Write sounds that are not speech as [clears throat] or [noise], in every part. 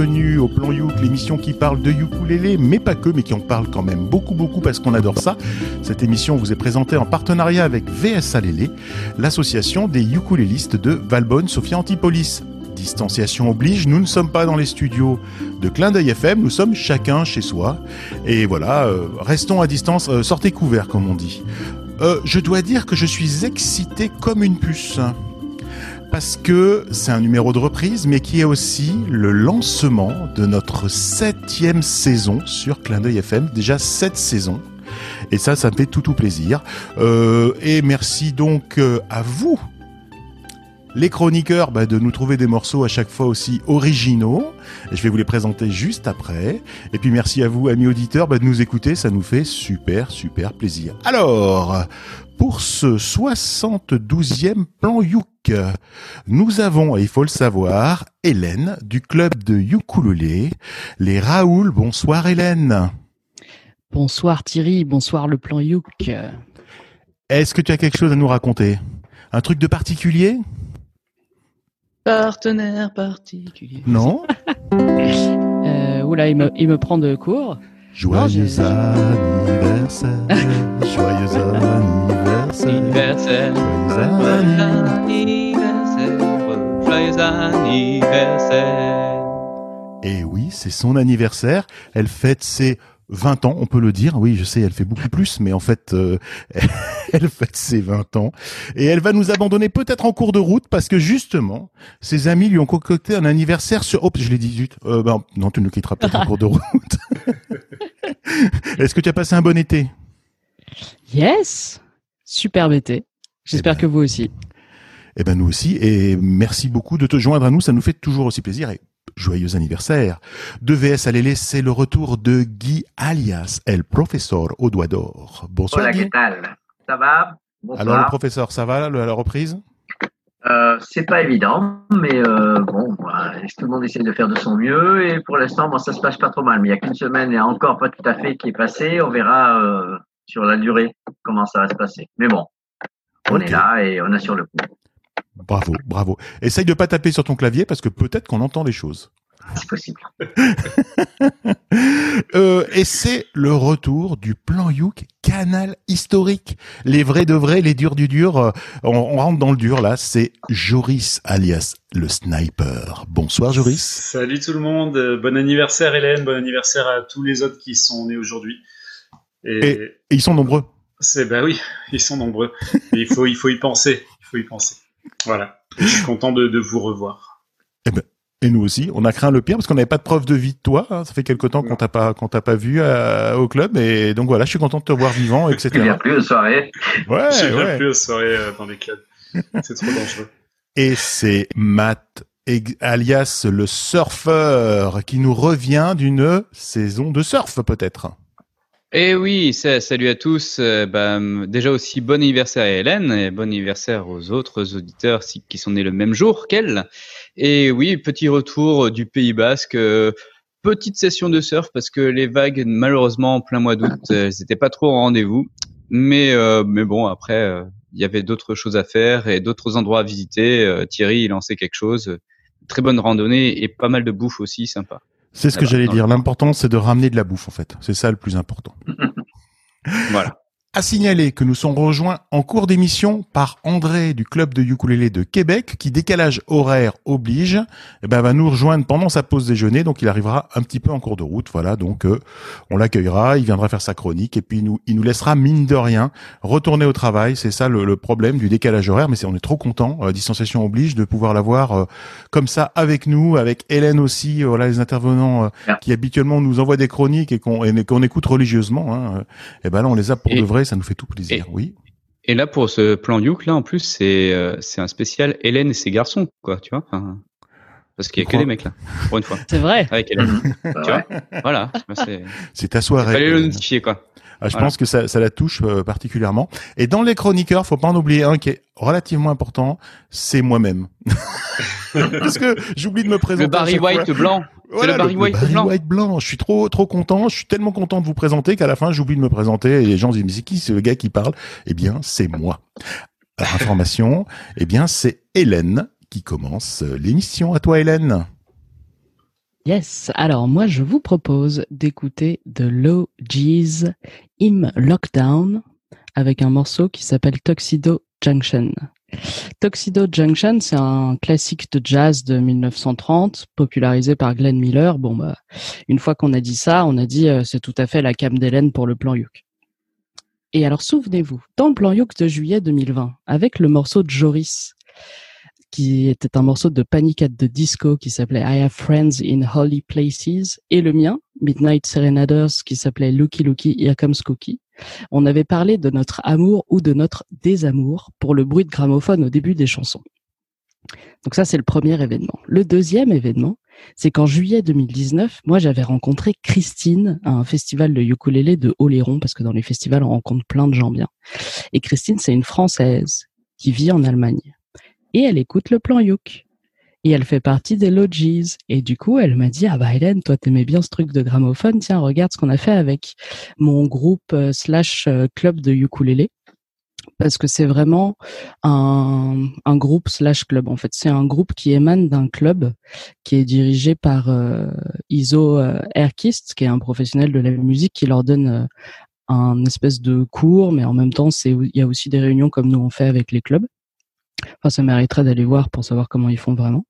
bienvenue au Plan Youk, l'émission qui parle de ukulélé, mais pas que, mais qui en parle quand même beaucoup beaucoup parce qu'on adore ça. Cette émission vous est présentée en partenariat avec VSA Lélé, l'association des ukulélistes de Valbonne, Sophia Antipolis. Distanciation oblige, nous ne sommes pas dans les studios de Clin d'œil FM, nous sommes chacun chez soi. Et voilà, euh, restons à distance, euh, sortez couverts comme on dit. Euh, je dois dire que je suis excité comme une puce parce que c'est un numéro de reprise, mais qui est aussi le lancement de notre septième saison sur Clin d'œil FM. Déjà sept saisons. Et ça, ça me fait tout tout plaisir. Euh, et merci donc euh, à vous, les chroniqueurs, bah, de nous trouver des morceaux à chaque fois aussi originaux. Je vais vous les présenter juste après. Et puis merci à vous, amis auditeurs, bah, de nous écouter. Ça nous fait super, super plaisir. Alors, pour ce 72e plan Youk, nous avons, et il faut le savoir, Hélène du club de Ukulélé. Les Raoul, bonsoir Hélène. Bonsoir Thierry, bonsoir le plan Youk. Est-ce que tu as quelque chose à nous raconter? Un truc de particulier? Partenaire particulier. Non? [laughs] Euh, Oula, il me, il me prend de court. Joyeux anniversaire, [laughs] joyeux anniversaire, Anniversaire. joyeux Joyeux anniversaire. Joyeux anniversaire. Et oui, c'est son anniversaire. Elle fête ses 20 ans, on peut le dire. Oui, je sais, elle fait beaucoup plus, mais en fait, euh, [laughs] elle fête ses 20 ans. Et elle va nous abandonner peut-être en cours de route parce que justement, ses amis lui ont concocté un anniversaire sur... Oh, je l'ai dit, zut. Euh, ben, non, tu nous quitteras peut-être en cours de [laughs] route. [laughs] Est-ce que tu as passé un bon été? Yes Superbe été. J'espère Eh ben. que vous aussi. Eh ben nous aussi. Et merci beaucoup de te joindre à nous. Ça nous fait toujours aussi plaisir. Et joyeux anniversaire. De VS à Lélé, c'est le retour de Guy alias El Professeur au doigt d'or. Bonsoir Voilà, Guy. tal? Ça va? Bonsoir. Alors le professeur, ça va la, la reprise? Euh, c'est pas évident, mais euh, bon, tout le monde essaie de faire de son mieux? Et pour l'instant, bon, ça se passe pas trop mal. Mais il y a qu'une semaine et encore pas tout à fait qui est passée. On verra euh, sur la durée comment ça va se passer. Mais bon, on est là et on assure le coup. Bravo, bravo. Essaye de pas taper sur ton clavier parce que peut-être qu'on entend les choses. C'est possible. [laughs] Euh, et c'est le retour du plan Youk canal historique. Les vrais de vrais, les durs du dur. euh, on, on rentre dans le dur là. C'est Joris alias le sniper. Bonsoir Joris. Salut tout le monde, euh, bon anniversaire Hélène, bon anniversaire à tous les autres qui sont nés aujourd'hui. Et, Et ils sont nombreux. c'est bah oui, [laughs] ils sont nombreux. Et il faut il faut y penser, il faut y penser. Voilà. Et je suis content de, de vous revoir. Et nous aussi, on a craint le pire parce qu'on n'avait pas de preuve de vie de toi. hein. Ça fait quelque temps qu'on t'a pas qu'on t'a pas vu euh, au club et donc voilà, je suis content de te voir vivant, etc. Il n'y a plus de soirée. Ouais, [laughs] je viens ouais. plus aux soirées euh, dans les clubs. C'est trop dangereux. Et c'est Matt alias le surfeur qui nous revient d'une saison de surf peut-être. Et oui, salut à tous. Euh, ben, déjà aussi bon anniversaire à Hélène et bon anniversaire aux autres auditeurs qui sont nés le même jour qu'elle. Et oui, petit retour du Pays Basque. euh, petite session de surf parce que les vagues, malheureusement, en plein mois d'août, [laughs] euh, elles n'étaient pas trop au rendez-vous. Mais, euh, mais bon, après, euh, il y avait d'autres choses à faire et d'autres endroits à visiter. Euh, Thierry, il lançait quelque chose. Très bonne randonnée et pas mal de bouffe aussi, sympa. C'est ce que Alors, j'allais dans dire. L'important, c'est de ramener de la bouffe, en fait. C'est ça le plus important. [laughs] Voilà. À signaler que nous sommes rejoints en cours d'émission par André du club de ukulélé de Québec, qui décalage horaire oblige, eh ben, va nous rejoindre pendant sa pause déjeuner, donc il arrivera un petit peu en cours de route, voilà, donc euh, on l'accueillera, il viendra faire sa chronique, et puis il nous, il nous laissera mine de rien retourner au travail, c'est ça le, le problème du décalage horaire, mais c'est on est trop content, euh, distanciation oblige, de pouvoir l'avoir euh, comme ça avec nous, avec Hélène aussi, euh, voilà les intervenants euh, Ah. qui habituellement nous envoient des chroniques et qu'on qu'on écoute religieusement, hein, et ben là on les a pour de vrai, ça nous fait tout plaisir, et- oui. Et là, pour ce plan Youk, là, en plus, c'est euh, c'est un spécial Hélène et ses garçons, quoi, tu vois. Enfin, parce qu'il y a que des mecs là, pour une fois, [laughs] C'est vrai. avec Hélène. [laughs] Tu ouais. voilà, c'est ta soirée. fallait le notifier, quoi. Ah, je Voilà. pense que ça, ça la touche euh, particulièrement. Et dans les chroniqueurs, faut pas en oublier un qui est relativement important, c'est moi-même. [laughs] Parce que j'oublie de me présenter. Le Barry fois. White blanc. Voilà, le Barry White blanc. White blanc. Je suis trop trop content. Je suis tellement content de vous présenter qu'à la fin, j'oublie de me présenter et les gens se disent mais c'est qui ce gars qui parle? Eh bien, c'est moi. Alors, information. [laughs] eh bien, c'est Hélène qui commence l'émission. À toi, Hélène. Yes. Alors moi, je vous propose d'écouter The Low G's Im Lockdown avec un morceau qui s'appelle Tuxedo Junction. Tuxedo Junction, c'est un classique de jazz de 1930, popularisé par Glenn Miller. Bon, bah, une fois qu'on a dit ça, on a dit euh, c'est tout à fait la cam d'Hélène pour le plan Youk. Et alors, souvenez-vous, dans le plan Youk de juillet 2020, avec le morceau de Joris, qui était un morceau de Panic at the Disco qui s'appelait I Have Friends in Holy Places, et le mien, Midnight Serenaders, qui s'appelait Looky Looky Here Comes Cookie, on avait parlé de notre amour ou de notre désamour pour le bruit de gramophone au début des chansons. Donc ça, c'est le premier événement. Le deuxième événement, c'est qu'en juillet 2019, moi, j'avais rencontré Christine à un festival de ukulélé de Oléron, parce que dans les festivals, on rencontre plein de gens bien. Et Christine, c'est une Française qui vit en Allemagne. Et elle écoute le plan Yuk et elle fait partie des Logis. Et du coup, elle m'a dit, ah bah Hélène, toi t'aimais bien ce truc de gramophone, tiens, regarde ce qu'on a fait avec mon groupe euh, slash euh, club de ukulélé. Parce que c'est vraiment un, un groupe slash club. En fait, c'est un groupe qui émane d'un club qui est dirigé par euh, Iso Erkist, qui est un professionnel de la musique, qui leur donne un espèce de cours, mais en même temps, c'est il y a aussi des réunions comme nous on fait avec les clubs. Enfin, ça mériterait d'aller voir pour savoir comment ils font vraiment.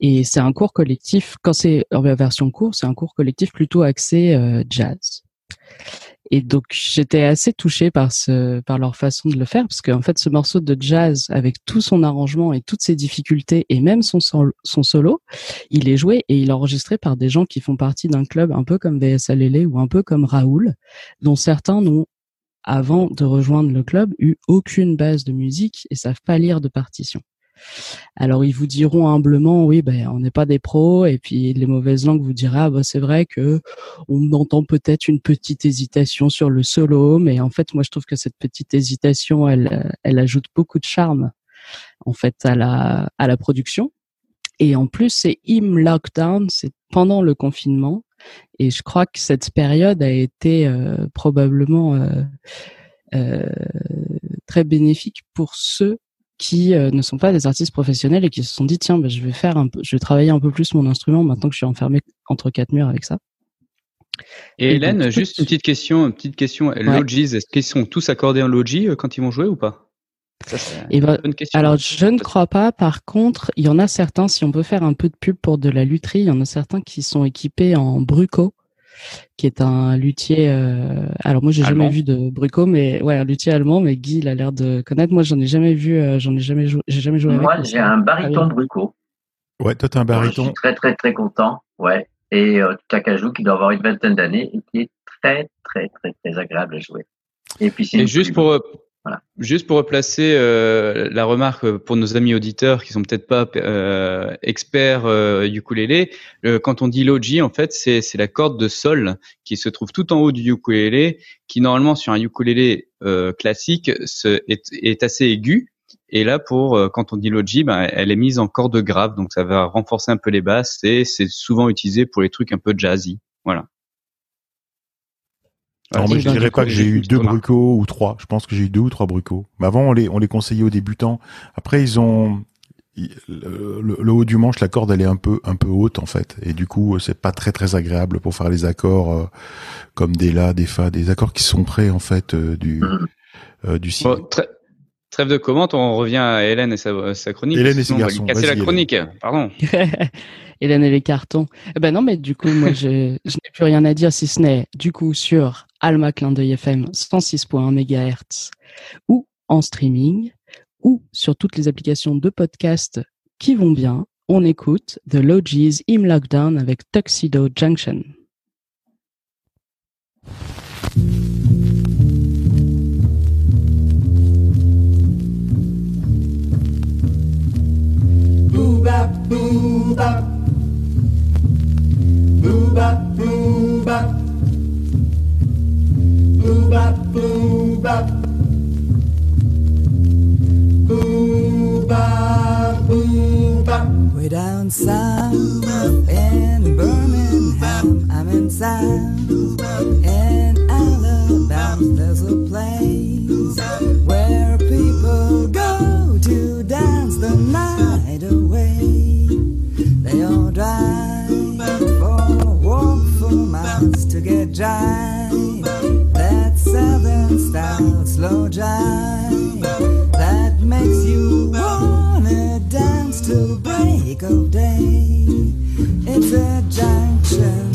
Et c'est un cours collectif, quand c'est en version cours, c'est un cours collectif plutôt axé euh, jazz. Et donc j'étais assez touchée par ce, par leur façon de le faire, parce qu'en fait ce morceau de jazz, avec tout son arrangement et toutes ses difficultés, et même son, son solo, il est joué et il est enregistré par des gens qui font partie d'un club un peu comme VSLL ou un peu comme Raoul, dont certains n'ont avant de rejoindre le club eu aucune base de musique et savent pas lire de partition. Alors ils vous diront humblement oui ben on n'est pas des pros et puis les mauvaises langues vous diront ah ben, c'est vrai que on entend peut-être une petite hésitation sur le solo mais en fait moi je trouve que cette petite hésitation elle elle ajoute beaucoup de charme en fait à la à la production. Et en plus c'est im lockdown c'est pendant le confinement et je crois que cette période a été euh, probablement euh, euh, très bénéfique pour ceux qui euh, ne sont pas des artistes professionnels et qui se sont dit tiens bah, je vais faire un peu, je vais travailler un peu plus mon instrument maintenant que je suis enfermé entre quatre murs avec ça. Et, Hélène, juste une petite question, une petite question. Logis, est-ce qu'ils sont tous accordés en Logi euh, quand ils vont jouer ou pas? Et ben, alors je ne crois pas. Par contre, il y en a certains. Si on peut faire un peu de pub pour de la lutherie, il y en a certains qui sont équipés en Bruco qui est un luthier. Euh, alors moi j'ai jamais vu de Bruco, mais ouais un luthier allemand, mais Guy il a l'air de connaître. Moi j'en ai jamais vu, euh, j'en ai jamais joué, j'ai jamais joué. Moi j'ai un baryton Bruco. Ouais, toi t'as un baryton. Je suis très très très content. Ouais. Et euh, Takajou qui doit avoir une vingtaine d'années et qui est très très très très agréable à jouer. Et puis c'est juste pour euh, Juste pour replacer euh, la remarque pour nos amis auditeurs qui sont peut-être pas euh, experts euh, ukulélé, quand on dit logi, en fait, c'est la corde de sol qui se trouve tout en haut du ukulélé, qui normalement sur un ukulélé euh, classique est, est, assez aiguë. Et là, pour quand on dit logi, ben, elle est mise en corde grave, donc ça va renforcer un peu les basses et c'est souvent utilisé pour les trucs un peu jazzy. Voilà. Alors moi je dirais pas que j'ai eu deux brucots ou trois. Je pense que j'ai eu deux ou trois brucots. Mais avant on les on les conseillait aux débutants. Après ils ont le, haut du manche, la corde elle est un peu un peu haute en fait, et du coup c'est pas très très agréable pour faire les accords euh, comme des la, des fa, des accords qui sont prêts en fait euh, du mm. euh, du Trêve de comment on revient à Hélène et sa, sa chronique. Hélène et ses garçons. Casser la chronique, pardon. [laughs] Hélène et les cartons. Eh ben non, mais du coup, moi, je, je n'ai plus rien à dire si ce n'est, du coup, sur Alma Clin d'œil FM 106.1 MHz ou en streaming ou sur toutes les applications de podcast qui vont bien. On écoute The Logis in Lockdown avec Tuxedo Junction. Bop boo way down south in Birmingham. I'm inside in Alabama. There's a place where people go to dance the night away. They all drive for a walk for miles to get dry. Southern style slow jive that makes you wanna dance till break of day. It's a junction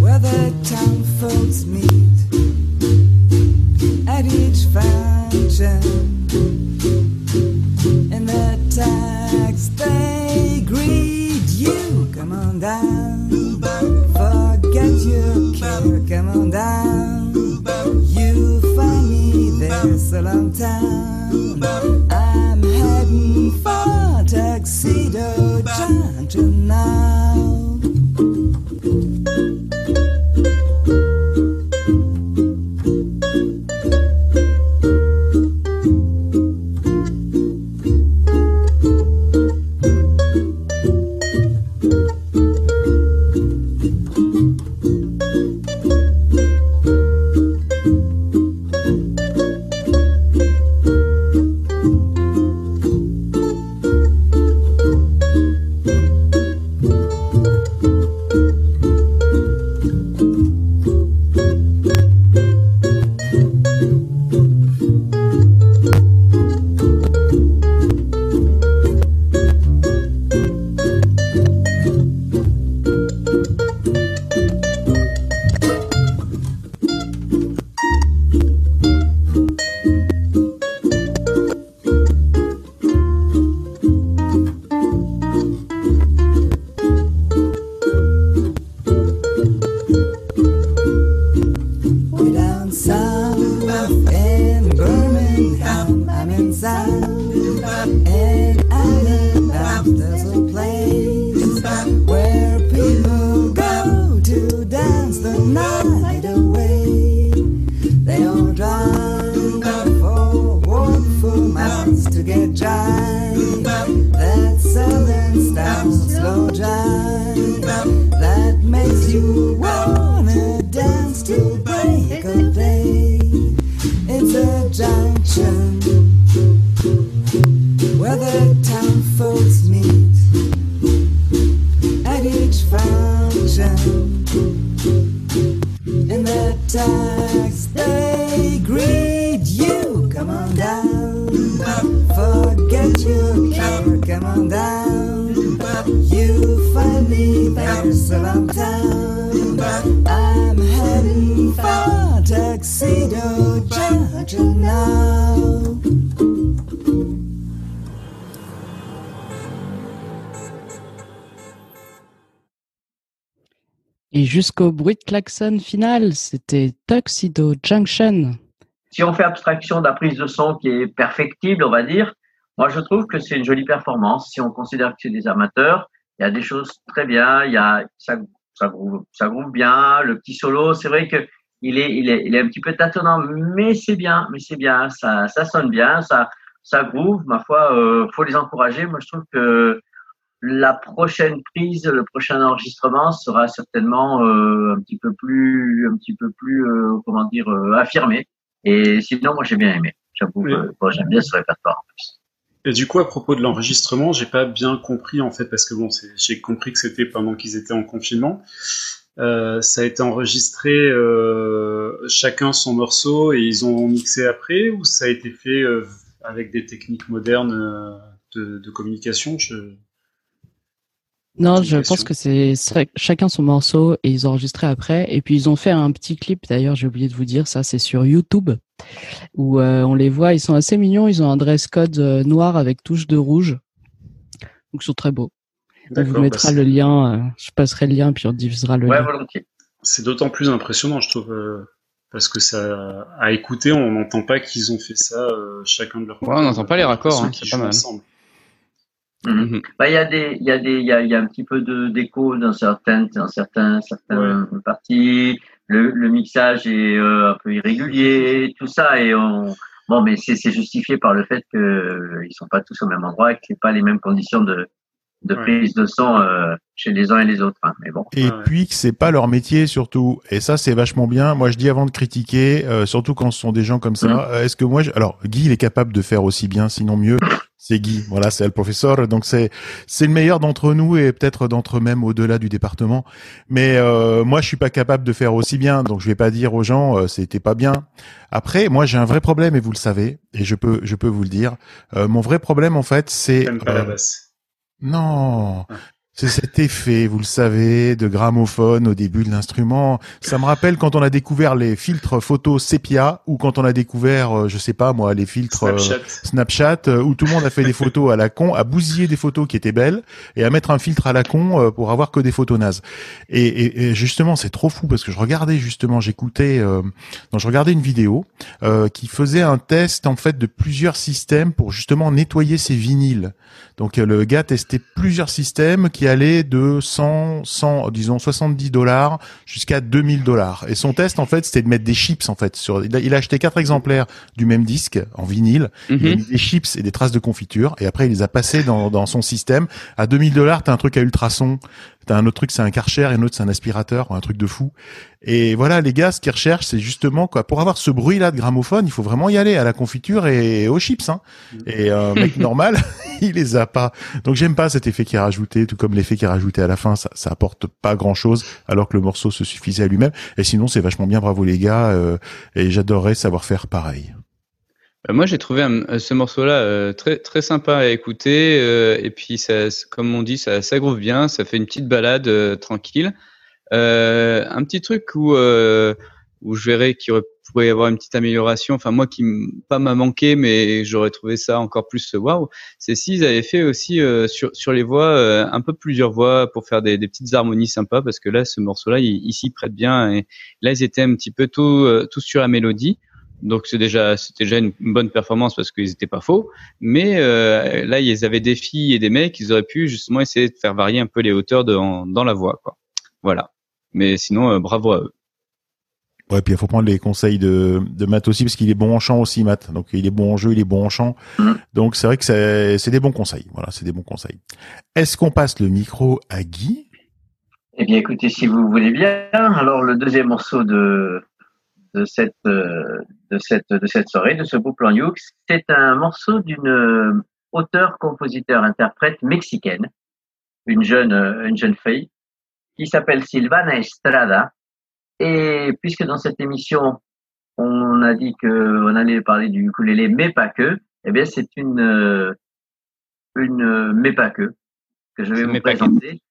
where the town folks meet jusqu'au bruit de klaxon final, c'était Tuxedo Junction. Si on fait abstraction la prise de son qui est perfectible, on va dire, moi je trouve que c'est une jolie performance. Si on considère que c'est des amateurs, il y a des choses très bien, il y a ça, ça groove bien. Le petit solo, c'est vrai que il est, il est, il est un petit peu tâtonnant, mais c'est bien, mais c'est bien, ça, ça sonne bien, ça, ça groove. Ma foi, euh, faut les encourager. Moi je trouve que la prochaine prise, le prochain enregistrement sera certainement euh, un petit peu plus, un petit peu plus, euh, comment dire, euh, affirmé. Et sinon, moi j'ai bien aimé. J'avoue, Oui. que, moi, j'aime bien ce répertoire en plus. Et du coup, à propos de l'enregistrement, j'ai pas bien compris en fait parce que bon, j'ai compris que c'était pendant qu'ils étaient en confinement. Euh, ça a été enregistré euh, chacun son morceau et ils ont mixé après ou ça a été fait euh, avec des techniques modernes euh, de, de communication? Je... Non, je pense que c'est chacun son morceau et ils ont enregistré après. Et puis ils ont fait un petit clip d'ailleurs, j'ai oublié de vous dire ça, c'est sur YouTube où euh, on les voit, ils sont assez mignons, ils ont un dress code euh, noir avec touche de rouge. Donc ils sont très beaux. On vous bah, mettra c'est- le lien, euh, je passerai le lien puis on diffusera le Ouais, lien. volontiers. c'est d'autant plus impressionnant, je trouve, euh, parce que ça, à écouter, on n'entend pas qu'ils ont fait ça euh, chacun de leur côté. Ouais, on n'entend pas les raccords, hein, c'est pas mal. ensemble. Mhm. Bah, il y a des, il y a des, il y a, il y a un petit peu de d'écho dans certaines, dans certains, certaines parties. Le, le mixage est euh, un peu irrégulier, tout ça, et on, bon, mais c'est c'est justifié par le fait que euh, ils sont pas tous au même endroit et que c'est pas les mêmes conditions de de Ouais. prise de son euh, chez les uns et les autres. hein. Mais bon. Et Ouais, puis que c'est pas leur métier surtout. Et ça c'est vachement bien. Moi je dis avant de critiquer, euh, surtout quand ce sont des gens comme ça. Mhm. euh, Est-ce que moi, je... alors Guy il est capable de faire aussi bien, sinon mieux. C'est Guy, voilà, c'est le professeur. Donc c'est c'est le meilleur d'entre nous et peut-être d'entre même au-delà du département. Mais euh, moi, je suis pas capable de faire aussi bien. Donc je vais pas dire aux gens euh, c'était pas bien. Après, moi, j'ai un vrai problème et vous le savez et je peux je peux vous le dire. Euh, mon vrai problème en fait, c'est non. C'est cet effet, vous le savez, de gramophone au début de l'instrument. Ça me rappelle quand on a découvert les filtres photos sépia ou quand on a découvert, euh, je sais pas moi, les filtres euh, Snapchat. Euh, où tout le monde a fait des photos à la con, à bousiller des photos qui étaient belles et à mettre un filtre à la con euh, pour avoir que des photos nazes. Et, et- et justement, c'est trop fou parce que je regardais justement, j'écoutais, euh, non, je regardais une vidéo qui faisait un test en fait de plusieurs systèmes pour justement nettoyer ses vinyles. Donc le gars testait plusieurs systèmes qui allaient de 100, 100, disons 70 dollars jusqu'à 2000 dollars. Et son test en fait, c'était de mettre des chips en fait. Sur, il a, il a acheté quatre exemplaires du même disque en vinyle. Il a Mhm. mis des chips et des traces de confiture et après il les a passés dans, dans son système. À 2000 dollars, t'as un truc à ultrasons, t'as un autre truc c'est un Karcher et un autre c'est un aspirateur, un truc de fou. Et voilà, les gars, ce qu'ils recherchent, c'est justement quoi, pour avoir ce bruit-là de gramophone, il faut vraiment y aller à la confiture et aux chips. Hein. Et un mec [laughs] normal, [laughs] il les a pas. Donc j'aime pas cet effet qui est rajouté, tout comme l'effet qui est rajouté à la fin, ça, ça apporte pas grand-chose, alors que le morceau se suffisait à lui-même. Et sinon, c'est vachement bien, bravo les gars. euh, et j'adorerais savoir faire pareil. Euh, Moi, j'ai trouvé un- euh, ce morceau-là euh, très très sympa à écouter euh, et puis ça, comme on dit, ça, ça groove bien, ça fait une petite balade euh, tranquille. Euh, un petit truc où euh, où je verrais qu'il pourrait y avoir une petite amélioration. Enfin, moi qui pas m'a manqué, mais j'aurais trouvé ça encore plus waouh. C'est s'ils avaient fait aussi sur sur les voix un peu plusieurs voix pour faire des, des petites harmonies sympas parce que là, ce morceau-là, il, s'y prête bien et là, ils étaient un petit peu tout tous sur la mélodie. Donc c'est déjà c'était déjà une bonne performance parce qu'ils étaient pas faux. Mais euh, là ils avaient des filles et des mecs, ils auraient pu justement essayer de faire varier un peu les hauteurs dans dans la voix quoi. Voilà. Mais sinon euh, bravo à eux. Ouais, puis il faut prendre les conseils de, de Matt aussi, parce qu'il est bon en chant aussi, Matt. Donc il est bon en jeu, il est bon en chant. Donc c'est vrai que c'est c'est des bons conseils. Voilà, c'est des bons conseils. Est-ce qu'on passe le micro à Guy? Eh bien, écoutez, si vous voulez bien, alors le deuxième morceau de de cette euh, de cette de cette soirée, de ce groupe Plan Youx, c'est un morceau d'une euh, auteure, compositeur, interprète mexicaine, une jeune euh, une jeune fille qui s'appelle Silvana Estrada. Et puisque dans cette émission on a dit que on allait parler du ukulélé, mais pas que, eh bien c'est une une mais pas que que je vais vous présenter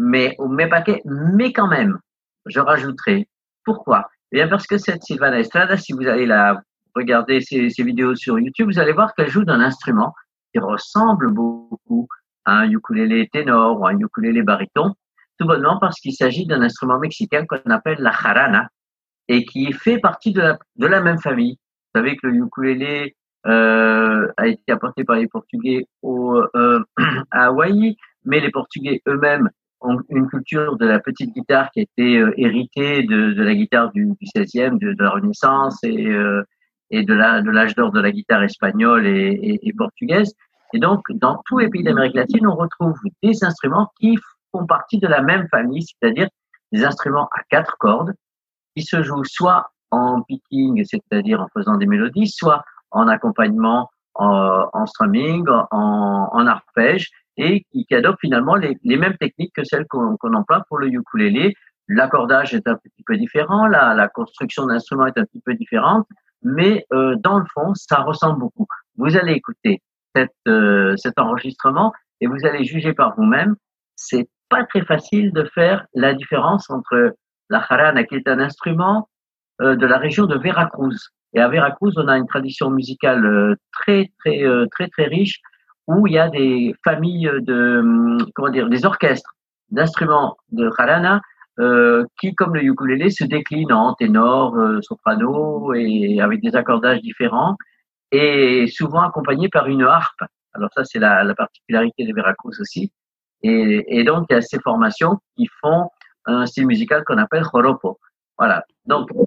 mais au mais paquet, mais quand même, je rajouterai. Pourquoi Eh bien parce que cette Sylvana Estrada, si vous allez la regarder ses, vidéos sur YouTube, vous allez voir qu'elle joue d'un instrument qui ressemble beaucoup à un ukulélé ténor ou un ukulélé baryton, tout bonnement parce qu'il s'agit d'un instrument mexicain qu'on appelle la jarana et qui fait partie de la, même famille. Vous savez que le ukulélé euh, a été apporté par les Portugais au, euh, [clears throat] à Hawaï, mais les Portugais eux-mêmes une culture de la petite guitare qui été euh, héritée de, de la guitare du, du 16e, de, de la Renaissance et, euh, et de l'âge d'or de la guitare espagnole et, et, et portugaise. Et donc, dans tous les pays d'Amérique latine, on retrouve des instruments qui font partie de la même famille, c'est-à-dire des instruments à quatre cordes qui se jouent soit en picking, c'est-à-dire en faisant des mélodies, soit en accompagnement en, en strumming, en, en arpège, et qui, qui adoptent finalement les, mêmes techniques que celles qu'on emploie pour le ukulélé. L'accordage est un petit peu différent, la, la construction de l'instrument est un petit peu différente, mais euh, dans le fond, ça ressemble beaucoup. Vous allez écouter cette, euh, cet enregistrement et vous allez juger par vous-même. C'est pas très facile de faire la différence entre la jarana, qui est un instrument euh, de la région de Veracruz. Et à Veracruz, on a une tradition musicale euh, très très euh, très très riche où il y a des familles de hum, comment dire des orchestres d'instruments de jarana euh, qui, comme le ukulélé, se déclinent en ténor, euh, soprano et avec des accordages différents et souvent accompagnés par une harpe. Alors ça, c'est la, la particularité de Veracruz aussi. Et, et donc, il y a ces formations qui font un style musical qu'on appelle joropo. Voilà.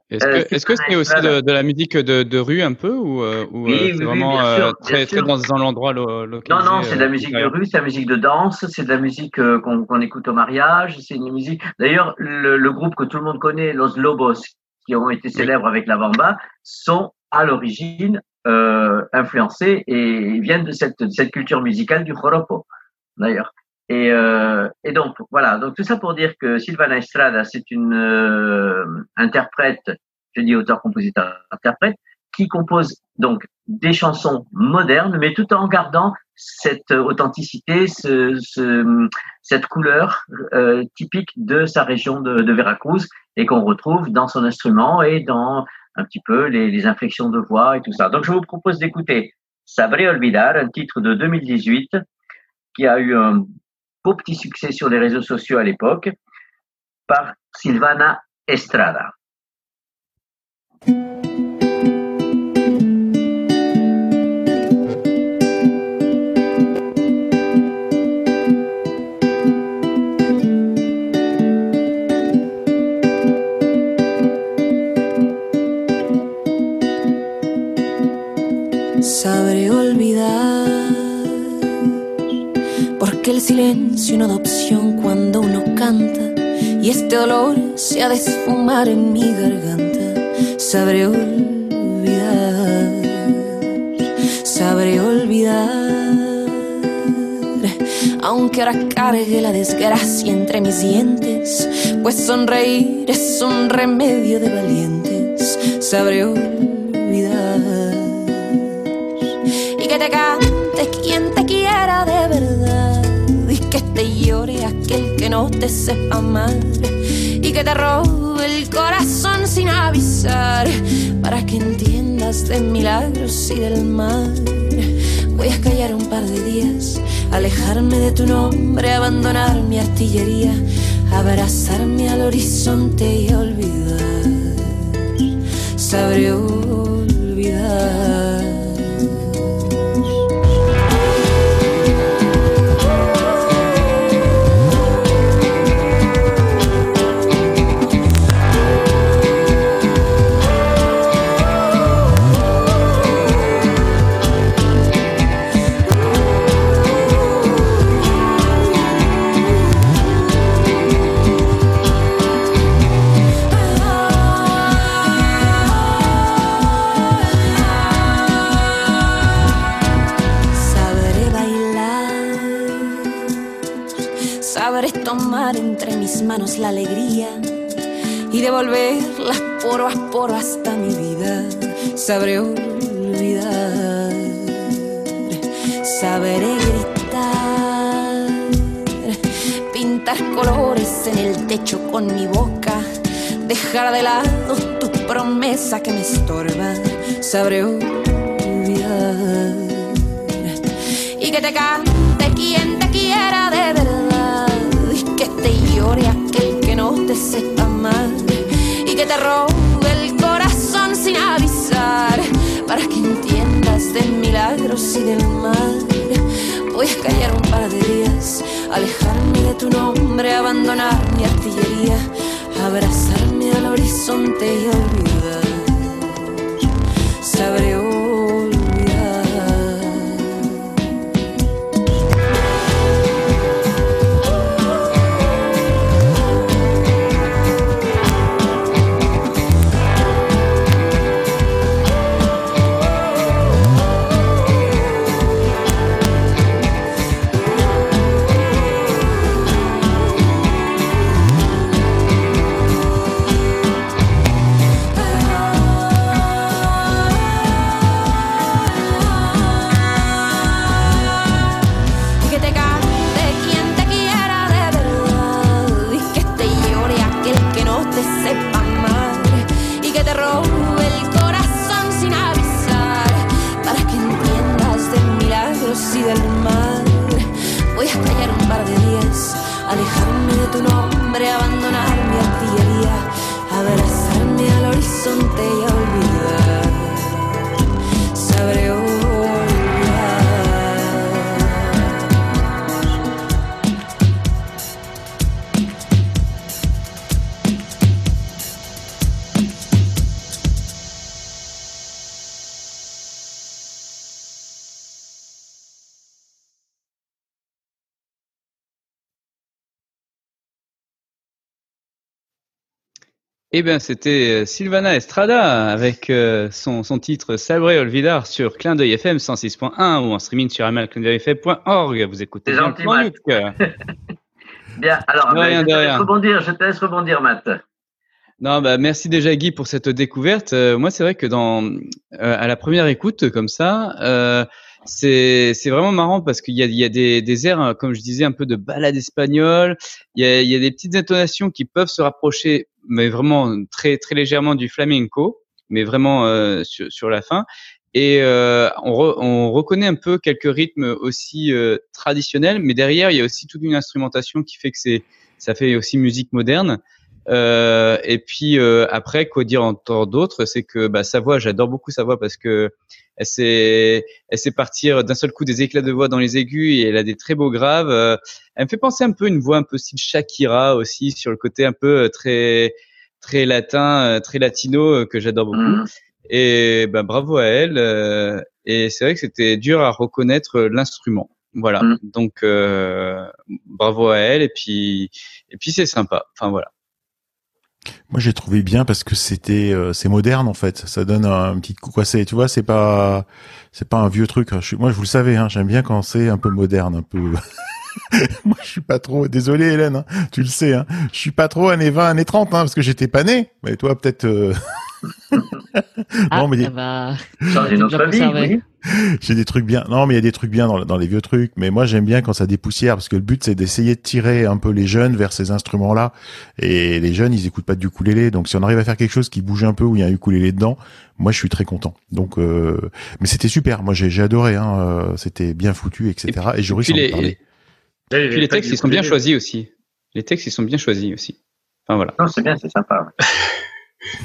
Est-ce Euh, que c'est pas c'est aussi de, de la musique de, de rue un peu ou, euh, ou Oui, euh, oui, c'est oui, vraiment bien sûr, euh, bien très dans, l'endroit lo, Non, localisé non, c'est de la euh, musique de rue, c'est de la musique de danse, c'est de la musique euh, qu'on écoute au mariage, c'est une musique. D'ailleurs, le, le groupe que tout le monde connaît, Los Lobos, qui ont été célèbres avec la bamba, sont à l'origine euh, influencés et viennent de cette, de cette culture musicale du joropo, d'ailleurs. Et, euh, et donc voilà, donc tout ça pour dire que Sylvana Estrada, c'est une euh, interprète, je dis auteur, compositeur, interprète, qui compose donc des chansons modernes, mais tout en gardant cette authenticité, ce, ce- cette couleur euh, typique de sa région de, de Veracruz et qu'on retrouve dans son instrument et dans un petit peu les, les inflexions de voix et tout ça. Donc je vous propose d'écouter Sabre Olvidar, un titre de 2018 qui a eu un beau petit succès sur les réseaux sociaux à l'époque par Silvana Estrada. Sabré olvidar, silencio no da opción cuando uno canta y este dolor se ha de esfumar en mi garganta. Sabré olvidar, sabré olvidar, aunque ahora cargue la desgracia entre mis dientes, pues sonreír es un remedio de valientes. Sabré olvidar no te sepa amar y que te robe el corazón sin avisar para que entiendas de milagros y del mar. Voy a callar un par de días, alejarme de tu nombre, abandonar mi artillería, abrazarme al horizonte y olvidar. Sabré olvidar. La alegría y devolverla poro a poro hasta mi vida. Sabré olvidar, sabré gritar, pintar colores en el techo con mi boca, dejar de lado tu promesa que me estorba. Sabré olvidar y que te cante te llore aquel que no te sepa amar y que te robe el corazón sin avisar para que entiendas de milagros y del mal. Voy a callar un par de días alejarme de tu nombre abandonar mi artillería abrazarme al horizonte y olvidar. Sabré Eh bien, c'était euh, Sylvana Estrada avec euh, son, son titre Sabre Olvidar sur Clin d'œil FM 106.1 ou en streaming sur amalclindeuilfm.org. Vous écoutez bien gentil, Matt. [laughs] Bien, alors, De rien, je, te laisse rien. rebondir, je te laisse rebondir, Matt. Non, bah merci déjà Guy pour cette découverte. Euh, moi, c'est vrai que dans euh, à la première écoute comme ça, c'est c'est vraiment marrant parce qu'il y a il y a des des airs hein, comme je disais un peu de balade espagnole. Il y a il y a des petites intonations qui peuvent se rapprocher, mais vraiment très très légèrement du flamenco, mais vraiment euh, sur sur la fin. Et euh, on, re- on reconnaît un peu quelques rythmes aussi euh, traditionnels, mais derrière il y a aussi toute une instrumentation qui fait que c'est ça fait aussi musique moderne. Euh, et puis euh, après, quoi dire encore d'autre, c'est que bah, sa voix, j'adore beaucoup sa voix parce que elle sait, elle sait partir d'un seul coup des éclats de voix dans les aigus et elle a des très beaux graves. Euh, elle me fait penser un peu une voix un peu style Shakira aussi sur le côté un peu euh, très très latin, euh, très latino euh, que j'adore beaucoup. Mhm. Et bah, bravo à elle. euh, et c'est vrai que c'était dur à reconnaître euh, l'instrument. Voilà. Mhm. Donc euh, bravo à elle et puis et puis c'est sympa. Enfin voilà. Moi, j'ai trouvé bien parce que c'était, euh, c'est moderne en fait. Ça donne un petit coup. Quoi, tu vois, c'est pas, c'est pas un vieux truc. Moi, je vous le savez, hein, j'aime bien quand c'est un peu moderne, un peu. [laughs] moi, je suis pas trop. Désolé, Hélène. hein, tu le sais. Hein, je suis pas trop années 20, années 30, hein, parce que j'étais pas né. Mais toi, peut-être. euh, [laughs] [laughs] Ah, Non, mais- ça va. Changer Bien notre vie, conservé. oui. J'ai des trucs bien. Non, mais il y a des trucs bien dans, dans les vieux trucs. Mais moi, j'aime bien quand ça dépoussière parce que le but, c'est d'essayer de tirer un peu les jeunes vers ces instruments-là. Et les jeunes, ils écoutent pas du ukulélé. Donc, si on arrive à faire quelque chose qui bouge un peu où il y a un ukulélé dedans, moi, je suis très content. Donc, euh, mais c'était super. Moi, j'ai j'ai adoré. Hein. euh, C'était bien foutu, etc. Et, Joris puis en les- il y avait Puis les textes, ils sont bien choisis aussi. Les textes, ils sont bien choisis aussi. Enfin voilà. Non, c'est bien, c'est sympa. [laughs]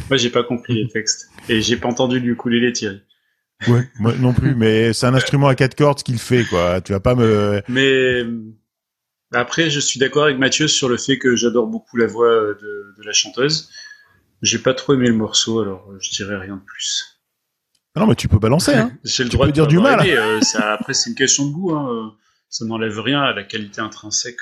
Moi, j'ai pas compris les textes. Et j'ai pas entendu du ukulélé Thierry. Ouais, moi non plus. Mais c'est un instrument à quatre cordes qu'il fait, quoi. Tu vas pas me. Mais euh, après, je suis d'accord avec Mathieu sur le fait que j'adore beaucoup la voix euh, de, de la chanteuse. J'ai pas trop aimé le morceau, alors euh, je dirais rien de plus. Non, mais tu peux balancer. Hein. [laughs] J'ai le Tu droit peux de dire du mal. aimé, euh, ça, après, c'est une question de goût. Hein, ça n'enlève rien à la qualité intrinsèque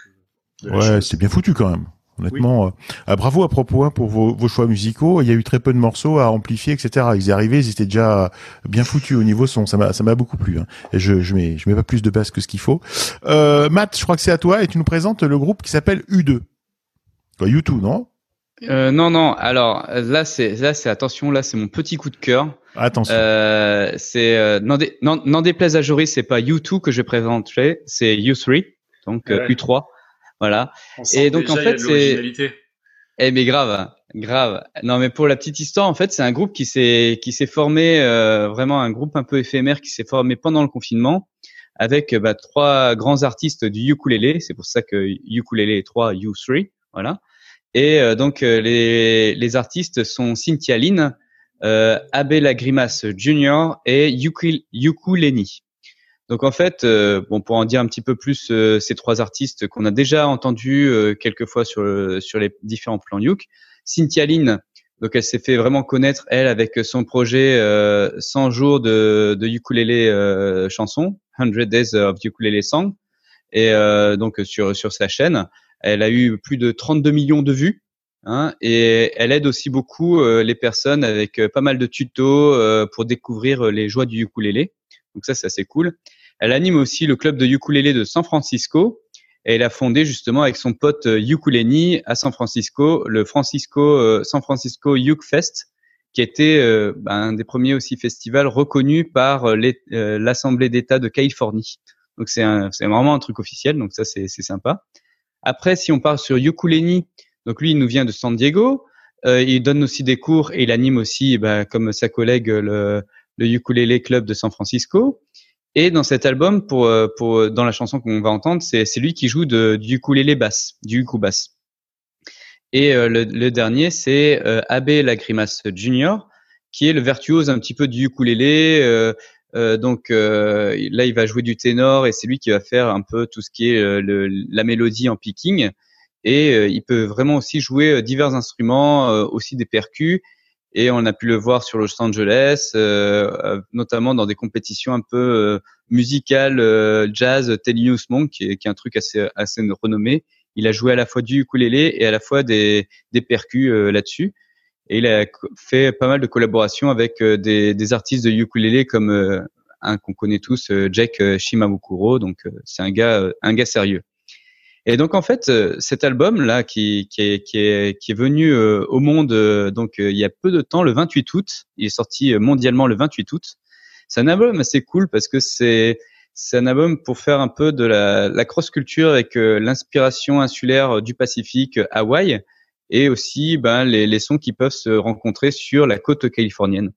de la Ouais, c'était bien foutu quand même. Honnêtement, euh, ah, bravo à propos hein, pour vos, vos choix musicaux. Il y a eu très peu de morceaux à amplifier, etc. Ils y arrivaient, ils étaient déjà bien foutus au niveau son. Ça m'a, ça m'a beaucoup plu. Hein. Et je, je mets, je mets pas plus de basse que ce qu'il faut. Euh, Matt, je crois que c'est à toi et tu nous présentes le groupe qui s'appelle U2. Quoi, U2, non? Euh, non, non. Alors là, c'est là, c'est attention. Là, c'est mon petit coup de cœur. Attention. Euh, c'est euh, n'en dé- déplaise à Joris, c'est pas U2 que je présenterai, c'est U3, donc euh, Ouais. U3. Voilà. On sent Et donc, déjà, en fait, c'est-. Eh mais grave, grave. Non mais pour la petite histoire, en fait, c'est un groupe qui s'est qui s'est formé euh, vraiment un groupe un peu éphémère qui s'est formé pendant le confinement avec bah, trois grands artistes du ukulélé. C'est pour ça que ukulélé 3, U3, voilà. Et euh, donc euh, les les artistes sont Cynthia Lynn, euh, Abe Lagrimas Jr. et Ukul Ukuleni. Donc en fait, euh, bon pour en dire un petit peu plus, euh, ces trois artistes qu'on a déjà entendus euh, quelques fois sur le- sur les différents plans Yuk. Cynthia Lynn, donc elle s'est fait vraiment connaître elle avec son projet euh, 100 jours de, de ukulélé euh, chanson, 100 Days of Ukulele Song, et euh, donc sur sur sa chaîne, elle a eu plus de 32 millions de vues. Hein, et elle aide aussi beaucoup euh, les personnes avec euh, pas mal de tutos euh, pour découvrir euh, les joies du ukulélé. Donc ça, c'est assez cool. Elle anime aussi le club de ukulélé de San Francisco et elle a fondé justement avec son pote euh, Ukuleni à San Francisco le Francisco euh, San Francisco Uke Fest qui était euh, ben, un des premiers aussi festivals reconnus par euh, euh, l'Assemblée d'État de Californie. Donc c'est vraiment un truc officiel, donc ça c'est sympa. Après, si on part sur Ukuleni, donc lui il nous vient de San Diego, Euh, il donne aussi des cours et il anime aussi, ben, comme sa collègue, le, le Ukulele Club de San Francisco. Et dans cet album, pour, euh, pour dans la chanson qu'on va entendre, c'est lui qui joue de, du ukulélé basse, du uku basse. Et euh, le, le dernier, c'est euh, Abe Lagrimas Jr., qui est le virtuose un petit peu du ukulélé. euh, euh, donc euh, là, il va jouer du ténor et c'est lui qui va faire un peu tout ce qui est euh, le, la mélodie en picking. Et euh, il peut vraiment aussi jouer euh, divers instruments, euh, aussi des percus. Et on a pu le voir sur Los Angeles, euh, euh, notamment dans des compétitions un peu euh, musicales, euh, jazz, Thelonious Monk, qui est, qui est un truc assez, assez renommé. Il a joué à la fois du ukulélé et à la fois des, des percus euh, là-dessus. Et il a fait pas mal de collaborations avec euh, des, des artistes de ukulélé comme un qu'on connaît tous, Jack Shimabukuro. Donc c'est un gars, un gars sérieux. Et donc en fait, euh, cet album là qui, qui, est, qui, est, qui est venu euh, au monde euh, donc il y a peu de temps, le 28 août, il est sorti mondialement le 28 août. C'est un album assez cool parce que c'est c'est un album pour faire un peu de la, la cross culture avec l'inspiration insulaire du Pacifique, Hawaï, et aussi ben, les, les sons qui peuvent se rencontrer sur la côte californienne.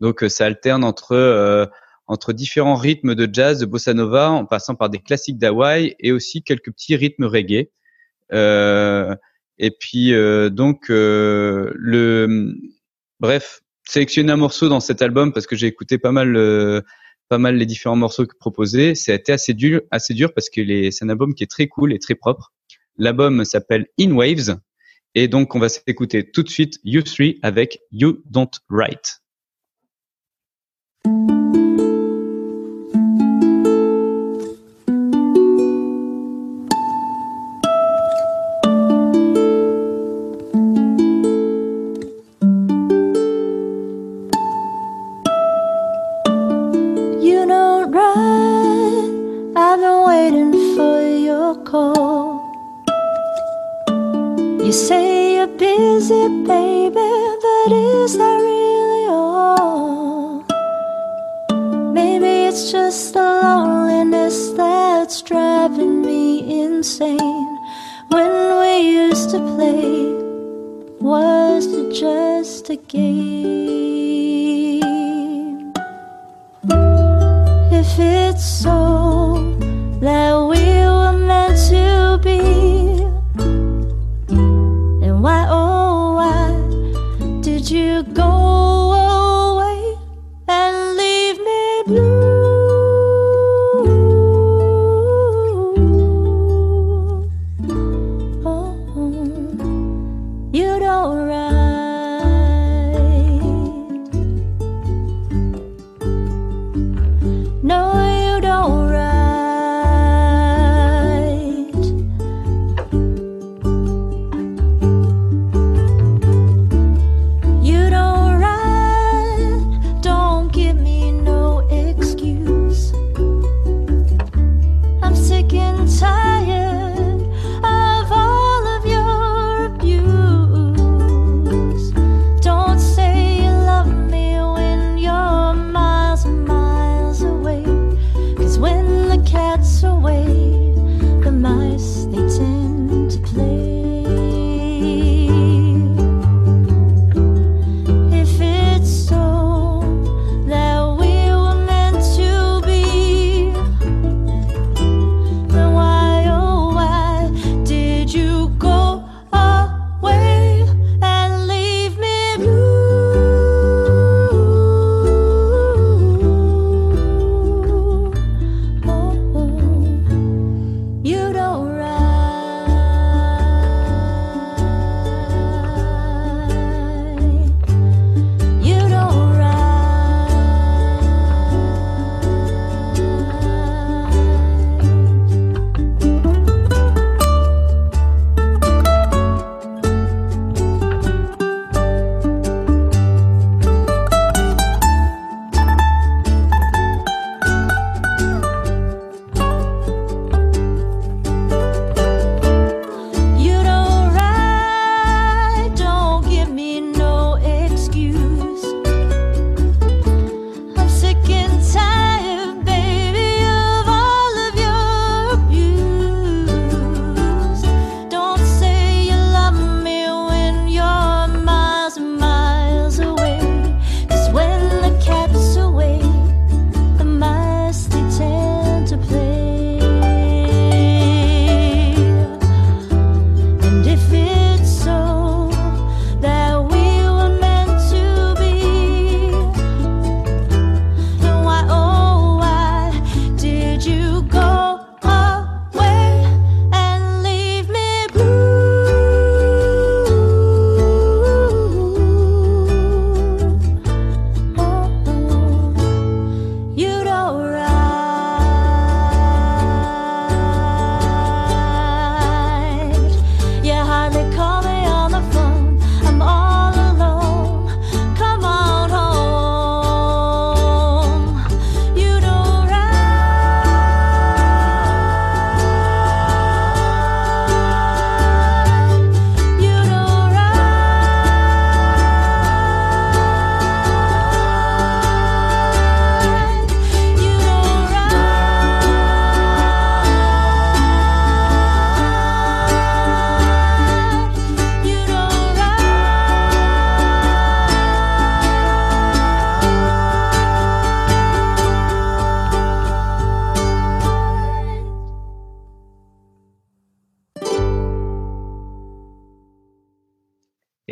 Donc ça alterne entre entre différents rythmes de jazz, de bossa nova, en passant par des classiques d'Hawaï et aussi quelques petits rythmes reggae. Euh, et puis euh, donc euh, le bref, sélectionner un morceau dans cet album parce que j'ai écouté pas mal euh, pas mal les différents morceaux que proposés. C'était assez dur assez dur parce que c'est un album qui est très cool et très propre. L'album s'appelle In Waves et donc on va s'écouter tout de suite You 3 avec You Don't Write. Baby, but is that really all? Maybe it's just the loneliness that's driving me insane. When we used to play, was it just a game?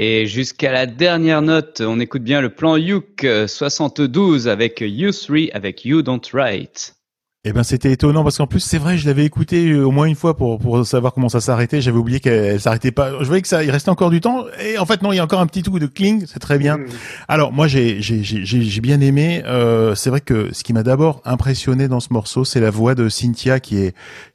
Et jusqu'à la dernière note, on écoute bien le plan Youk euh, 72 avec You3 avec You Don't Write. Eh ben c'était étonnant parce qu'en plus c'est vrai je l'avais écouté euh, au moins une fois pour pour savoir comment ça s'arrêtait. J'avais oublié qu'elle s'arrêtait pas. Je voyais que ça il restait encore du temps. Et en fait non il y a encore un petit coup de cling. C'est très bien. Alors moi j'ai j'ai j'ai j'ai j'ai bien aimé euh, c'est vrai que ce qui m'a d'abord impressionné dans ce morceau c'est la voix de Cynthia qui est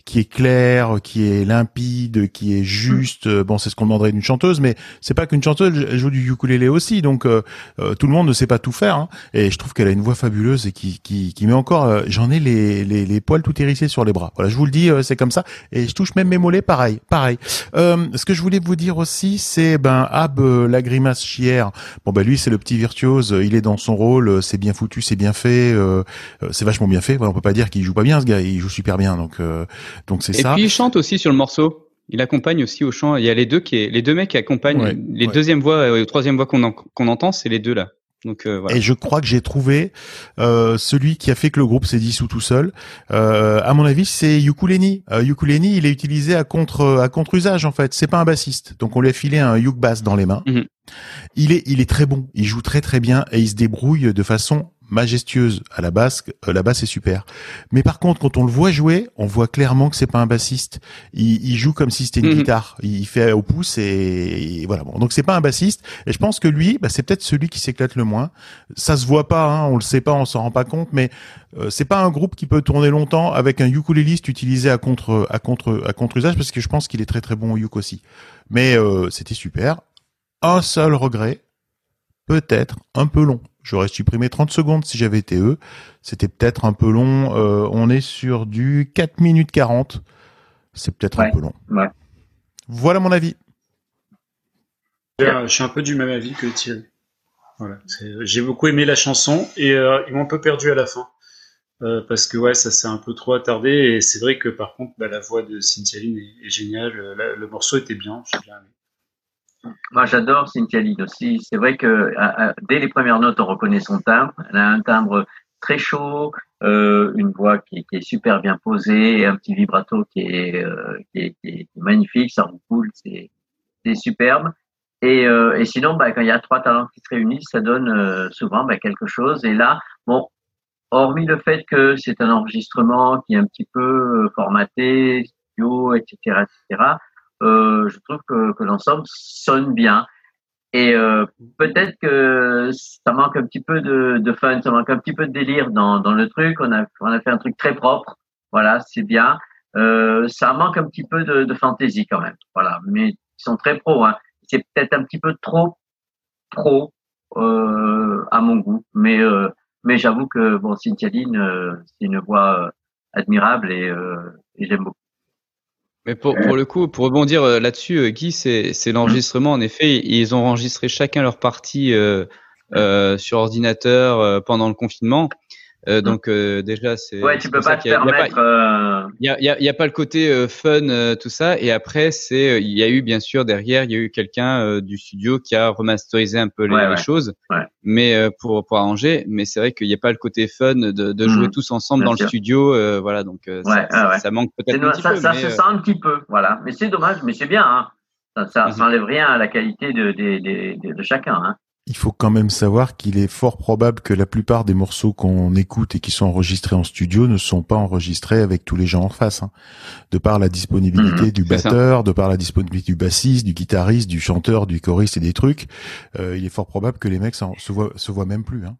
qui est claire qui est limpide qui est juste. Euh, bon c'est ce qu'on demanderait d'une chanteuse mais c'est pas qu'une chanteuse elle joue du ukulélé aussi donc euh, euh, tout le monde ne sait pas tout faire hein. et je trouve qu'elle a une voix fabuleuse et qui qui qui met encore euh, j'en ai les, les les poils tout hérissés sur les bras. Voilà je vous le dis euh, c'est comme ça. Et je touche même mes mollets pareil pareil. Euh, ce que je voulais vous dire aussi c'est ben Ab la grimace chière bon ben lui c'est le petit virtuose il est dans son rôle c'est bien foutu c'est bien fait c'est vachement bien fait. Voilà, on peut pas dire qu'il joue pas bien ce gars il joue super bien donc donc c'est Et ça puis il chante aussi sur le morceau. Il accompagne aussi au chant. Il y a les deux qui est, les deux mecs qui accompagnent Ouais, les ouais. deuxièmes voix et troisième voix qu'on en- qu'on entend, c'est les deux là. Donc euh, voilà. Et je crois que j'ai trouvé euh, celui qui a fait que le groupe s'est dissous tout seul. Euh, à mon avis, c'est Ukuleni. Euh, Ukuleni, il est utilisé à contre à contre usage en fait. C'est pas un bassiste, donc on lui a filé un uk bass dans les mains. Mhm. Il est il est très bon. Il joue très très bien et il se débrouille de façon majestueuse à la basse. Euh, la basse est super. Mais par contre, quand on le voit jouer, on voit clairement que c'est pas un bassiste. Il, il joue comme si c'était une Mhm. guitare. Il fait au pouce et, et voilà. Bon, donc c'est pas un bassiste. Et je pense que lui, bah, c'est peut-être celui qui s'éclate le moins. Ça se voit pas, hein, on le sait pas, on s'en rend pas compte, mais euh, c'est pas un groupe qui peut tourner longtemps avec un ukuléliste utilisé à contre à contre à contre usage parce que je pense qu'il est très très bon au uk aussi. Mais euh, c'était super. Un seul regret, peut-être un peu long. J'aurais supprimé 30 secondes si j'avais été eux. C'était peut-être un peu long. Euh, on est sur du 4 minutes 40. C'est peut-être un peu long. Ouais. Voilà mon avis. Je suis un peu du même avis que Thierry. Voilà. J'ai beaucoup aimé la chanson et euh, ils m'ont un peu perdu à la fin. Euh, parce que ouais, ça s'est un peu trop attardé et c'est vrai que par contre, bah, la voix de Cynthia Lynn est, est géniale. La- le morceau était bien, j'ai bien aimé. Moi, j'adore Cynthia Lynn aussi. C'est vrai que à- à- dès les premières notes, on reconnaît son timbre. Elle a un timbre très chaud, euh, une voix qui, qui est super bien posée, un petit vibrato qui est, euh, qui est, qui est magnifique, ça recoule, c'est c'est superbe. Et, euh, et sinon, bah, quand il y a trois talents qui se réunissent, ça donne euh, souvent bah, quelque chose. Et là, bon, hormis le fait que c'est un enregistrement qui est un petit peu euh, formaté, studio, etc., etc., euh, je trouve que, que l'ensemble sonne bien. Et euh, peut-être que ça manque un petit peu de, de fun, ça manque un petit peu de délire dans, dans le truc. On a, on a fait un truc très propre. Voilà, c'est bien. Euh, ça manque un petit peu de, de fantaisie quand même. Voilà, mais ils sont très pros. Hein. C'est peut-être un petit peu trop, trop euh, à mon goût. Mais euh, mais j'avoue que bon, Cynthia Lynn, euh, c'est une voix euh, admirable et, euh, et j'aime beaucoup. Pour, le coup, pour rebondir euh, là-dessus, euh, Guy, c'est l'enregistrement. En effet, ils ont enregistré chacun leur partie euh, sur ordinateur pendant le confinement. Euh, donc euh, déjà, c'est Ouais, tu peux pas te il y a pas- permettre. euh, Il y a, y a- y a pas le côté euh, fun, euh, tout ça. Et après, c'est, il y a eu bien sûr derrière, il y a eu quelqu'un euh, du studio qui a remasterisé un peu les, Ouais, les ouais. choses, Ouais. mais euh, pour pour arranger. Mais c'est vrai qu'il n'y a pas le côté fun de, de Mhm. jouer tous ensemble dans sûr. le studio, euh, voilà. Donc euh, Ouais, ça, ça- ça manque peut-être un petit ça, peu. ça mais, se sent un petit peu, voilà. Mais c'est dommage, mais c'est bien. Hein. Ça, ça, enlève rien à la qualité de, de, de, de, de chacun. Hein. Il faut quand même savoir qu'il est fort probable que la plupart des morceaux qu'on écoute et qui sont enregistrés en studio ne sont pas enregistrés avec tous les gens en face. hein. De par la disponibilité Mhm, du ça. batteur, de par la disponibilité du bassiste, du guitariste, du chanteur, du choriste et des trucs, euh, il est fort probable que les mecs se voient, se voient même plus. Hein.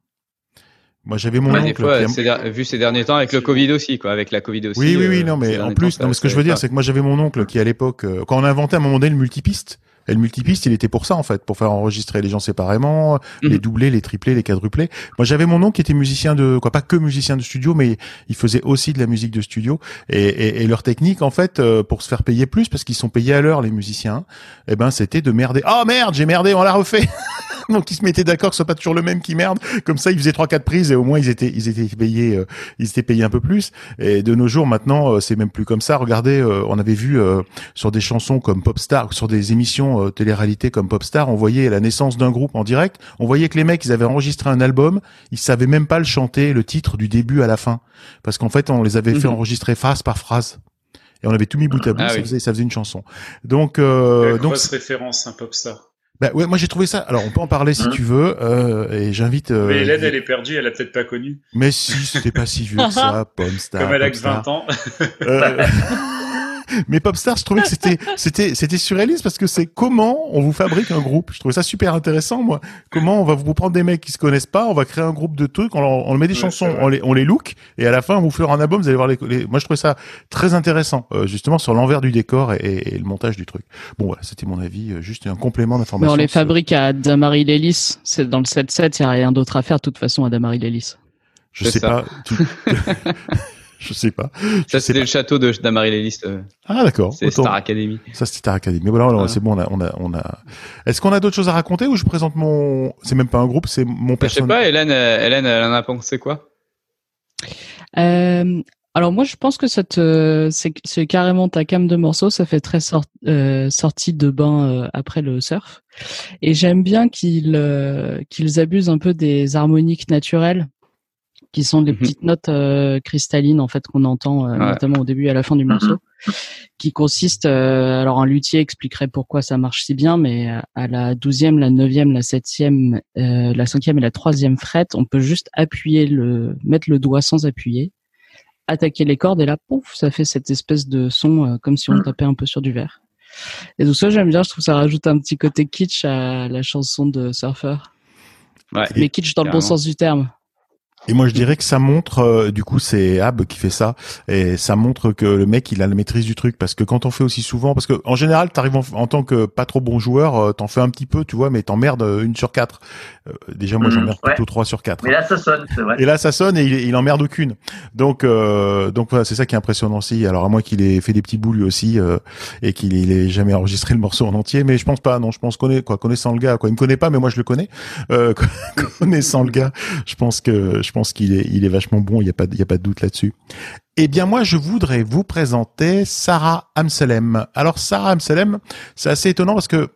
Moi, j'avais mon ouais, oncle. fois, qui a- vu ces derniers temps avec le Covid aussi, quoi, avec la Covid aussi. Oui, oui, oui, euh, non, mais en plus, temps, non, mais ce que je veux dire, c'est que moi j'avais mon oncle qui à l'époque, euh, quand on a inventé à un moment donné le multipiste, et le multipiste, il était pour ça en fait, pour faire enregistrer les gens séparément, les Mhm. doublés, les triplés, les quadruplés. Moi j'avais mon oncle qui était musicien de, quoi, pas que musicien de studio, mais il faisait aussi de la musique de studio. Et, et, et leur technique en fait, euh, pour se faire payer plus, parce qu'ils sont payés à l'heure les musiciens, eh ben c'était de merder. Oh merde, j'ai merdé, on l'a refait. [laughs] Donc ils se mettaient d'accord que ce soit pas toujours le même qui merde. Comme ça, ils faisaient trois quatre prises et au moins ils étaient ils étaient payés euh, ils étaient payés un peu plus. Et de nos jours maintenant, euh, c'est même plus comme ça. Regardez, euh, on avait vu euh, sur des chansons comme Popstar, sur des émissions euh, télé-réalité comme Popstar, on voyait la naissance d'un groupe en direct. On voyait que les mecs, ils avaient enregistré un album, ils savaient même pas le chanter, le titre du début à la fin, parce qu'en fait, on les avait fait Mhm. enregistrer phrase par phrase. Et on avait tout mis bout à bout, Ah ça, oui. faisait, ça faisait une chanson. Donc, euh, donc grosse référence, un popstar. Bah ouais, moi j'ai trouvé ça. Alors on peut en parler si Hein tu veux, euh, et j'invite. euh, Mais Hélène, elle est perdue, elle a peut-être pas connu. Mais si, c'était pas si vieux que ça, [laughs] Popstar. Comme elle a que Popstar. 20 ans. Euh, [laughs] Mais Popstar, je trouvais que c'était [laughs] c'était c'était surréaliste parce que c'est comment on vous fabrique un groupe. Je trouvais ça super intéressant, moi. Comment on va vous prendre des mecs qui se connaissent pas, on va créer un groupe de trucs, on, leur- on met des Ouais, chansons, on les on les look et à la fin on vous fait un album. Vous allez voir les, les- moi je trouvais ça très intéressant, euh, justement sur l'envers du décor et, et- et le montage du truc. Bon voilà, c'était mon avis, euh, juste un complément Mais d'information. on les fabrique à Damary Lélis. C'est dans le 7-7, il n'y a rien d'autre à faire de toute façon à Damary Lélis. Je sais ça. pas. tu- [laughs] [laughs] je sais pas. Ça, pas. le château de d'Amarie Lélis. euh, Ah d'accord. C'est Star Academy. Ça, c'est Star Academy. Mais voilà, voilà, Voilà. c'est bon, on a, on a, on a. Est-ce qu'on a d'autres choses à raconter ou je présente mon, c'est même pas un groupe, c'est mon Bah, Je sais personnage? pas, Hélène, euh, Hélène, elle en a pensé quoi? Euh, alors moi je pense que cette, euh, c'est c'est carrément ta cam de morceaux, ça fait très sort, euh, sortie de bain euh, après le surf. Et j'aime bien qu'ils euh, qu'ils abusent un peu des harmoniques naturelles, qui sont des Mhm. petites notes euh, cristallines en fait qu'on entend euh, Ouais. notamment au début et à la fin du morceau, [laughs] qui consiste. euh, alors un luthier expliquerait pourquoi ça marche si bien, mais euh, à la douzième, la neuvième, la septième, euh, la cinquième et la troisième frette, on peut juste appuyer le, mettre le doigt sans appuyer attaquer les cordes et là, pouf, ça fait cette espèce de son euh, comme si on Mm. tapait un peu sur du verre. Et donc ça, j'aime bien, je trouve que ça rajoute un petit côté kitsch à la chanson de Surfer. Ouais. Mais kitsch dans le bon sens du terme. Et moi, je dirais que ça montre, euh, du coup, c'est Ab qui fait ça, et ça montre que le mec, il a la maîtrise du truc, parce que quand on fait aussi souvent, parce que en général, t'arrives en, en tant que pas trop bon joueur, euh, t'en fais un petit peu, tu vois, mais t'emmerdes euh, une sur quatre. Euh, déjà, moi, Mhm, j'emmerde ouais. plutôt trois sur quatre. Mais là, ça sonne, c'est vrai. Et là, ça sonne et il, il emmerde aucune. Donc, euh, donc voilà, c'est ça qui est impressionnant aussi. Alors à moins qu'il ait fait des petits bouts lui aussi euh, et qu'il ait, il ait jamais enregistré le morceau en entier, mais je pense pas. Non, je pense qu'on est quoi, connaissant le gars, quoi. Il me connaît pas, mais moi je le connais. Euh, [laughs] connaissant le gars, je pense que je pense qu'il est, il est vachement bon. Il y a pas, il y a pas de doute là-dessus. Eh bien, moi, je voudrais vous présenter Sarah Amselem. Alors, Sarah Amselem, c'est assez étonnant parce que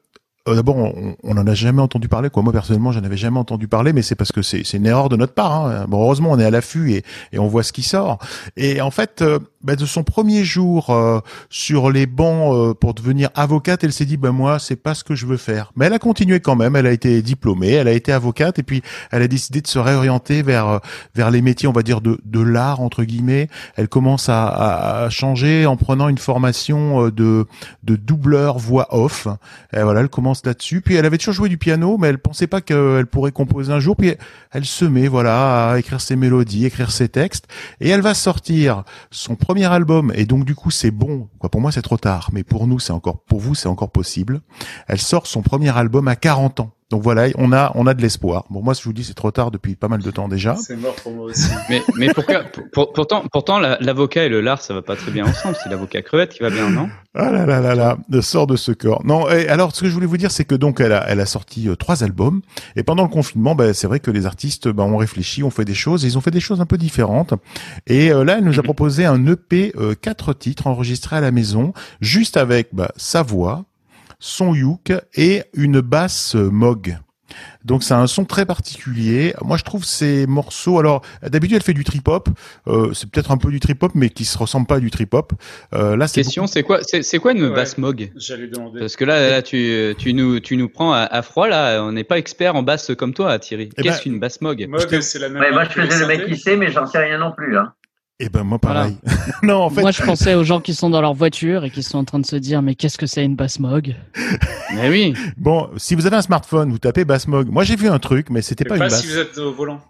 euh, D'abord, on, on en a jamais entendu parler. Quoi. Moi, personnellement, j'en avais jamais entendu parler, mais c'est parce que c'est une erreur de notre part. Hein. Bon, heureusement, on est à l'affût et, et on voit ce qui sort. Et en fait, euh, bah, de son premier jour euh, sur les bancs euh, pour devenir avocate, elle s'est dit, bah moi, c'est pas ce que je veux faire. Mais elle a continué quand même. Elle a été diplômée, elle a été avocate, et puis elle a décidé de se réorienter vers euh, vers les métiers, on va dire de de l'art entre guillemets. Elle commence à, à, à changer en prenant une formation de de doubleur voix off. Et voilà, elle commence là-dessus. Puis elle avait toujours joué du piano, mais elle pensait pas qu'elle pourrait composer un jour. Puis elle se met, voilà, à écrire ses mélodies, écrire ses textes, et elle va sortir son premier album. Et donc du coup, c'est bon. Quoi, pour moi, c'est trop tard, mais pour nous, c'est encore, pour vous, c'est encore possible. Elle sort son premier album à 40 ans. Donc voilà, on a, on a de l'espoir. Bon, moi, je vous dis, c'est trop tard depuis pas mal de temps déjà. C'est mort pour moi aussi. Mais, mais pourquoi, pour- pour- pourtant, pourtant, la- l'avocat et le lard, ça va pas très bien ensemble. C'est l'avocat crevette qui va bien, non? Ah là là là là, de sort de ce corps. Non, et alors ce que je voulais vous dire, c'est que donc elle a, elle a sorti euh, trois albums, et pendant le confinement, ben, c'est vrai que les artistes ben, ont réfléchi, ont fait des choses, et ils ont fait des choses un peu différentes. Et euh, là, elle nous a Mhm. proposé un EP euh, quatre titres enregistrés à la maison, juste avec bah, sa voix, son youk et une basse Moog. Donc c'est un son très particulier. Moi je trouve ces morceaux. Alors d'habitude elle fait du trip hop. Euh, c'est peut-être un peu du trip hop, mais qui se ressemble pas à du trip hop. Euh, là c'est Question, c'est quoi, c'est, c'est quoi une Ouais. basse J'allais demander. Parce que là, là, tu, tu nous, tu nous prends à, à froid là. On n'est pas expert en basse comme toi, Thierry. Eh Qu'est-ce ben, qu'une basse Moog Moog, c'est la même. Ouais, moi, je faisais le mec qui sait, mais j'en sais rien non plus. Hein. Et ben moi pareil. [laughs] non en fait. Moi, je pensais aux gens qui sont dans leur voiture et qui sont en train de se dire, mais qu'est-ce que c'est une basse Moog Mais oui. Bon, si vous avez un smartphone, vous tapez Bassmog. Moi, j'ai vu un truc, mais c'était pas, pas une basse. si vous êtes au volant.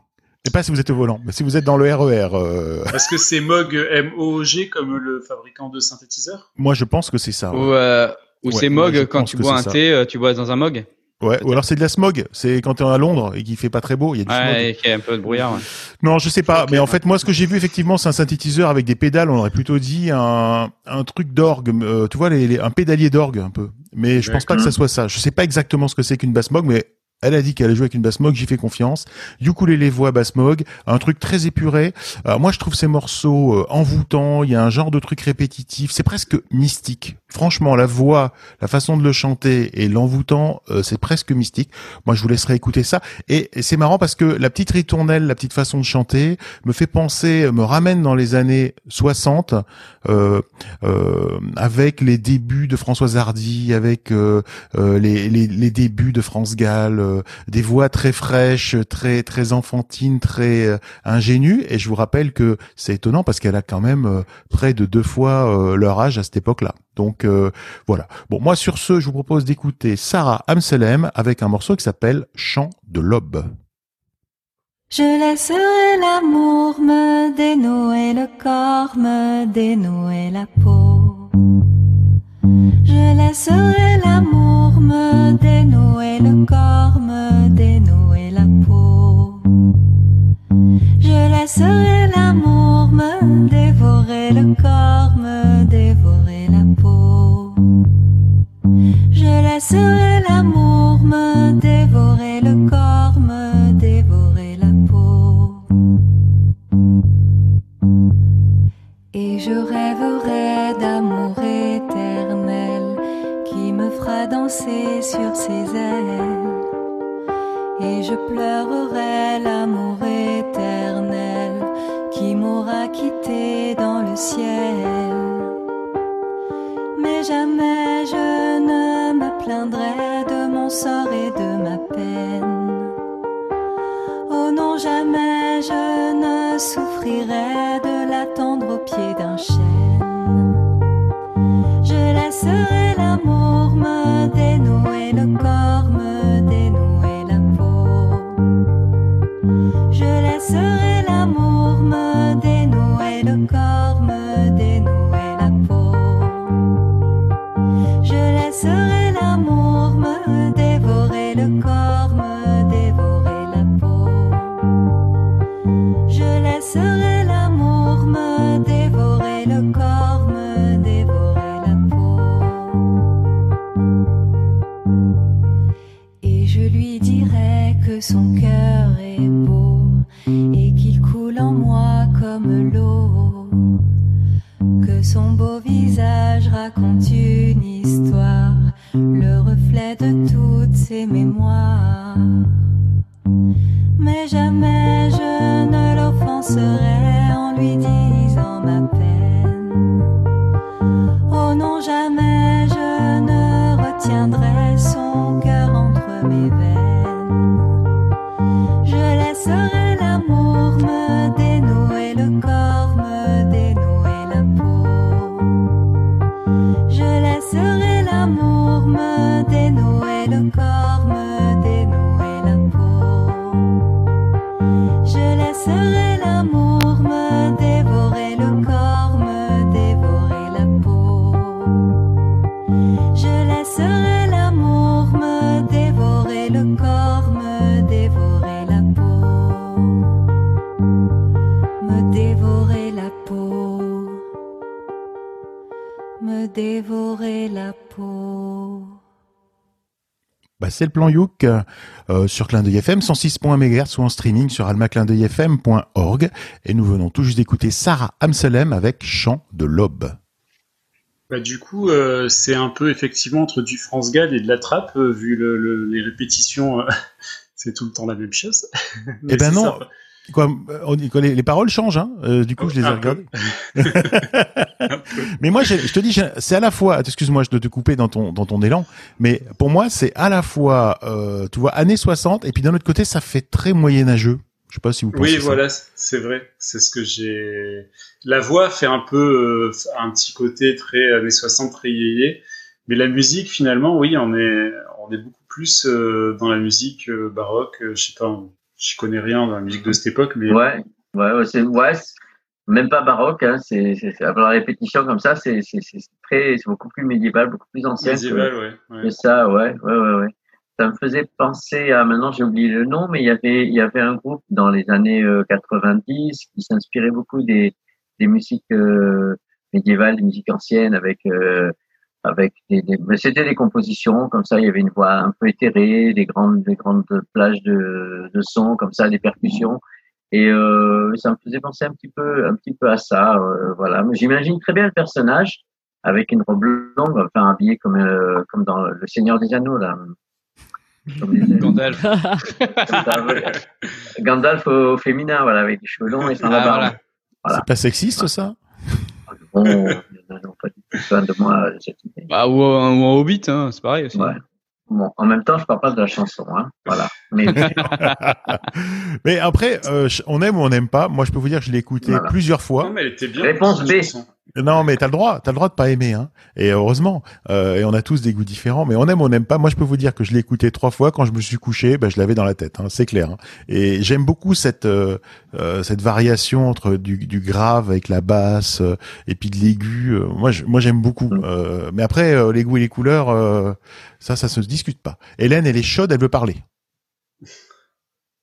Et pas si vous êtes au volant. Mais si vous êtes dans le RER, euh, Parce que c'est Moog M-O-G comme le fabricant de synthétiseurs? moi, je pense que c'est ça. Ou, euh, ou Ouais, c'est je quand tu bois un ça. thé, euh, tu bois dans un Moog. Ouais. Ou alors c'est de la smog. C'est quand t'es à Londres et qu'il fait pas très beau, il y a du smog. Ouais, et qu'il y a un peu de brouillard. ouais. Non, je sais pas. Mais en fait, moi, ce que j'ai vu effectivement, c'est un synthétiseur avec des pédales. On aurait plutôt dit un, un truc d'orgue. euh, tu vois, les, les- un pédalier d'orgue un peu. Mais je pense pas que ça soit ça. Je sais pas exactement ce que c'est qu'une basse mog, mais elle a dit qu'elle a joué avec une basse mog. J'y fais confiance. Ukulele voix basse mog, un truc très épuré. Alors moi, je trouve ces morceaux euh, envoûtants. Il y a un genre de truc répétitif. C'est presque mystique. Franchement, la voix, la façon de le chanter et l'envoûtant, euh, c'est presque mystique. Moi, je vous laisserai écouter ça. Et, c'est marrant parce que la petite ritournelle, la petite façon de chanter, me fait penser, me ramène dans les années 60, euh, euh, avec les débuts de Françoise Hardy, avec euh, euh, les, les, les débuts de France Gall, euh, des voix très fraîches, très très enfantines, très euh, ingénues. Et je vous rappelle que c'est étonnant parce qu'elle a quand même euh, près de deux fois euh, leur âge à cette époque-là. Donc euh, voilà. Bon, moi sur ce, je vous propose d'écouter Sarah Amselem avec un morceau qui s'appelle Chant de l'aube. Je laisserai l'amour me dénouer le corps, me dénouer la peau. Je laisserai l'amour me dénouer le corps, me dénouer la peau. Je laisserai l'amour me dévorer le corps, me dévorer Je laisserai l'amour me dévorer le corps, me dévorer la peau. Et je rêverai d'amour éternel qui me fera danser sur ses ailes. Et je pleurerai l'amour éternel qui m'aura quitté dans le ciel. Mais jamais je ne me plaindrai de mon sort et de ma peine. Oh non, jamais je ne souffrirai de l'attendre au pied d'un chêne. Je laisserai 空气 c'est le plan Youk euh, sur Clin d'œil FM 106.1 MHz ou en streaming sur almaclindeuilfm.org et nous venons tout juste d'écouter Sarah Amselem avec Chant de l'aube. Bah, du coup, euh, c'est un peu effectivement entre du France Gall et de la trappe, euh, vu le, le- les répétitions, euh, [laughs] c'est tout le temps la même chose. [laughs] Eh ben non, sympa. Quoi, euh, on les, les paroles changent, hein. euh, du coup je les ai regardées. [laughs] [laughs] Mais moi, je te dis, c'est à la fois, excuse-moi de te couper dans ton dans ton élan, mais pour moi, c'est à la fois, euh, tu vois, années 60, et puis d'un autre côté, ça fait très moyenâgeux. Je sais pas si vous pensez Oui, ça. voilà, c'est vrai. C'est ce que j'ai. La voix fait un peu euh, un petit côté très années 60, très yéyé. Mais la musique, finalement, oui, on est, on est beaucoup plus dans la musique baroque. Je sais pas, je connais rien dans la musique de cette époque, mais Ouais, ouais, ouais, c'est ouais, même pas baroque. Hein, c'est la répétition comme ça, c'est très, c'est beaucoup plus médiéval, beaucoup plus ancien que- médiéval, ouais. ouais. que ça. Ouais, ouais, ouais, ouais. Ça me faisait penser à maintenant j'ai oublié le nom, mais il y avait il y avait un groupe dans les années euh, 90 qui s'inspirait beaucoup des des musiques euh, médiévales, des musiques anciennes avec euh, avec des, des mais c'était des compositions comme ça. Il y avait une voix un peu éthérée, des grandes des grandes plages de de sons comme ça, des percussions. Et euh, ça me faisait penser un petit peu, un petit peu à ça, euh, voilà. Mais j'imagine très bien le personnage. avec une robe longue, enfin habillé comme euh, comme dans Le Seigneur des Anneaux là. Comme [laughs] les- Gandalf. Gandalf au, au féminin, voilà, avec des cheveux longs et sans la Ah, barbe. voilà. Voilà. C'est pas sexiste ça? Non, non, pas du tout loin de moi cette idée. Bah, ou, un, ou un Hobbit, hein, c'est pareil aussi. Ouais. Bon, en même temps, je parle pas de la chanson, hein. Voilà. Mais [laughs] Mais après, euh, on aime ou on n'aime pas. Moi, je peux vous dire que je l'ai écouté Voilà. plusieurs Non, fois. mais elle était bien. Réponse B. chanson. Non, mais t'as le droit, t'as le droit de pas aimer, hein. Et heureusement, euh, et on a tous des goûts différents. Mais on aime ou on n'aime pas. Moi, je peux vous dire que je l'ai écouté trois fois. Quand je me suis couché, ben, je l'avais dans la tête, hein, c'est clair. hein. Et j'aime beaucoup cette euh, euh, cette variation entre du, du grave avec la basse euh, et puis de l'aigu. Euh, moi, je- moi, j'aime beaucoup. Mm. Euh, mais après, euh, les goûts et les couleurs, euh, ça, ça se discute pas. Hélène, elle est chaude, elle veut parler.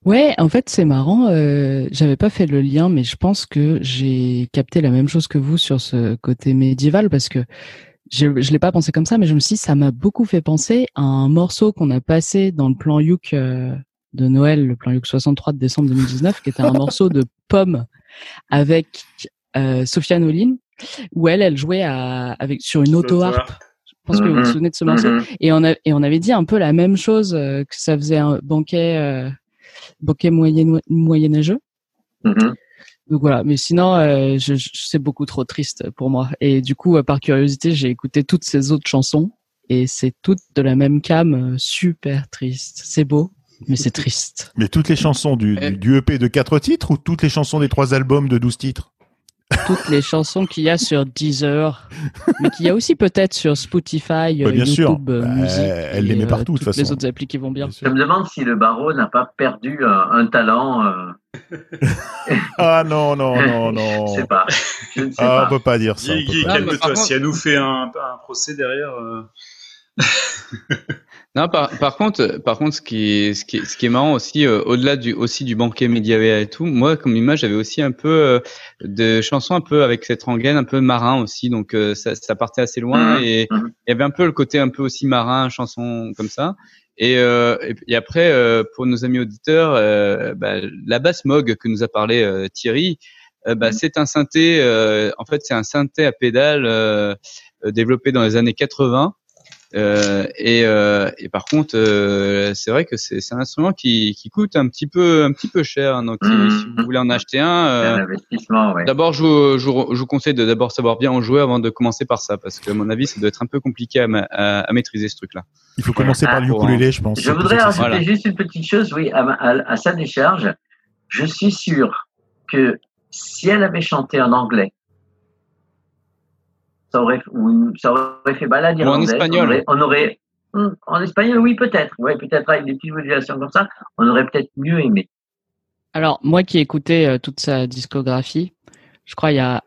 Ouais, en fait, c'est marrant. Euh, J'avais pas fait le lien, mais je pense que j'ai capté la même chose que vous sur ce côté médiéval parce que je, je l'ai pas pensé comme ça, mais je me suis dit, ça m'a beaucoup fait penser à un morceau qu'on a passé dans le plan Youk euh, de Noël, le plan Youk 63 de décembre 2019, qui était un morceau de Pomme avec euh, Sofiane Olin, où elle, elle jouait à, avec sur une auto-harpe. Je pense que vous vous Mhm. souvenez de ce morceau. Mhm. Et on, a, et on avait dit un peu la même chose, euh, que ça faisait un banquet, banquet moyen, moyenâgeux. Mhm. Donc voilà, mais sinon, euh, je, je- c'est beaucoup trop triste pour moi. Et du coup, euh, par curiosité, j'ai écouté toutes ces autres chansons et c'est toutes de la même cam, euh, super triste. C'est beau, mais c'est triste. Mais toutes les chansons du, du, du EP de quatre titres ou toutes les chansons des trois albums de 12 titres? Toutes les chansons qu'il y a sur Deezer, mais qu'il y a aussi peut-être sur Spotify, Bah, euh, bien sûr. YouTube, euh, Bah, musique. elle et, les met euh, partout, de toute les façon. autres applis qui vont bien. Bien Je sûr. me demande si le barreau n'a pas perdu un, un talent. Euh, Ah non, non, non, [laughs] Je non. sais pas. Je ne sais Ah, on pas. peut pas dire ça. on Guy, peut pas. Non, mais calme-toi. Si elle nous fait un, un procès derrière. euh, [laughs] Non, par, par contre, par contre, ce qui est, ce qui est, ce qui est marrant aussi, euh, au-delà du, aussi du banquet médiéval et tout, moi, comme image, j'avais aussi un peu euh, de chansons un peu avec cette rengaine, un peu marin aussi, donc euh, ça, ça partait assez loin Mhm. et Mhm. il y avait un peu le côté un peu aussi marin, chanson comme ça. Et, euh, et, puis après, euh, pour nos amis auditeurs, euh, bah, la basse Moog que nous a parlé euh, Thierry, bah, Mhm. c'est un synthé. euh, en fait, c'est un synthé à pédale développé dans les années 80. Euh, et, euh, et par contre, euh, c'est vrai que c'est c'est un instrument qui, qui coûte un petit peu un petit peu cher. hein. donc, si vous voulez en acheter un, C'est euh, un investissement, ouais. D'abord, je, vous- je, vous- je vous conseille de d'abord savoir bien en jouer avant de commencer par ça, parce que à mon avis, ça doit être un peu compliqué à, ma- à, à maîtriser ce truc-là. Il faut commencer par le ukulélé, je pense. Je voudrais rajouter Voilà. juste une petite chose, oui, à, à- à sa décharge. Je suis sûr que si elle avait chanté en anglais, ça aurait, ou ça aurait fait balade Ou en espagnol. On aurait, on aurait- Hmm, en espagnol, oui, peut-être. Ouais, peut-être avec des petites modulations comme ça, on aurait peut-être mieux aimé. Alors, moi qui ai écouté euh, toute sa discographie, je crois il y a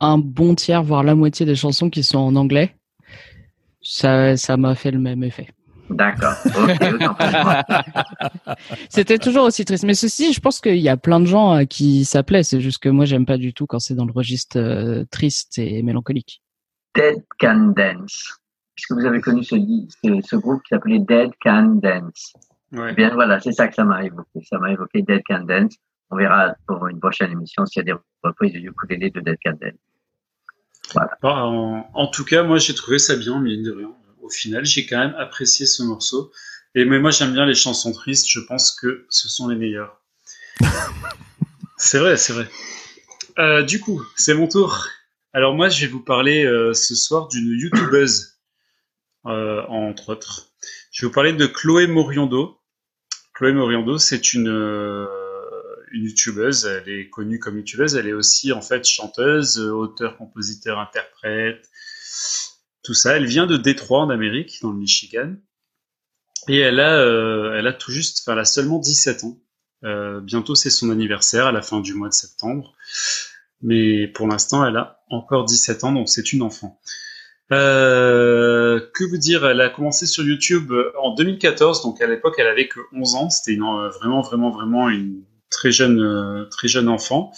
un bon tiers, voire la moitié des chansons qui sont en anglais. Ça, ça m'a fait le même effet. D'accord. [laughs] C'était toujours aussi triste. Mais ceci, je pense qu'il y a plein de gens à qui ça plaît. C'est juste que moi, j'aime pas du tout quand c'est dans le registre euh, triste et mélancolique. Dead Can Dance. Est-ce que vous avez connu ce, ce, ce groupe qui s'appelait Dead Can Dance? Eh bien, voilà, c'est ça que ça m'a évoqué. Ça m'a évoqué Dead Can Dance. On verra pour une prochaine émission s'il y a des reprises de ukulélé de Dead Can Dance. En, en tout cas, moi j'ai trouvé ça bien, mine de rien. Au final, j'ai quand même apprécié ce morceau. Et mais moi j'aime bien les chansons tristes. Je pense que ce sont les meilleures. [laughs] c'est vrai, c'est vrai. Euh, du coup, c'est mon tour. Alors moi, je vais vous parler euh, ce soir d'une youtubeuse, euh, entre autres. Je vais vous parler de Chloé Moriondo. Chloé Moriondo, c'est une euh, une youtubeuse. Elle est connue comme youtubeuse. Elle est aussi en fait chanteuse, auteur, compositeur, interprète, tout ça. Elle vient de Détroit en Amérique, dans le Michigan, et elle a euh, elle a tout juste, enfin, elle a seulement 17 ans. Euh, bientôt c'est son anniversaire à la fin du mois de septembre, mais pour l'instant elle a encore 17 ans, donc c'est une enfant. Euh, que vous dire? Elle a commencé sur YouTube en 2014, donc à l'époque elle avait que 11 ans. C'était euh, vraiment, vraiment, vraiment une très jeune, euh, très jeune enfant,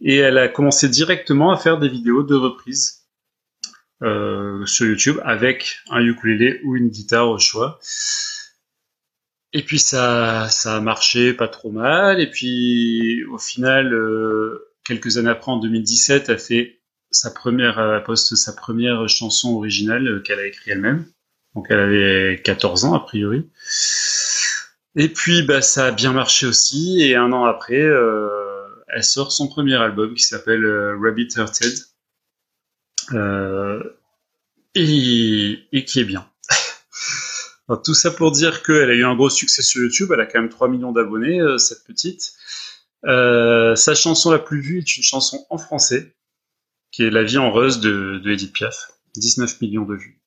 et elle a commencé directement à faire des vidéos de reprises euh, sur YouTube avec un ukulélé ou une guitare au choix. Et puis ça, ça a marché pas trop mal. Et puis au final, euh, quelques années après, en 2017, elle fait sa première, elle poste sa première chanson originale euh, qu'elle a écrite elle-même. Donc elle avait 14 ans a priori. Et puis bah ça a bien marché aussi. Et un an après, euh, elle sort son premier album qui s'appelle euh, Rabbit Hearted. Euh, et, qui est bien. [laughs] Tout ça pour dire qu'elle a eu un gros succès sur YouTube. Elle a quand même 3 millions d'abonnés, euh, cette petite. Euh, sa chanson la plus vue est une chanson en français, qui est La vie en rose de, de Edith Piaf. 19 millions de vues.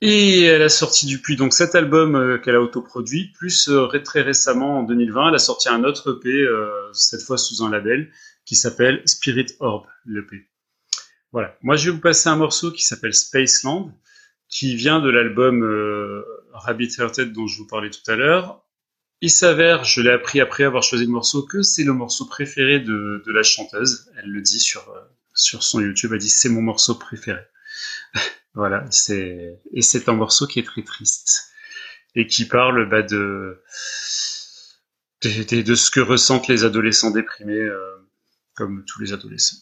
Et elle a sorti depuis donc cet album euh, qu'elle a autoproduit, plus euh, très récemment en 2020, elle a sorti un autre EP, cette fois sous un label, qui s'appelle Spirit Orb, l'EP. Voilà. Moi, je vais vous passer un morceau qui s'appelle Spaceland, qui vient de l'album Rabbit Hearted dont je vous parlais tout à l'heure. Il s'avère, je l'ai appris après avoir choisi le morceau, que c'est le morceau préféré de, de la chanteuse. Elle le dit sur, euh, sur son YouTube, elle dit c'est mon morceau préféré. [laughs] voilà, c'est et c'est un morceau qui est très triste et qui parle bah, de, de de de ce que ressentent les adolescents déprimés, euh, comme tous les adolescents.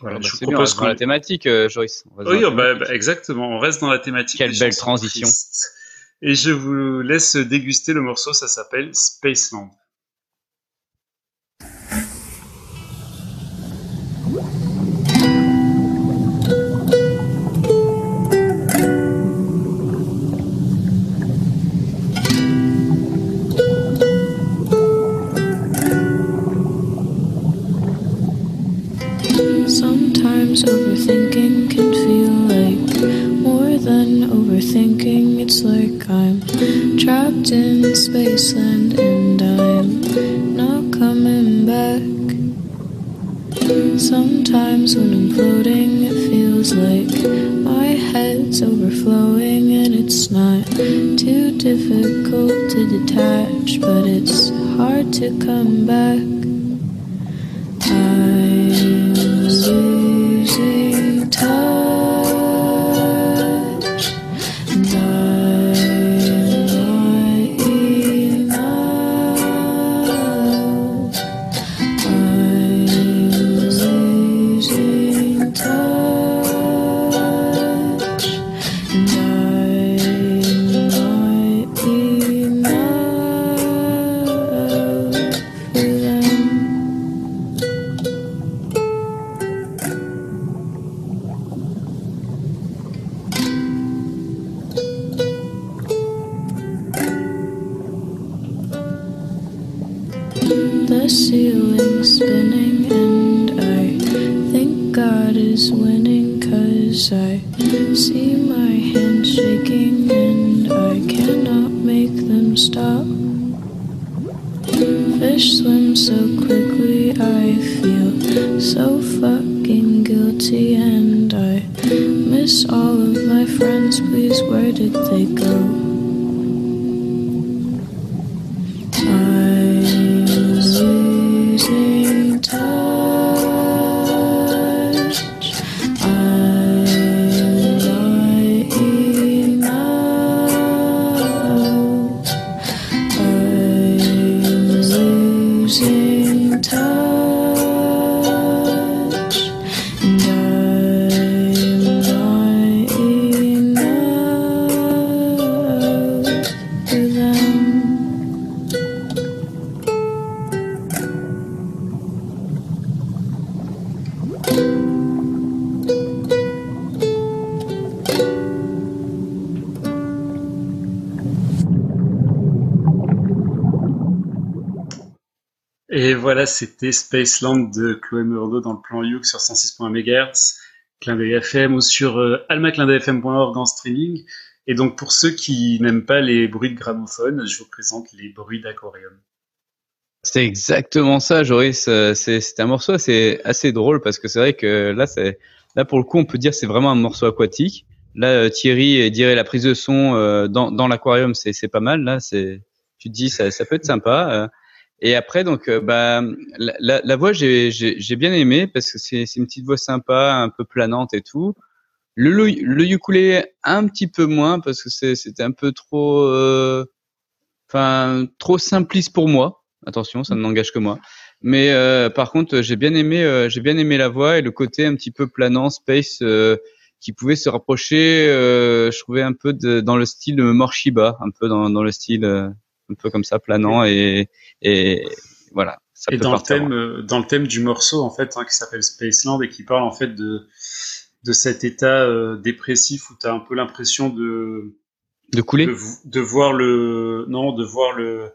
Voilà, Ah bah, je vous c'est bien, on propose reste dans la thématique, euh. On dans oui, la oh, bah, thématique. bah, exactement. On reste dans la thématique. Quelle belle transition. tristes. Et je vous laisse déguster le morceau. Ça s'appelle Spaceland. Sometimes overthinking can feel like more than overthinking. It's like trapped in spaceland and I'm not coming back. Sometimes when I'm floating, it feels like my head's overflowing and it's not too difficult to detach, but it's hard to come back. I'm Et voilà, c'était Spaceland de Chloé Murdo dans le plan Youk sur 106.1 MHz, Clin FM ou sur euh, en streaming. Et donc pour ceux qui n'aiment pas les bruits de gramophone, je vous présente les bruits d'aquarium. C'est exactement ça, Joris. Euh, C'est un morceau assez assez drôle parce que c'est vrai que là là pour le coup on peut dire c'est vraiment un morceau aquatique. Là euh, Thierry dirait la prise de son euh, dans l'aquarium c'est pas mal. Là tu te dis ça ça peut être sympa. Euh. Et après donc euh, bah la, la, voix j'ai j'ai j'ai bien aimé parce que c'est c'est une petite voix sympa, un peu planante et tout. Le le, le ukulélé un petit peu moins parce que c'est c'était un peu trop euh, enfin trop simpliste pour moi. Attention, ça ne n'engage que moi. Mais euh, par contre, j'ai bien aimé, euh, j'ai bien aimé la voix et le côté un petit peu planant, space, euh, qui pouvait se rapprocher. euh, je trouvais un peu de, dans le style de Morshiba, un peu dans, dans le style, euh, un peu comme ça, planant et et voilà. Ça Et peut dans le partir thème, euh, dans le thème du morceau en fait, hein, qui s'appelle Spaceland et qui parle en fait de de cet état euh, dépressif où tu as un peu l'impression de de couler. de, de voir le non de voir le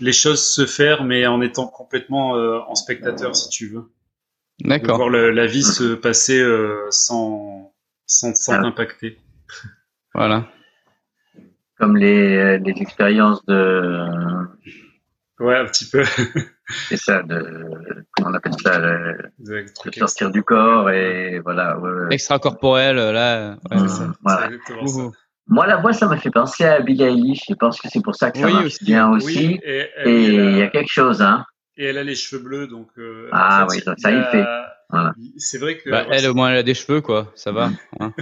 les choses se faire mais en étant complètement euh, en spectateur si tu veux de D'accord. voir le- la vie se passer euh, sans sans sans t'impacter Voilà. Comme les, euh, les expériences de, ouais un petit peu c'est ça, de, comment on appelle ça, le- de, sortir du corps et voilà. ouais, ouais. Extracorporel, là. ouais. Hum, c'est voilà. ça. Moi, la voix, ça m'a fait penser à Billie Eilish. Je pense que c'est pour ça que ça Oui, marche aussi. bien aussi. et, il y a, quelque chose, hein. et elle a les cheveux bleus donc euh, Ah oui, ça, ça y a- fait. Voilà. c'est vrai que Bah, elle, au moins, elle a des cheveux, quoi. Ça va. hein.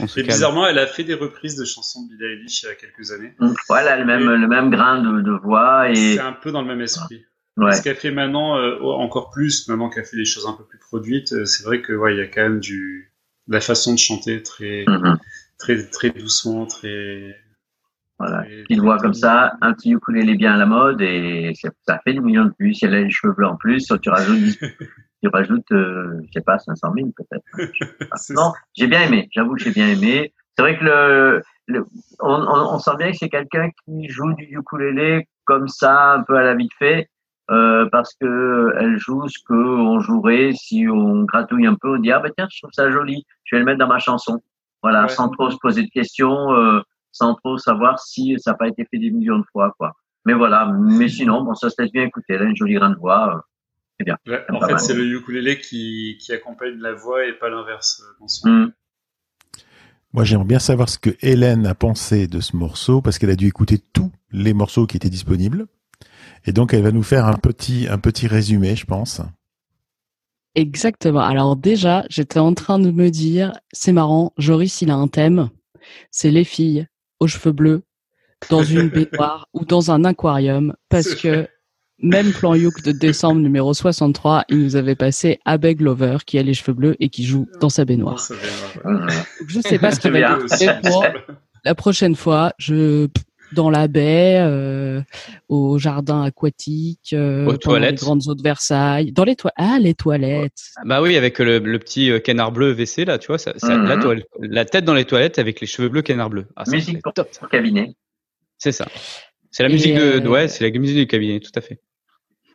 On [laughs] se et bizarrement elle a fait des reprises de chansons de Billie Eilish il y a quelques années Hum, Voilà, le même, Et- le même grain de, de voix et c'est un peu dans le même esprit ouais. Ce qu'elle fait maintenant, euh, encore plus, maintenant qu'elle fait des choses un peu plus produites, euh, c'est vrai que ouais, il y a quand même du la façon de chanter très Mhm. très très doucement, très Voilà. Petite voix comme ça, un petit ukulélé bien à la mode et ça, fait des millions de vues. Si elle a les cheveux blancs en plus, tu rajoutes, tu rajoutes, euh, je sais pas, 500 000 peut-être. [laughs] Non, j'ai bien aimé. J'avoue que j'ai bien aimé. C'est vrai que le, le on, on, on sent bien que c'est quelqu'un qui joue du ukulélé comme ça, un peu à la vite fait, euh, parce que elle joue ce que on jouerait si on gratouille un peu, on dit ah bah tiens, je trouve ça joli, je vais le mettre dans ma chanson. Voilà, Ouais. sans trop se poser de questions, euh, sans trop savoir si ça n'a pas été fait des millions de fois, quoi. Mais voilà, mais sinon, bon, ça se laisse bien écouter. Elle a une jolie grain de Ouais, en fait, c'est le ukulélé qui qui accompagne la voix et pas l'inverse euh. Hum. Moi, j'aimerais bien savoir ce que Hélène a pensé de ce morceau parce qu'elle a dû écouter tous les morceaux qui étaient disponibles. Et donc, elle va nous faire un petit, un petit résumé, je pense. Exactement. Alors déjà, j'étais en train de me dire, c'est marrant, Joris, il a un thème. C'est les filles aux cheveux bleus dans une [laughs] baignoire ou dans un aquarium parce que. Même plan Youk de décembre numéro 63, il nous avait passé Abeg Lover qui a les cheveux bleus et qui joue dans sa baignoire. je sais pas ce qu'il [laughs] va dire la prochaine fois, je dans la baie, euh, au jardin aquatique, euh, Aux pendant les toilettes. grandes eaux de Versailles, dans les toilettes. Ah, les toilettes. Bah oui, avec le, le petit euh, canard bleu WC là, tu vois, ça, ça- Mhm. la, toile- la tête dans les toilettes avec les cheveux bleus canard bleu. Ah, ça, Musique pour, top. pour cabinet. C'est ça. C'est la Et, musique de, euh, de- ouais, c'est la musique du cabinet, tout à fait.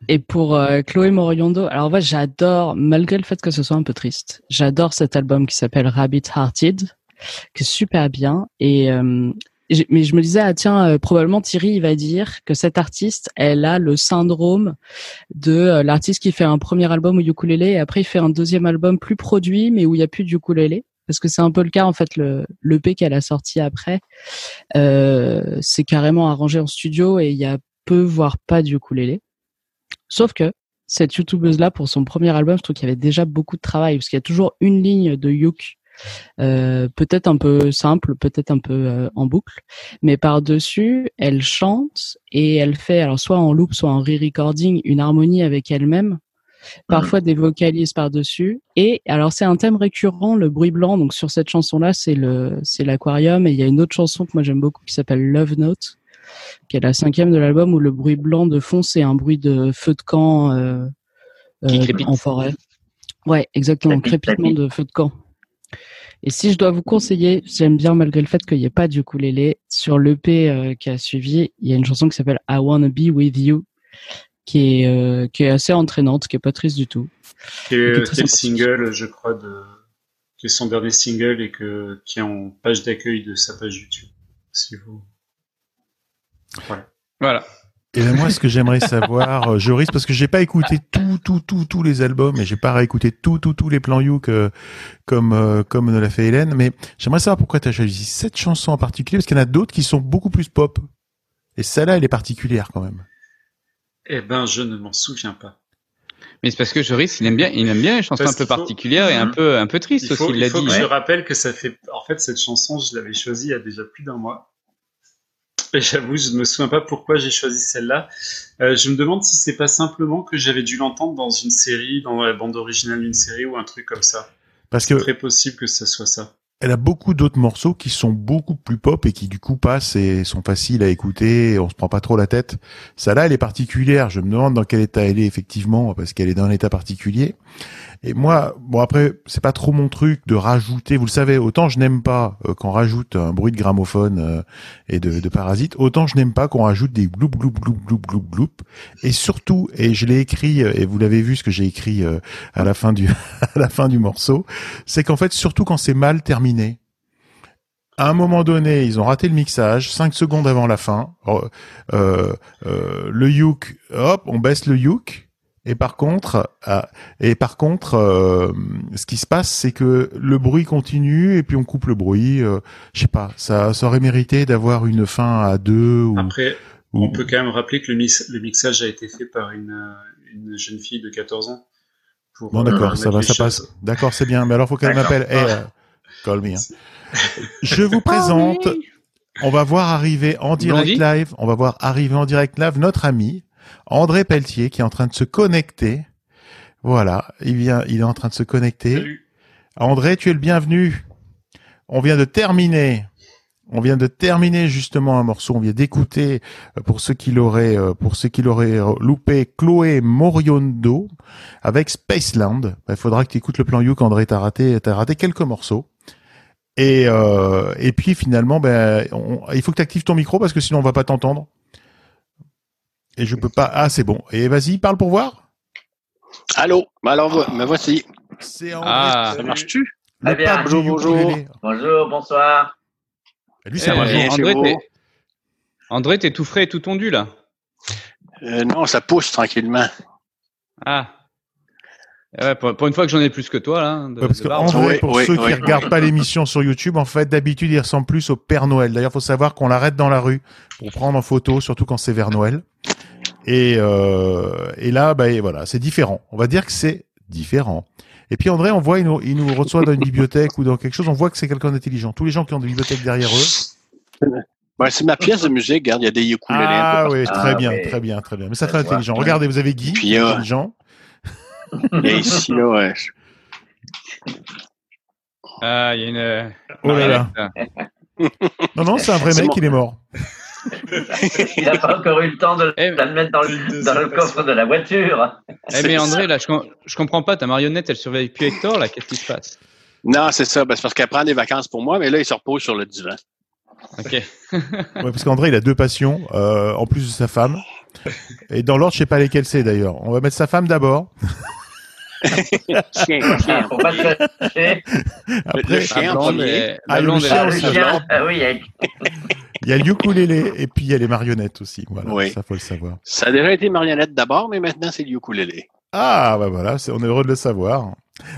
Et pour euh, Chloé Moriondo, alors moi j'adore, malgré le fait que ce soit un peu triste, j'adore cet album qui s'appelle Rabbit Hearted, qui est super bien. Et euh, mais je me disais ah tiens euh, probablement Thierry il va dire que cette artiste elle a le syndrome de euh, l'artiste qui fait un premier album au ukulélé et après il fait un deuxième album plus produit mais où il y a plus de ukulélé parce que c'est un peu le cas en fait le l'EP qu'elle a sorti après euh, c'est carrément arrangé en studio et il y a peu voire pas de ukulélé sauf que cette youtubeuse là pour son premier album je trouve qu'il y avait déjà beaucoup de travail parce qu'il y a toujours une ligne de uk euh, peut-être un peu simple, peut-être un peu euh, en boucle, mais par-dessus, elle chante et elle fait, alors soit en loop, soit en re-recording, une harmonie avec elle-même, parfois des vocalises par-dessus. Et alors c'est un thème récurrent, le bruit blanc. Donc sur cette chanson-là, c'est le c'est l'aquarium. Et il y a une autre chanson que moi j'aime beaucoup qui s'appelle Love Note, qui est la cinquième de l'album où le bruit blanc de fond c'est un bruit de feu de camp euh, Qui euh, en forêt. Ouais, exactement, Crépite, crépitement crépite. de feu de camp. Et si je dois vous conseiller, j'aime bien malgré le fait qu'il n'y ait pas de ukulélé, sur l'EP euh, qui a suivi, il y a une chanson qui s'appelle I Wanna Be With You, qui est, euh, qui est assez entraînante, qui est pas triste du tout. Qui est, qui est très qui est le single, je crois, de qui est son dernier single et que qui est en page d'accueil de sa page YouTube. Si vous. Voilà. Voilà. Et ben moi, ce que j'aimerais [laughs] savoir, euh, Joris, parce que j'ai pas écouté tout, tout, tout, tous les albums, et j'ai pas réécouté tout, tout, tous les plans You que, comme, euh, comme ne l'a fait Hélène, mais j'aimerais savoir pourquoi tu as choisi cette chanson en particulier, parce qu'il y en a d'autres qui sont beaucoup plus pop. Et celle-là, elle est particulière quand même. Eh ben, je ne m'en souviens pas. Mais c'est parce que Joris, il aime bien, il aime bien les chansons Parce un peu faut- particulières et un Mhm. peu, un peu tristes Il faut, aussi. Il il l'a faut dit. que je rappelle que ça fait, en fait, cette chanson, je l'avais choisie il y a déjà plus d'un mois. J'avoue, je ne me souviens pas pourquoi j'ai choisi celle-là. Euh, je me demande si c'est pas simplement que j'avais dû l'entendre dans une série, dans la bande originale d'une série ou un truc comme ça. Parce C'est que très possible que ça soit ça. elle a beaucoup d'autres morceaux qui sont beaucoup plus pop et qui du coup passent et sont faciles à écouter. et On se prend pas trop la tête. Celle-là, elle est particulière. Je me demande dans quel état elle est effectivement parce qu'elle est dans un état particulier. Et moi, bon après, c'est pas trop mon truc de rajouter. Vous le savez, autant je n'aime pas euh, qu'on rajoute un bruit de gramophone euh, et de, de parasites, autant je n'aime pas qu'on rajoute des gloup gloup gloup gloup gloup gloup. Et surtout, et je l'ai écrit euh, et vous l'avez vu ce que j'ai écrit euh, à la fin du [laughs] à la fin du morceau, c'est qu'en fait, surtout quand c'est mal terminé. À un moment donné, ils ont raté le mixage, 5 secondes avant la fin. Euh, euh, euh, le youk, hop, on baisse le youk. Et par contre, ah, et par contre, euh, ce qui se passe, c'est que le bruit continue et puis on coupe le bruit. euh, je sais pas, ça, ça aurait mérité d'avoir une fin à deux ou. Après, ou- on peut quand même rappeler que le, mix- le mixage a été fait par une, euh, une jeune fille de 14 ans. Pour, Bon, euh, d'accord, ça va, ça choses- passe. D'accord, c'est bien. Mais alors, faut qu'elle m'appelle. Eh, euh, [laughs] call me, hein. Je vous [laughs] présente. On va voir arriver en direct Blondie live. On va voir arriver en direct live notre ami André Pelletier qui est en train de se connecter. Voilà, il vient, il est en train de se connecter. Salut. André, tu es le bienvenu. On vient de terminer. On vient de terminer justement un morceau. On vient d'écouter euh, pour ceux qui l'auraient, euh, pour ceux qui l'auraient euh, loupé, Chloé Moriondo avec Spaceland. Bah, Il faudra que tu écoutes le plan Youk. André, t'as raté, t'as raté quelques morceaux. Et euh, et puis finalement, ben, on- il faut que tu actives ton micro parce que sinon on va pas t'entendre. Et je peux pas. Ah, c'est bon. Et vas-y, parle pour voir. Allô, ben alors, me voici. C'est André. Ah. Ça marche-tu? le Très bien. pape du Bonjour, bonjour. ukulélé. Bonjour, bonsoir. Lui, c'est Eh, un bien bonjour. chez André, vous. t'es... André, t'es tout frais et tout tondu là. Euh, non, ça pousse tranquillement. Ah. Ouais, pour, pour une fois que j'en ai plus que toi là. De, Ouais, parce de que Oui, pour oui, ceux qui oui. regardent pas l'émission sur YouTube, en fait, d'habitude, il ressemble plus au Père Noël. D'ailleurs, faut savoir qu'on l'arrête dans la rue pour prendre en photo, surtout quand c'est vers Noël. Et, euh, et là, bah, et voilà, c'est différent. On va dire que c'est différent. Et puis André, on voit, il nous, il nous reçoit dans une bibliothèque ou dans quelque chose, on voit que c'est quelqu'un d'intelligent. Tous les gens qui ont des bibliothèques derrière eux. Ben, c'est ma pièce de musique. Regarde, il y a des ukulélés un Ah oui, Ah, très bien, oui. très bien, très bien. Mais ça Ça très intelligent. Regardez, vous avez Guy, Puis, euh, intelligent. Ouais. Ah, il y a une. Oh là là. Non, non, c'est un vrai mec, bon. il est mort. Il n'a pas encore eu le temps de Eh, de le mettre dans le, dans le coffre de la voiture. Eh mais André, là, je, com- je comprends pas. Ta marionnette, elle surveille plus Hector là. Qu'est-ce qui se passe? Non, c'est ça. Ben, c'est parce qu'elle prend des vacances pour moi, mais là, il se repose sur le divan. Ok. [laughs] Ouais, parce qu'André, il a deux passions, euh, en plus de sa femme. Et dans l'ordre, je sais pas lesquelles c'est d'ailleurs. On va mettre sa femme d'abord. Chien, chien. Se cacher. Après, Le chien La en blonde, premier. est- Ah, le chien Ah, chien, ah oui, il y a le ukulélé et puis il y a les marionnettes aussi. Voilà, Oui. ça faut le savoir. Ça a déjà été marionnette d'abord, mais maintenant, c'est le ukulélé. Ah, bah voilà, c'est- on est heureux de le savoir.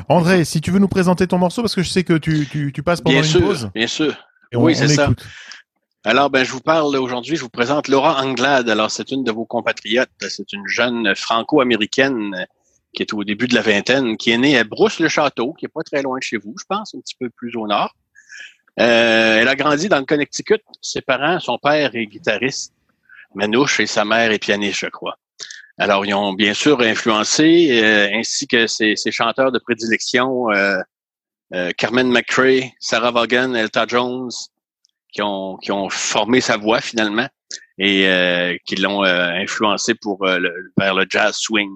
André, si tu veux nous présenter ton morceau, parce que je sais que tu, tu, tu passes pendant Bien une sûr, pause. bien sûr. Et on, Oui, on c'est ça. écoute. Alors, ben, je vous parle aujourd'hui, je vous présente Laura Anglade. Alors, c'est une de vos compatriotes. C'est une jeune franco-américaine qui est au début de la vingtaine, qui est née à Brousse-le-Château, qui est pas très loin de chez vous, je pense, un petit peu plus au nord. Euh, elle a grandi dans le Connecticut. Ses parents, son père est guitariste, manouche, et sa mère est pianiste, je crois. Alors, ils ont bien sûr influencé, euh, ainsi que ses, chanteurs de prédilection, euh, Carmen McRae, Sarah Vaughan, Elta Jones, qui ont, qui ont formé sa voix finalement et euh, qui l'ont euh, influencé pour euh, vers le jazz swing.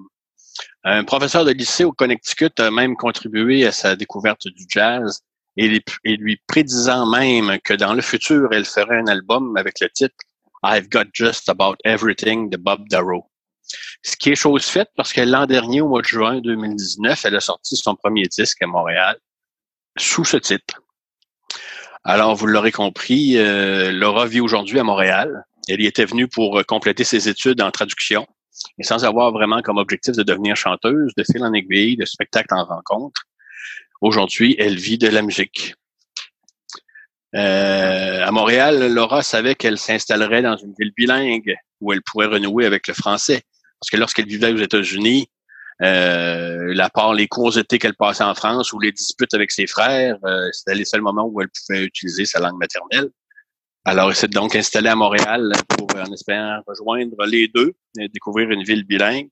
Un professeur de lycée au Connecticut a même contribué à sa découverte du jazz et, et lui prédisant même que dans le futur, elle ferait un album avec le titre I've Got Just About Everything de Bob Darrow. Ce qui est chose faite parce que l'an dernier, au mois de juin 2019, elle a sorti son premier disque à Montréal sous ce titre. Alors, vous l'aurez compris, euh, Laura vit aujourd'hui à Montréal. Elle y était venue pour euh, compléter ses études en traduction et sans avoir vraiment comme objectif de devenir chanteuse, de fil en aiguille, de spectacle en rencontre. Aujourd'hui, elle vit de la musique. Euh, à Montréal, Laura savait qu'elle s'installerait dans une ville bilingue où elle pourrait renouer avec le français. Parce que lorsqu'elle vivait aux États-Unis, la part les courts étés qu'elle passait en France ou les disputes avec ses frères, euh, c'était les seuls moments où elle pouvait utiliser sa langue maternelle. Alors, il s'est donc installé à Montréal pour, en espérant rejoindre les deux et découvrir une ville bilingue.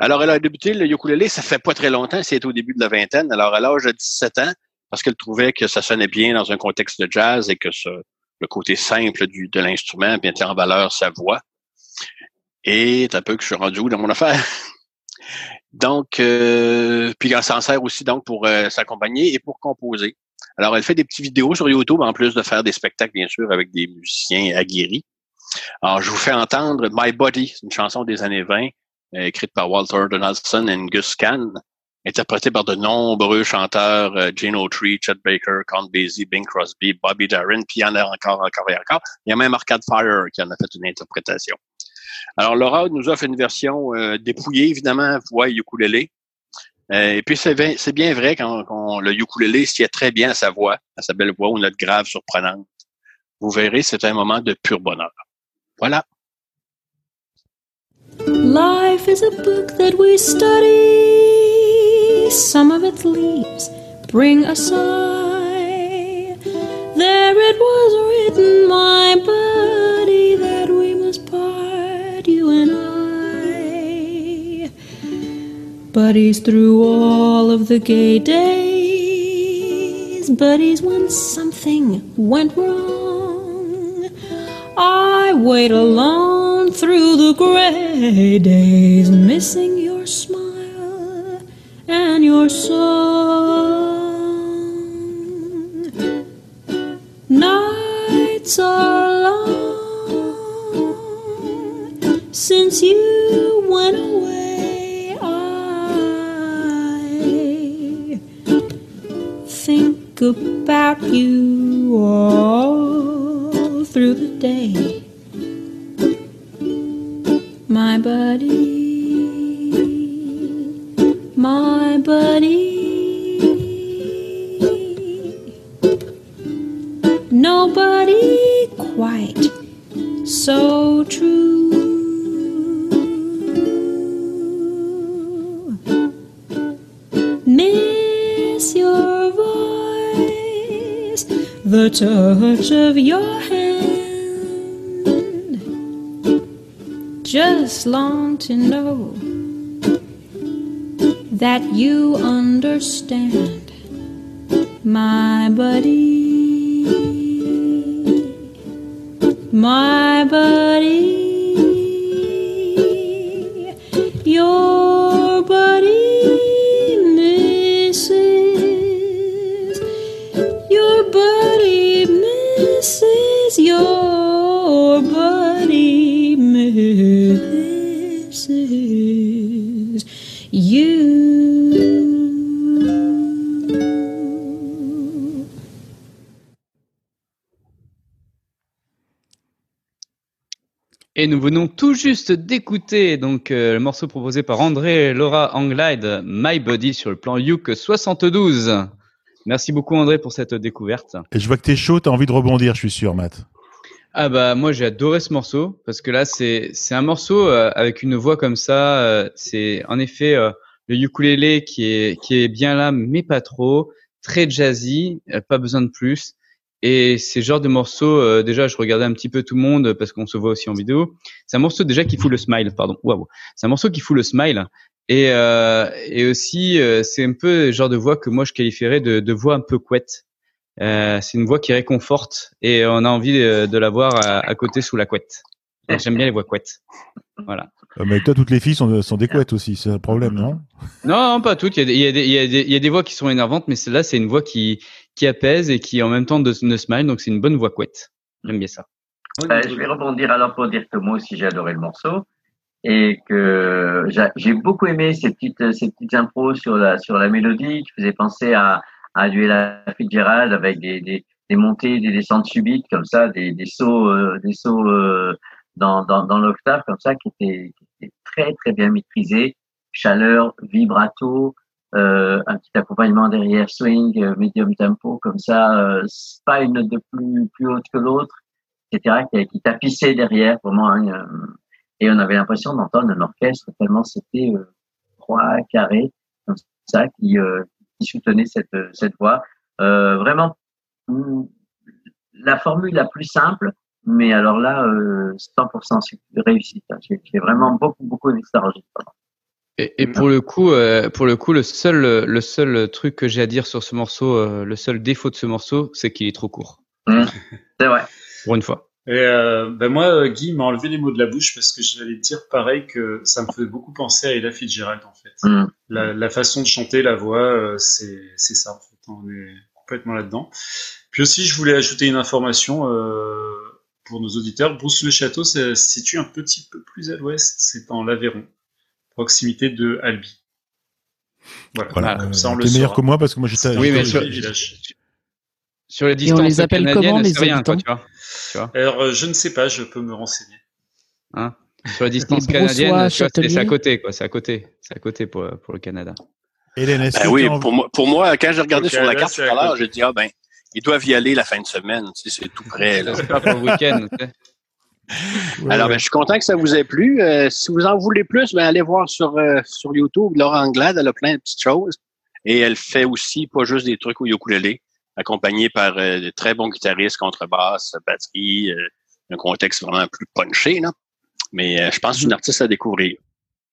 Alors, elle a débuté le ukulélé, ça fait pas très longtemps, c'est au début de la vingtaine. Alors, à l'âge de 17 ans, parce qu'elle trouvait que ça sonnait bien dans un contexte de jazz et que le côté simple du, de l'instrument mettait en valeur sa voix. Et un peu que je suis rendu où dans mon affaire? [laughs] Donc, euh, puis elle s'en sert aussi donc pour euh, s'accompagner et pour composer. Alors, elle fait des petites vidéos sur YouTube en plus de faire des spectacles, bien sûr, avec des musiciens aguerris. Alors, je vous fais entendre My Body, une chanson des années 20, euh, écrite par Walter Donaldson et Gus Kahn, interprétée par de nombreux chanteurs, euh, Gene Autry, Chet Baker, Count Basie, Bing Crosby, Bobby Darin, puis il y en a encore, encore et encore. Il y a même Arcade Fire qui en a fait une interprétation. Alors, Laura nous offre une version euh, dépouillée, évidemment, voix ukulélé. Euh, et puis, c'est bien, vrai quand, le ukulélé s'y est très bien à sa voix, à sa belle voix ou notre grave surprenante. Vous verrez, c'est un moment de pur bonheur. Voilà. Life is a book that we study. Some of its leaves bring a sigh. There it was written, my buddy, Buddies through all of the gay days. Buddies when something went wrong. I wait alone through the gray days, missing your smile and your song. Nights are long since you went away. Think about you all through the day my buddy, my buddy. Nobody quite so true. The touch of your hand. Just long to know that you understand, my buddy, my buddy, Et nous venons tout juste d'écouter donc euh, le morceau proposé par André Laura Anglide, My Body sur le plan Yuk 72. Merci beaucoup André pour cette découverte. Et je vois que t'es chaud, t'as envie de rebondir, je suis sûr, Matt. Ah bah moi j'ai adoré ce morceau parce que là c'est c'est un morceau euh, avec une voix comme ça. euh, c'est en effet euh, le ukulélé qui est qui est bien là mais pas trop, très jazzy, euh, pas besoin de plus. Et ces genres de morceaux, euh, déjà je regardais un petit peu tout le monde parce qu'on se voit aussi en vidéo. C'est un morceau déjà qui fout le smile, pardon. Waouh, c'est un morceau qui fout le smile. Et euh, et aussi euh, c'est un peu le genre de voix que moi je qualifierais de, de voix un peu couette. Euh, c'est une voix qui réconforte et on a envie de, de la voir à, à côté sous la couette. J'aime bien les voix couettes. Voilà. Euh, Mais toi, toutes les filles sont, sont des couettes aussi, c'est le problème, non? Non, pas toutes. Il y a des, il y a des, il y a des voix qui sont énervantes, mais celle-là, c'est une voix qui, qui apaise et qui en même temps de, ne smile. Donc c'est une bonne voix couette. J'aime bien ça. Euh, je vais rebondir alors pour dire que moi aussi j'ai adoré le morceau et que j'a- j'ai beaucoup aimé ces petites ces petites impros sur la sur la mélodie qui faisaient penser à à du Ella Fitzgerald avec des, des des montées des descentes subites comme ça des des sauts euh, des sauts euh, dans dans dans l'octave comme ça qui étaient qui étaient très très bien maîtrisés chaleur vibrato euh, un petit accompagnement derrière swing euh, medium tempo comme ça euh, pas une note de plus plus haute que l'autre etc., qui, qui tapissait derrière, vraiment. hein, euh, et on avait l'impression d'entendre un orchestre tellement c'était euh, trois carrés comme ça qui, euh, qui soutenait cette, cette voix. Vraiment, la formule la plus simple, mais alors là, euh, 100% su- réussite. hein. J'ai vraiment beaucoup, beaucoup enregistrement. Et, et pour le coup, euh, pour le coup, le seul, le seul truc que j'ai à dire sur ce morceau, euh, le seul défaut de ce morceau, c'est qu'il est trop court. Hum, C'est vrai. Pour une fois. Et euh, ben moi, Guy m'a enlevé les mots de la bouche parce que j'allais dire pareil que ça me fait beaucoup penser à Ella Fitzgerald en fait. Hum. La, la façon de chanter, la voix, euh, c'est c'est ça en fait. On est complètement là-dedans. Puis aussi, je voulais ajouter une information euh, pour nos auditeurs. Bruce le Château ça se situe un petit peu plus à l'ouest. C'est en l'Aveyron, proximité de Albi. Voilà. Voilà. Comme Euh, ça, on le meilleur que moi parce que moi j'étais. Oui, mais sur-. Sur les distances les appelle comment, les rien, quoi, habitants tu vois. Tu vois. Alors, euh, je ne sais pas, je peux me renseigner. Hein? Sur la distance Les canadienne, c'est à côté, quoi. C'est à côté. C'est à côté pour, pour le Canada. Hélène, est-ce Ben que oui, pour moi, pour moi, quand j'ai regardé sur la carte tout à l'heure, j'ai dit, ah ben, ils doivent y aller la fin de semaine, tu sais, c'est tout près, là. C'est pas pour le week-end. tu sais. Ouais, Alors, ben, je suis content que ça vous ait plu. Euh, si vous en voulez plus, ben, allez voir sur, euh, sur YouTube. Laura Anglade, elle a plein de petites choses. Et elle fait aussi pas juste des trucs au ukulélé, accompagnée par euh, de très bons guitaristes, contrebasse, batterie, euh, un contexte vraiment plus punché, là. Mais euh, je pense que c'est une artiste à découvrir.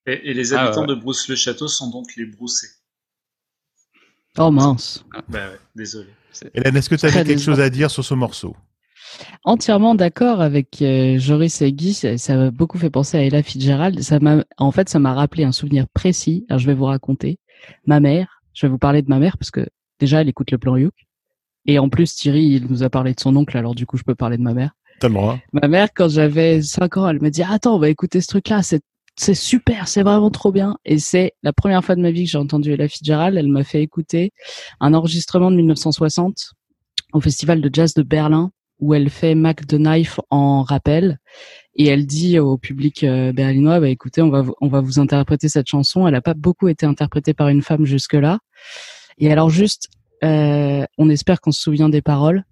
Et, et les Ah, habitants ouais. de Brousse le Château sont donc les Broussés. Oh mince. Ben ouais, désolé. Hélène, est-ce que tu as quelque chose à dire sur ce morceau? Entièrement d'accord avec euh, Joris et Guy. Ça ça m'a beaucoup fait penser à Ella Fitzgerald. Ça m'a, en fait, ça m'a rappelé un souvenir précis. Alors, je vais vous raconter. Ma mère. Je vais vous parler de ma mère parce que déjà, elle écoute le plan Youk. Et en plus, Thierry, il nous a parlé de son oncle. Alors, du coup, je peux parler de ma mère. T'as le droit. Ma mère, quand j'avais 5 ans, elle me dit Attends, on va écouter ce truc-là, c'est c'est super, c'est vraiment trop bien. Et c'est la première fois de ma vie que j'ai entendu Ella Fitzgerald. Elle m'a fait écouter un enregistrement de 1960 au Festival de Jazz de Berlin où elle fait Mac the Knife en rappel. Et elle dit au public euh, berlinois bah écoutez on va on va vous interpréter cette chanson. Elle a pas beaucoup été interprétée par une femme jusque là et alors juste euh, on espère qu'on se souvient des paroles.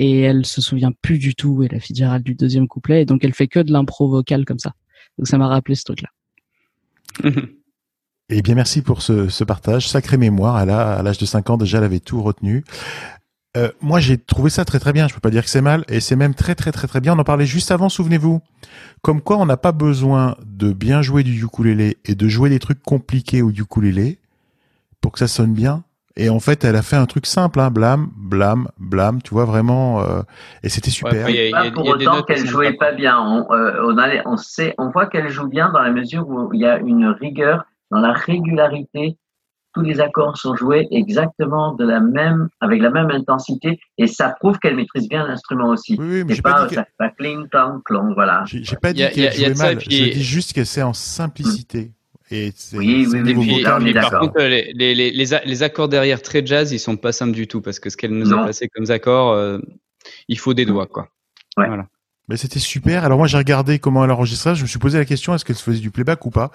Et elle se souvient plus du tout et la Fitzgerald du deuxième couplet. Et donc elle fait que de l'impro vocale comme ça. Donc ça m'a rappelé ce truc là Eh bien, merci pour ce, ce partage. Sacrée mémoire. À la- à l'âge de 5 ans, déjà, elle avait tout retenu. Euh, moi, j'ai trouvé ça très très bien. Je peux pas dire que c'est mal, et c'est même très très très très bien. On en parlait juste avant, souvenez-vous. Comme quoi, on n'a pas besoin de bien jouer du ukulélé et de jouer des trucs compliqués au ukulélé pour que ça sonne bien. Et en fait, elle a fait un truc simple, hein, blam, blam, blam. Tu vois vraiment, euh, et c'était super. y a- y a- Pas pour y a autant qu'elle jouait pas- bien. On, euh, on, a on sait, on voit qu'elle joue bien dans la mesure où il y a une rigueur dans la régularité. Tous les accords sont joués exactement de la même, avec la même intensité, et ça prouve qu'elle maîtrise bien l'instrument aussi. Oui, oui, mais C'est j'ai pas pas, dit ça pas cling, clang, clong, voilà. J'ai pas dit qu'elle il y a jouait ça, mal. et puis- Je dis juste que c'est en simplicité. Et c'est Oui, c'est oui, oui, mais Par contre, les, les, les, les, a- les accords derrière très jazz, ils sont pas simples du tout parce que ce qu'elle nous Non. a passé comme accords, euh, il faut des doigts, quoi. Ouais. Voilà. Mais c'était super. Alors moi j'ai regardé comment elle enregistrait. Je me suis posé la question est-ce qu'elle se faisait du playback ou pas?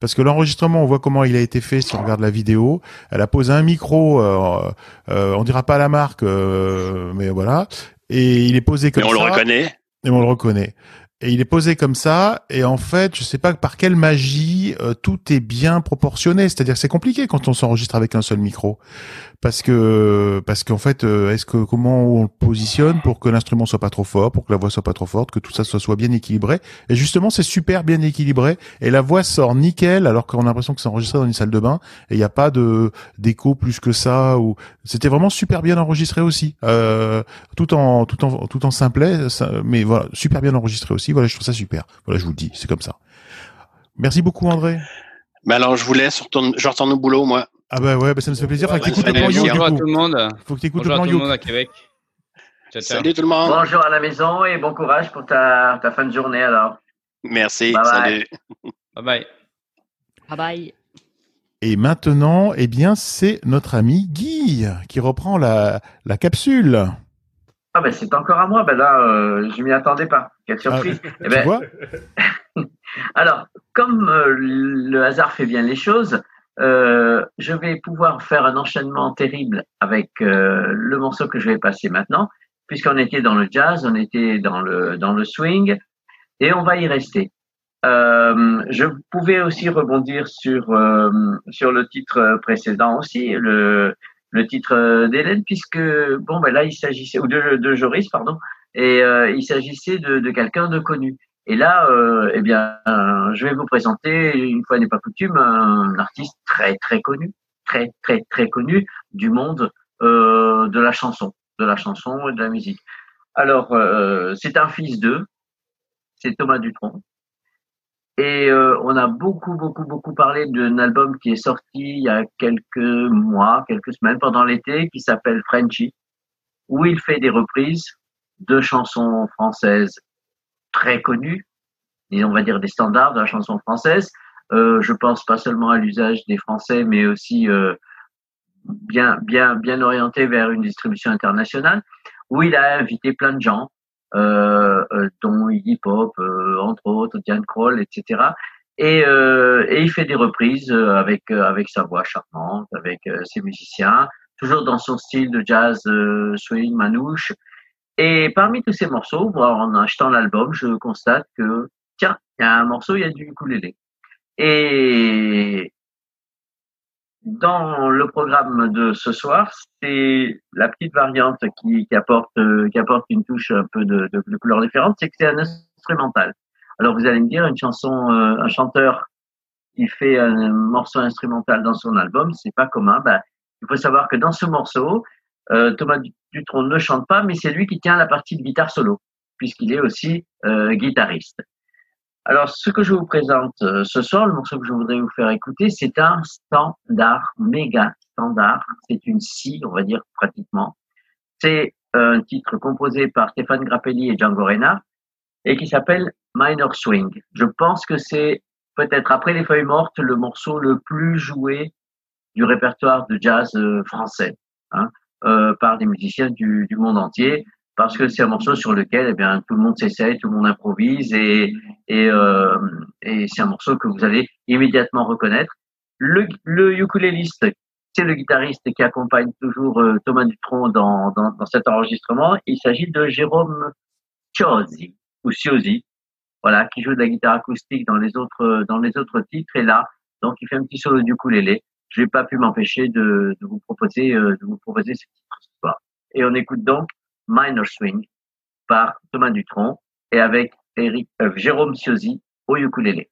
Parce que l'enregistrement, on voit comment il a été fait si on regarde la vidéo. Elle a posé un micro, euh, euh, on dira pas la marque, euh, mais voilà. Et il est posé comme Mais on ça. le reconnaît. Et on le reconnaît. Et il est posé comme ça, et en fait, je sais pas par quelle magie, euh, tout est bien proportionné. C'est-à-dire c'est compliqué quand on s'enregistre avec un seul micro, parce que parce qu'en fait, euh, est-ce que comment on le positionne pour que l'instrument soit pas trop fort, pour que la voix soit pas trop forte, que tout ça soit, bien équilibré. Et justement, c'est super bien équilibré, et la voix sort nickel, alors qu'on a l'impression que c'est enregistré dans une salle de bain, et il n'y a pas de d'écho plus que ça. Ou c'était vraiment super bien enregistré aussi, euh, tout en tout en tout en simplet, mais voilà, super bien enregistré aussi. Voilà, je trouve ça super. Voilà, je vous le dis, c'est comme ça. Merci beaucoup, André. Ben alors, je vous laisse. Je retourne au boulot, moi. Ah bah ouais, bah ça me fait plaisir. Faut que t'écoutes le salut, plan You, Bonjour à du tout le monde. Faut que t'écoutes le Bonjour à plan tout le You. monde à Québec. Ciao, ciao. Salut tout le monde. Bonjour à la maison et bon courage pour ta, ta fin de journée alors. Merci. Bye bye. Salut. Bye bye. Bye bye. Et maintenant, eh bien, c'est notre ami Guy qui reprend la, la capsule. Ah ben c'est encore à moi, ben là euh, je m'y attendais pas. Quelle surprise. Eh Tu ben, vois? [laughs] Alors, comme euh, le hasard fait bien les choses, euh, je vais pouvoir faire un enchaînement terrible avec euh, le morceau que je vais passer maintenant, puisqu'on était dans le jazz, on était dans le dans le swing, et on va y rester. Euh, je pouvais aussi rebondir sur euh, sur le titre précédent aussi, le le titre d'Hélène, puisque bon, ben là, il s'agissait ou de, de Joris, pardon, et euh, il s'agissait de, de quelqu'un de connu. Et là, euh, eh bien, euh, je vais vous présenter, une fois n'est pas coutume, un artiste très très connu, très très très connu du monde euh, de la chanson, de la chanson et de la musique. Alors, euh, c'est un fils d'eux, c'est Thomas Dutronc. Et euh, on a beaucoup, beaucoup, beaucoup parlé d'un album qui est sorti il y a quelques mois, quelques semaines pendant l'été, qui s'appelle Frenchy, où il fait des reprises de chansons françaises très connues, et on va dire des standards de la chanson française. Euh, je pense pas seulement à l'usage des Français, mais aussi euh, bien, bien, bien orienté vers une distribution internationale, où il a invité plein de gens, euh, dont Iggy Pop, entre autres, Diane Kroll, etc. Et, et il fait des reprises avec avec sa voix charmante, avec ses musiciens, toujours dans son style de jazz swing manouche. Et parmi tous ces morceaux, en achetant l'album, je constate que tiens, il y a un morceau, il y a du ukulélé. Et dans le programme de ce soir, c'est la petite variante qui, qui apporte euh, qui apporte une touche un peu de, de, de couleur différente, c'est que c'est un instrumental. Alors vous allez me dire une chanson, euh, un chanteur qui fait un morceau instrumental dans son album, c'est pas commun. Ben, il faut savoir que dans ce morceau, euh, Thomas Dutronc ne chante pas, mais c'est lui qui tient la partie de guitare solo, puisqu'il est aussi euh, guitariste. Alors, ce que je vous présente euh, ce soir, le morceau que je voudrais vous faire écouter, c'est un standard, méga standard. C'est une scie, on va dire pratiquement. C'est un titre composé par Stéphane Grappelli et Django Reinhardt et qui s'appelle Minor Swing. Je pense que c'est peut-être après les feuilles mortes le morceau le plus joué du répertoire de jazz euh, français hein, euh, par des musiciens du, du monde entier parce que c'est un morceau sur lequel eh bien tout le monde s'essaye, tout le monde improvise et et, euh, et c'est un morceau que vous allez immédiatement reconnaître. Le, le ukuléliste, c'est le guitariste qui accompagne toujours euh, Thomas Dutronc dans, dans, dans cet enregistrement. Il s'agit de Jérôme Ciosi ou Ciosi, voilà, qui joue de la guitare acoustique dans les autres dans les autres titres et là, donc il fait un petit solo du n'ai pas pu m'empêcher de, vous proposer euh, de vous proposer ce titre ce soir. Et on écoute donc Minor Swing par Thomas Dutronc et avec Eric, euh, Jérôme Ciosi au ukulélé.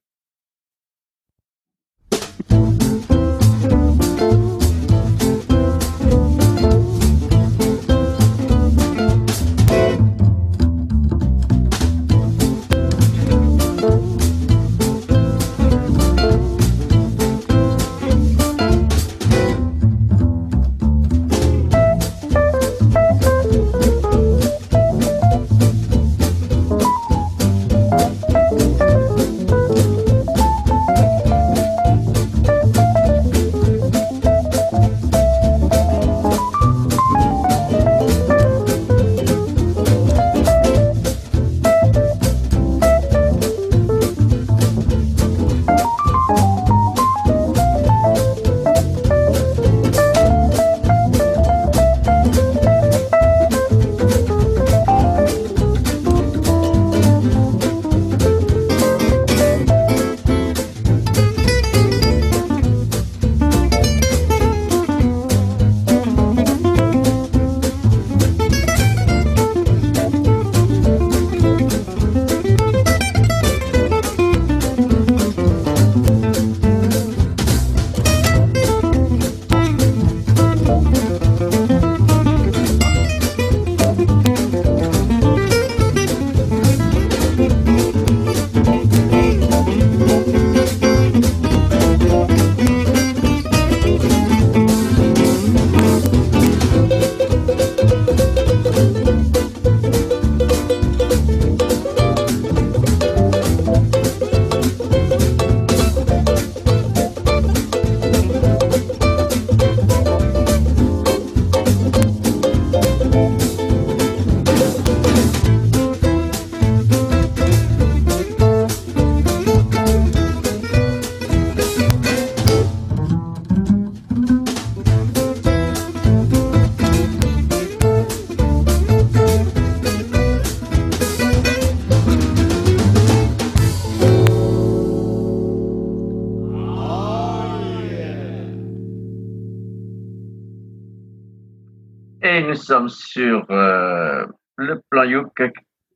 Sommes sur euh, le plan Youk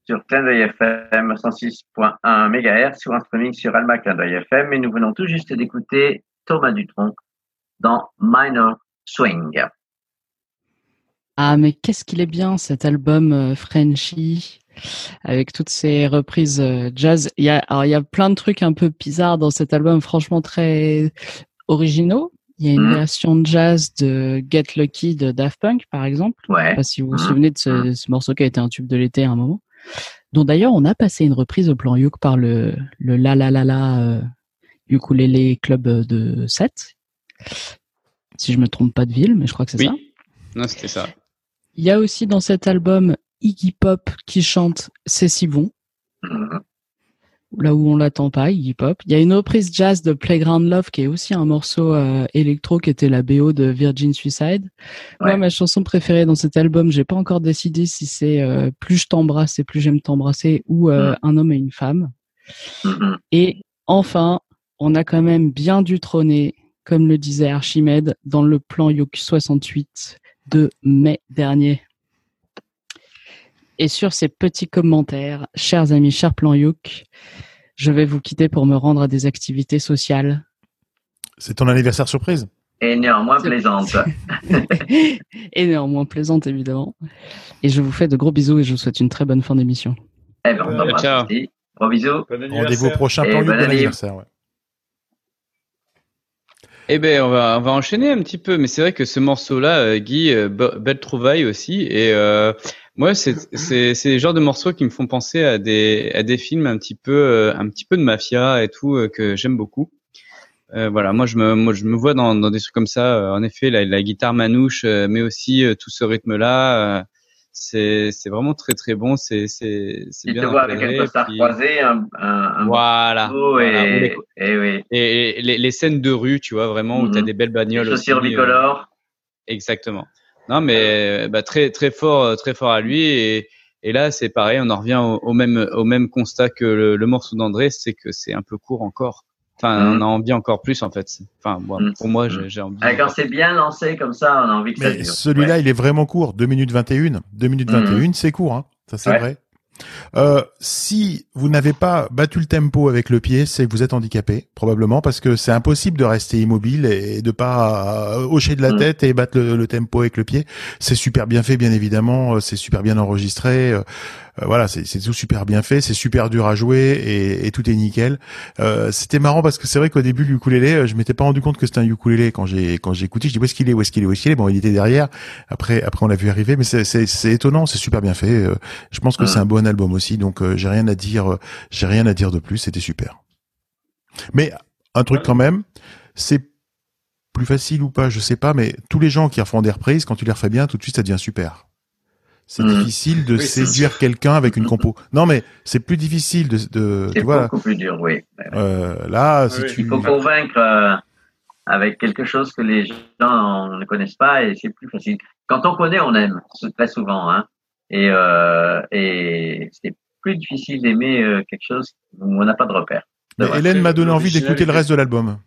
sur Clin FM 106.1 MHz sur un streaming sur Alma Clin FM et nous venons tout juste d'écouter Thomas Dutronc dans Minor Swing. Ah, mais qu'est-ce qu'il est bien cet album euh, Frenchy avec toutes ces reprises euh, jazz. Il y a, il y a plein de trucs un peu bizarres dans cet album, franchement très originaux. Il y a une Mhm. version de jazz de Get Lucky de Daft Punk, par exemple. Je sais Ouais. pas si vous vous Mhm. souvenez de ce, ce morceau qui a été un tube de l'été à un moment. Dont d'ailleurs on a passé une reprise au plan Youk par le, le La La La La euh, Ukulele Club de 7. Si je me trompe pas de ville, mais je crois que c'est Oui. ça. Non, c'était ça. Il y a aussi dans cet album Iggy Pop qui chante C'est si bon. Là où on l'attend pas, Iggy Pop. Il y a une reprise jazz de Playground Love qui est aussi un morceau euh, électro qui était la BO de Virgin Suicide. Moi, Ouais. ma chanson préférée dans cet album, j'ai pas encore décidé si c'est euh, Plus je t'embrasse et plus j'aime t'embrasser ou euh, Mm. Un homme et une femme. Et enfin, on a quand même bien dû trôner, comme le disait Archimède, dans le plan Youk 68 de mai dernier. Et sur ces petits commentaires, chers amis, chers plan Youk, je vais vous quitter pour me rendre à des activités sociales. C'est ton anniversaire surprise Et néanmoins plaisante. [laughs] et néanmoins plaisante, évidemment. Et je vous fais de gros bisous et je vous souhaite une très bonne fin d'émission. Eh ben, on ciao. Gros bisous. Bon Rendez-vous au prochain bonne bon année. anniversaire. ouais. Eh ben, on va, on va enchaîner un petit peu, mais c'est vrai que ce morceau-là, euh, Guy, euh, be- belle trouvaille aussi. Et euh, moi, c'est c'est c'est le genre de morceaux qui me font penser à des à des films un petit peu euh, un petit peu de mafia et tout euh, que j'aime beaucoup. Euh, voilà, moi je me moi je me vois dans dans des trucs comme ça. Euh, en effet, la, la guitare manouche, mais aussi tout ce rythme-là. euh, c'est c'est vraiment très très bon. C'est c'est c'est Tu te bien vois avec un costard puis- croisé, un, un, un Voilà. et, les- et oui, et, et les, les scènes de rue, tu vois, vraiment, où Mhm. t'as des belles les bagnoles chaussures aussi, euh, bicolores. Exactement. Non, mais bah, très très fort, euh, très fort à lui. Et, et là, c'est pareil, on en revient au, au même au même constat que le, le morceau d'André, c'est que c'est un peu court encore. Enfin, Mhm. on a envie encore plus en fait. Enfin, bon, Mhm. pour moi, j'ai j'ai envie. Ah, quand c'est bien lancé comme ça, on a envie que ça Mais dure. celui-là, il est vraiment court. 2 minutes 21. 2 minutes Mhm. 21, c'est court, hein. Ça, c'est Ouais. vrai. Euh, si vous n'avez pas battu le tempo avec le pied, c'est que vous êtes handicapé, probablement, parce que c'est impossible de rester immobile et de pas euh, hocher de la Mhm. tête et battre le, le tempo avec le pied. C'est super bien fait, bien évidemment. euh, C'est super bien enregistré. euh, euh, voilà, c'est tout super bien fait. C'est super dur à jouer et, et tout est nickel. Euh, C'était marrant parce que c'est vrai qu'au début, le ukulélé, je m'étais pas rendu compte que c'était un ukulélé quand j'ai quand j'ai écouté. Je dis où est-ce qu'il est, où est-ce qu'il est, où est-ce qu'il est? Bon, il était derrière. Après, après, on l'a vu arriver, mais c'est étonnant, c'est super bien fait. Euh, je pense que Mhm. c'est un bon album aussi, donc euh, j'ai rien à dire, euh, j'ai rien à dire de plus. C'était super. Mais un truc quand même, c'est plus facile ou pas, je sais pas, mais tous les gens qui refont des reprises, quand tu les refais bien, tout de suite, ça devient super. C'est Mhm. difficile de Oui, séduire quelqu'un avec une compo. Non, mais c'est plus difficile de, de C'est tu vois. beaucoup plus dur, oui. Euh, là, si Oui, tu Il faut convaincre euh, avec quelque chose que les gens ne connaissent pas et c'est plus facile. Quand on connaît, on aime, c'est très souvent. Hein. Et, euh, et c'est plus difficile d'aimer euh, quelque chose où on n'a pas de repère. Mais. Hélène m'a donné envie d'écouter le reste de l'album.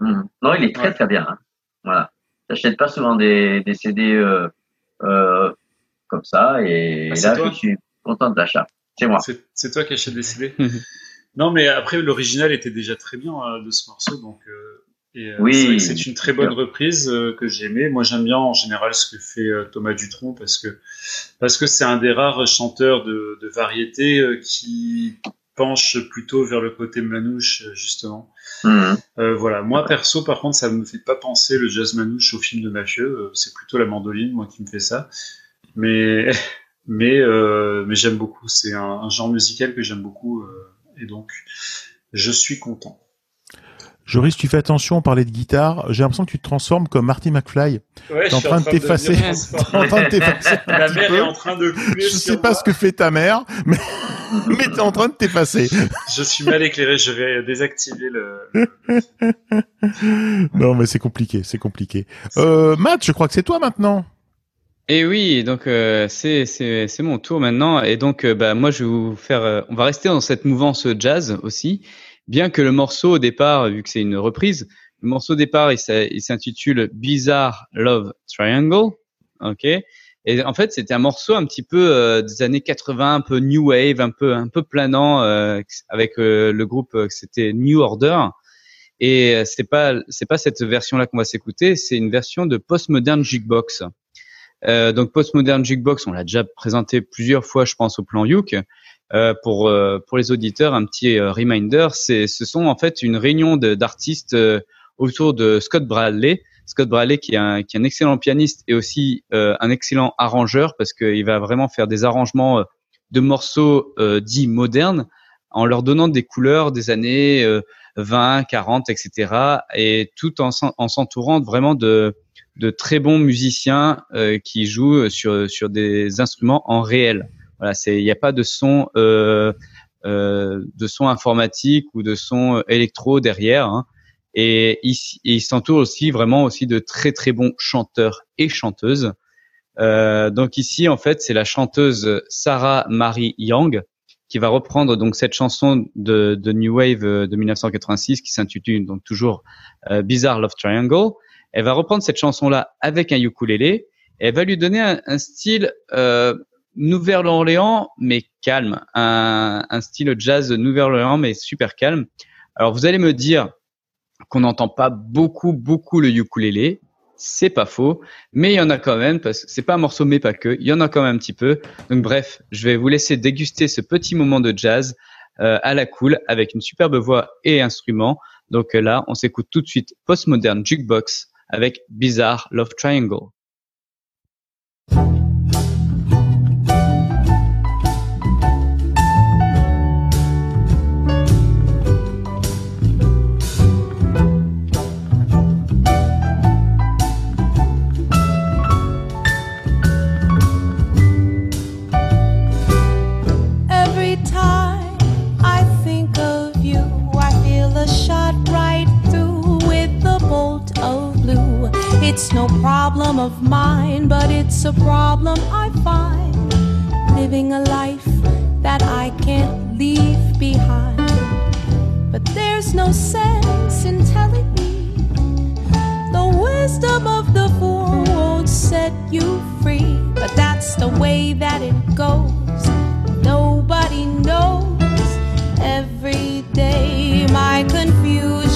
Mhm. Non, il est très Ouais. très bien. Hein. Voilà. J'achète pas souvent des, des CD euh, euh, comme ça et Ah, là toi je suis content de l'achat. C'est moi. C'est c'est toi qui achètes des CD. Mhm. non, mais après, l'original était déjà très bien euh, de ce morceau, donc. Euh, et, Oui, c'est une très bonne reprise euh, que j'ai aimée. Moi, j'aime bien en général ce que fait euh, Thomas Dutronc parce que parce que c'est un des rares chanteurs de, de variété qui penche plutôt vers le côté manouche justement. Mhm. Euh, voilà. Moi perso, par contre, ça me fait pas penser le jazz manouche au film de mafieux. C'est plutôt la mandoline, moi, qui me fait ça. Mais [laughs] mais euh, mais j'aime beaucoup. C'est un, un genre musical que j'aime beaucoup euh, et donc je suis content. Joris, tu fais attention, on parlait de guitare. J'ai l'impression que tu te transformes comme Marty McFly. Ouais, T'es en train de t'effacer. [laughs] T'es en train de t'effacer un La petit mer peu. est en train de couler. Je sur sais pas moi. ce que fait ta mère, mais, [laughs] mais t'es en train de t'effacer. Je suis mal éclairé. Je vais désactiver le. [laughs] Non, mais c'est compliqué, c'est compliqué. Euh, Matt, je crois que c'est toi maintenant. Et oui, donc euh, c'est c'est c'est mon tour maintenant et donc euh, bah moi je vais vous faire euh, on va rester dans cette mouvance jazz aussi bien que le morceau au départ vu que c'est une reprise le morceau au départ il s'intitule Bizarre Love Triangle ok? Et en fait, c'était un morceau un petit peu euh, des années 80, un peu new wave, un peu un peu planant, euh, avec euh, le groupe, c'était New Order. Et c'est pas c'est pas cette version-là qu'on va s'écouter, c'est une version de Postmodern Jukebox. Donc Postmodern Jukebox, on l'a déjà présenté plusieurs fois, je pense, au plan Youk. Euh, pour euh, pour les auditeurs, un petit euh, reminder, c'est ce sont en fait une réunion d'artistes euh, autour de Scott Bradley. Scott Bradley qui est un qui est un excellent pianiste et aussi un excellent arrangeur parce qu'il va vraiment faire des arrangements de morceaux dits modernes en leur donnant des couleurs des années euh, 20, 40, etc. Et tout en s'en- en s'entourant vraiment de de très bons musiciens qui jouent sur sur des instruments en réel. Voilà, c'est il n'y a pas de son euh, euh, de son informatique ou de son électro derrière. hein. Et il, s- il s'entoure aussi vraiment aussi de très très bons chanteurs et chanteuses. Euh, donc ici en fait c'est la chanteuse Sarah Marie Young qui va reprendre donc cette chanson de, de New Wave de 1986 qui s'intitule donc toujours euh, Bizarre Love Triangle. Elle va reprendre cette chanson là avec un ukulélé et elle va lui donner un, un style euh, Nouvelle-Orléans mais calme, un, un style jazz Nouvelle-Orléans mais super calme. Alors vous allez me dire qu'on n'entend pas beaucoup beaucoup le ukulélé, c'est pas faux, mais il y en a quand même parce que c'est pas un morceau mais pas que, il y en a quand même un petit peu. Donc bref, je vais vous laisser déguster ce petit moment de jazz euh, à la cool avec une superbe voix et instrument. Donc là, on s'écoute tout de suite Postmodern Jukebox avec Bizarre Love Triangle. Problem of mine, but it's a problem I find living a life that I can't leave behind. But there's no sense in telling me the wisdom of the fool won't set you free. But that's the way that it goes. Nobody knows. Every day my confusion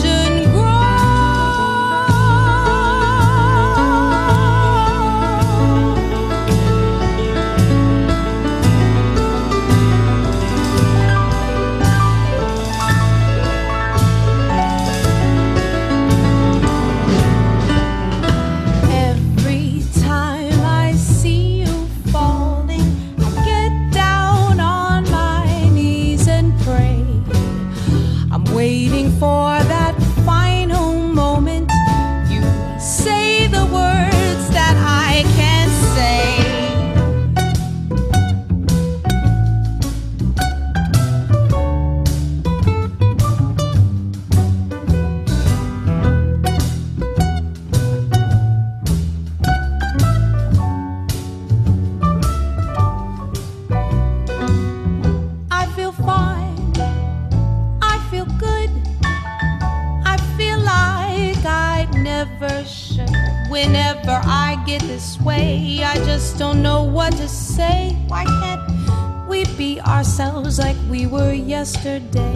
way, I just don't know what to say. Why can't we be ourselves like we were yesterday?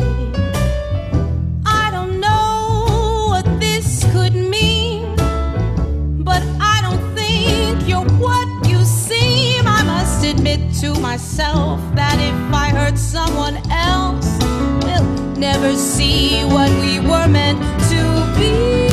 I don't know what this could mean, but I don't think you're what you seem. I must admit to myself that if I hurt someone else, we'll never see what we were meant to be.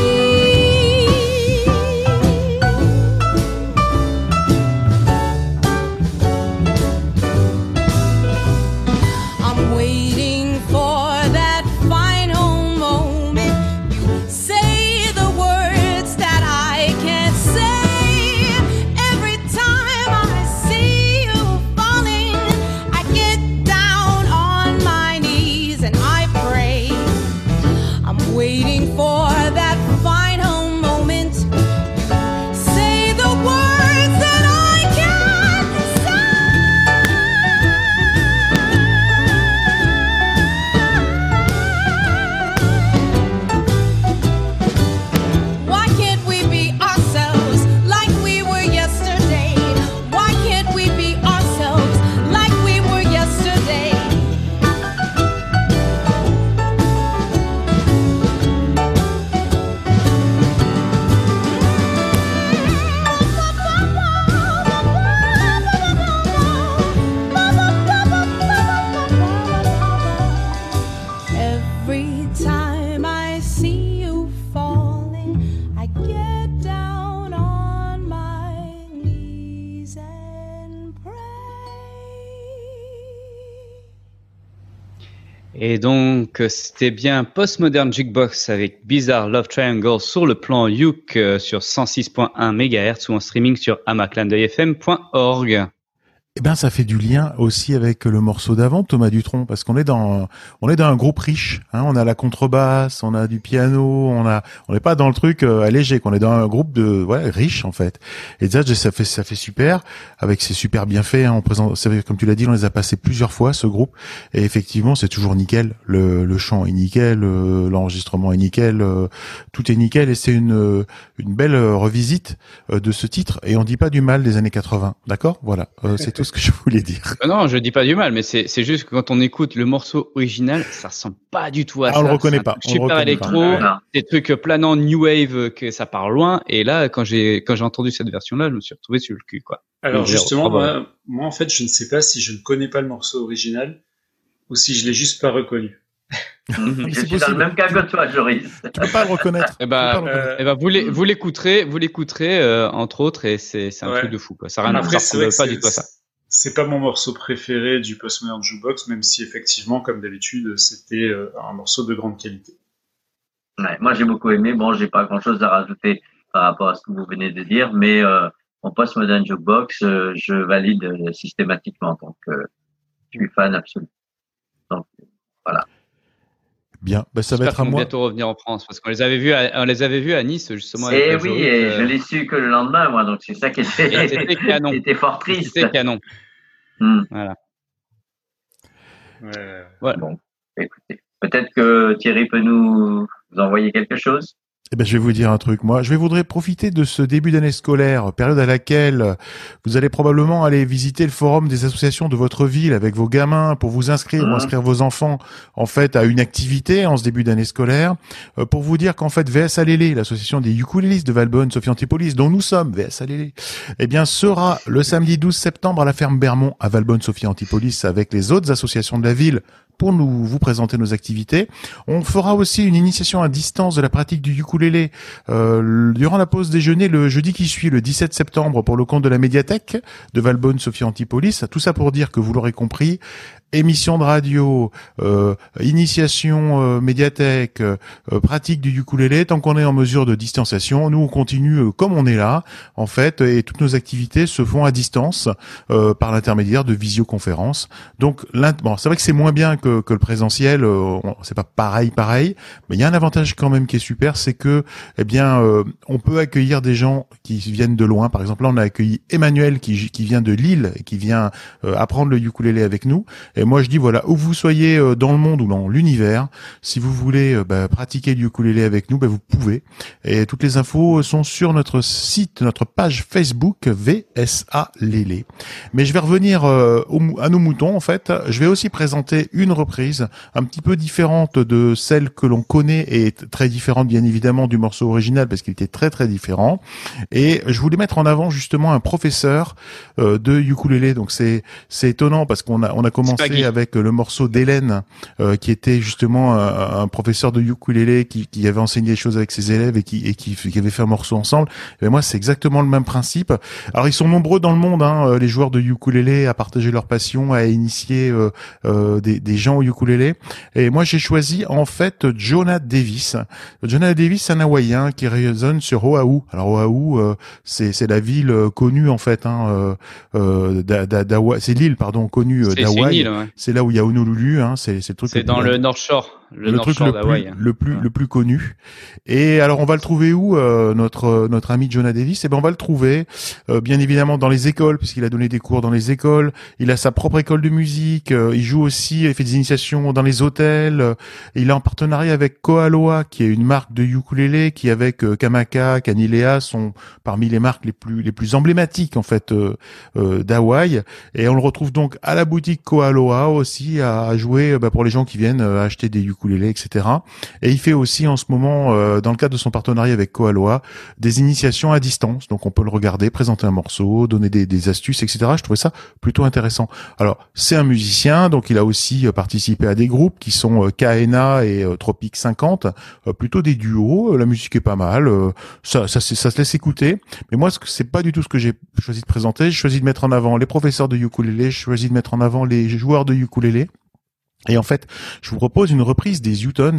C'était bien Postmodern Jukebox avec Bizarre Love Triangle sur le plan Yuk euh, sur 106.1 MHz ou en streaming sur amaclandeuilfm.org. Eh ben, ça fait du lien aussi avec le morceau d'avant, Thomas Dutronc, parce qu'on est dans, on est dans un groupe riche. Hein, on a la contrebasse, on a du piano, on a, on n'est pas dans le truc euh, allégé, qu'on est dans un groupe de, ouais, riche en fait. Et ça, ça fait, ça fait super, avec ses super bienfaits. Hein, on présente, comme tu l'as dit, on les a passés plusieurs fois ce groupe, et effectivement, c'est toujours nickel. Le, le chant est nickel, euh, l'enregistrement est nickel, euh, tout est nickel, et c'est une, une belle euh, revisite euh, de ce titre. Et on dit pas du mal des années 80, d'accord? Voilà, c'est tout [laughs] ce que je voulais dire. Euh, Non, je dis pas du mal, mais c'est c'est juste que quand on écoute le morceau original, ça ressemble pas du tout à Ah, ça. on le reconnaît C'est un pas, on Super reconnaît électro, pas. Voilà. des trucs planants new wave que ça part loin. Et là, quand j'ai quand j'ai entendu cette version-là, je me suis retrouvé sur le cul, quoi. Alors Donc, justement, moi, moi, en fait, je ne sais pas si je ne connais pas le morceau original ou si je l'ai juste pas reconnu. Mhm. Je c'est suis dans le même cas que toi, Joris. Tu peux pas le reconnaître. Eh Tu ben, peux pas le reconnaître. Euh, Eh ben, vous l'é- vous l'écouterez, vous l'écouterez euh, entre autres, et c'est c'est un Ouais. truc de fou, quoi. Ça, rien, ça Après, c'est vrai ressemble pas du tout à ça. C'est- pas mon morceau préféré du Postmodern Jukebox, même si effectivement, comme d'habitude, c'était euh, un morceau de grande qualité. Moi, j'ai beaucoup aimé. Bon, j'ai pas grand chose à rajouter par rapport à ce que vous venez de dire, mais euh, mon Postmodern Jukebox, euh, je valide euh, systématiquement. Donc, je suis fan absolu. Donc, Bien, ben, ça va être à moi. bientôt revenir en France, parce qu'on les avait vus, à, on les avait vus à Nice justement. avec et la oui, et euh, je l'ai su que le lendemain, moi. Donc, c'est ça qui était, Et c'était [laughs] canon. qui était fort triste. C'était canon. Hmm. Voilà. Ouais. Bon, écoutez, peut-être que Thierry peut nous envoyer quelque chose. Eh ben, je vais vous dire un truc. Moi, je vais voudrais profiter de ce début d'année scolaire, période à laquelle vous allez probablement aller visiter le forum des associations de votre ville avec vos gamins pour vous inscrire ou Mhm. inscrire vos enfants, en fait, à une activité en ce début d'année scolaire, euh, pour vous dire qu'en fait, VS Alélé, l'association des ukulélistes de Valbonne, Sophie Antipolis, dont nous sommes, VS Alélé, eh bien, sera le samedi 12 septembre à la ferme Bermont à Valbonne, Sophie Antipolis, avec les autres associations de la ville pour nous vous présenter nos activités. On fera aussi une initiation à distance de la pratique du ukulélé euh, durant la pause déjeuner le jeudi qui suit, le 17 septembre, pour le compte de la médiathèque de Valbonne Sophie Antipolis. Tout ça pour dire que vous l'aurez compris, émission de radio, euh, initiation euh, médiathèque, euh, pratique du ukulélé, tant qu'on est en mesure de distanciation, nous on continue euh, comme on est là, en fait, et toutes nos activités se font à distance euh, par l'intermédiaire de visioconférences. Donc, bon, c'est vrai que c'est moins bien que, que le présentiel, euh, c'est pas pareil, pareil, mais il y a un avantage quand même qui est super, c'est que, eh bien, euh, on peut accueillir des gens qui viennent de loin. Par exemple, là, on a accueilli Emmanuel qui, qui vient de Lille et qui vient euh, apprendre le ukulélé avec nous. Et moi, je dis voilà, où vous soyez euh, dans le monde ou dans l'univers, si vous voulez euh, bah, pratiquer le ukulélé avec nous, bah, vous pouvez. Et toutes les infos sont sur notre site, notre page Facebook VSA Lélé. Mais je vais revenir euh, à nos moutons en fait. Je vais aussi présenter une reprise un petit peu différente de celle que l'on connaît et très différente bien évidemment du morceau original parce qu'il était très très différent. Et je voulais mettre en avant justement un professeur euh, de ukulélé. Donc c'est c'est étonnant parce qu'on a on a commencé Avec le morceau d'Hélène euh, qui était justement un, un professeur de ukulélé qui, qui avait enseigné des choses avec ses élèves et qui et qui, qui avait fait un morceau ensemble. Et moi c'est exactement le même principe. Alors ils sont nombreux dans le monde hein, euh, les joueurs de ukulélé à partager leur passion, à initier euh, euh, des, des gens au ukulélé. Et moi j'ai choisi en fait Jonah Davis. Jonah Davis, un hawaïen qui résonne sur Oahu. Alors Oahu, euh, c'est c'est la ville euh, connue en fait. Hein, euh, euh, d'Hawaï- c'est l'île pardon connue euh, d'Hawaï. Ouais. C'est là où il y a Honolulu. Hein, c'est c'est le truc. C'est dans le North Shore, le, truc le plus, le plus Ouais. le plus connu. Et alors on va le trouver où euh, notre notre ami Jonah Davis? Eh ben on va le trouver euh, bien évidemment dans les écoles puisqu'il a donné des cours dans les écoles. Il a sa propre école de musique. euh, il joue aussi, il fait des initiations dans les hôtels. euh, il est en partenariat avec Koaloa qui est une marque de ukulélé qui avec euh, Kamaka, Kanilea sont parmi les marques les plus les plus emblématiques en fait euh, euh, d'Hawaï. Et on le retrouve donc à la boutique Koaloa aussi à, à jouer euh, bah, pour les gens qui viennent euh, acheter des etc. Et il fait aussi en ce moment, euh, dans le cadre de son partenariat avec Koaloa, des initiations à distance. Donc on peut le regarder, présenter un morceau, donner des, astuces, etc. Je trouvais ça plutôt intéressant. Alors c'est un musicien, donc il a aussi euh, participé à des groupes qui sont euh, KNA et euh, Tropic 50, euh, plutôt des duos. La musique est pas mal, ça, ça, ça se laisse écouter. Mais moi, c'est pas du tout ce que j'ai choisi de présenter. J'ai choisi de mettre en avant les professeurs de ukulélé, j'ai choisi de mettre en avant les joueurs de ukulélé. Et en fait, je vous propose une reprise des Utons,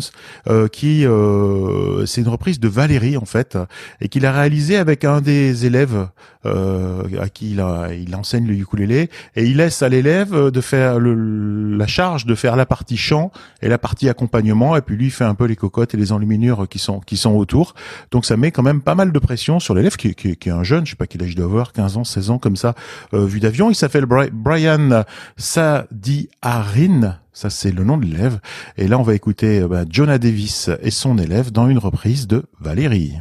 euh, qui euh, c'est une reprise de Valérie en fait, et qu'il a réalisé avec un des élèves euh, à qui il, a- il enseigne le ukulélé, et il laisse à l'élève de faire le- la charge de faire la partie chant et la partie accompagnement, et puis lui fait un peu les cocottes et les enluminures qui sont qui sont autour. Donc ça met quand même pas mal de pression sur l'élève qui, qui, qui est un jeune, je sais pas quel âge il doit avoir, 15 ans, 16 ans comme ça, euh, vu d'avion. Il s'appelle Bri- Brian Sadiharin. Ça, c'est le nom de l'élève. Et là, on va écouter euh, bah, Jonah Davis et son élève dans une reprise de Valérie.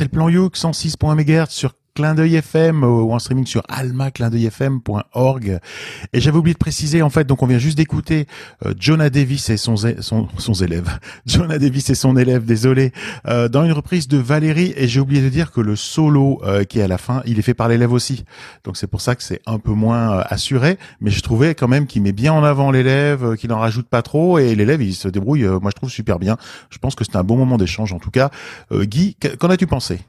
C'est le plan Youk 106.1 MHz sur Clin d'œil FM ou en streaming sur almaclindeuilfm.org. Et j'avais oublié de préciser, en fait, donc on vient juste d'écouter euh, Jonah Davis et son, son, son élève. [laughs] Jonah Davis et son élève, désolé, euh, dans une reprise de Valérie. Et j'ai oublié de dire que le solo euh, qui est à la fin, il est fait par l'élève aussi. Donc c'est pour ça que c'est un peu moins euh, assuré. Mais je trouvais quand même qu'il met bien en avant l'élève, euh, qu'il en rajoute pas trop. Et l'élève, il se débrouille, euh, moi je trouve super bien. Je pense que c'est un bon moment d'échange en tout cas. Euh, Guy, qu- qu'en as-tu pensé?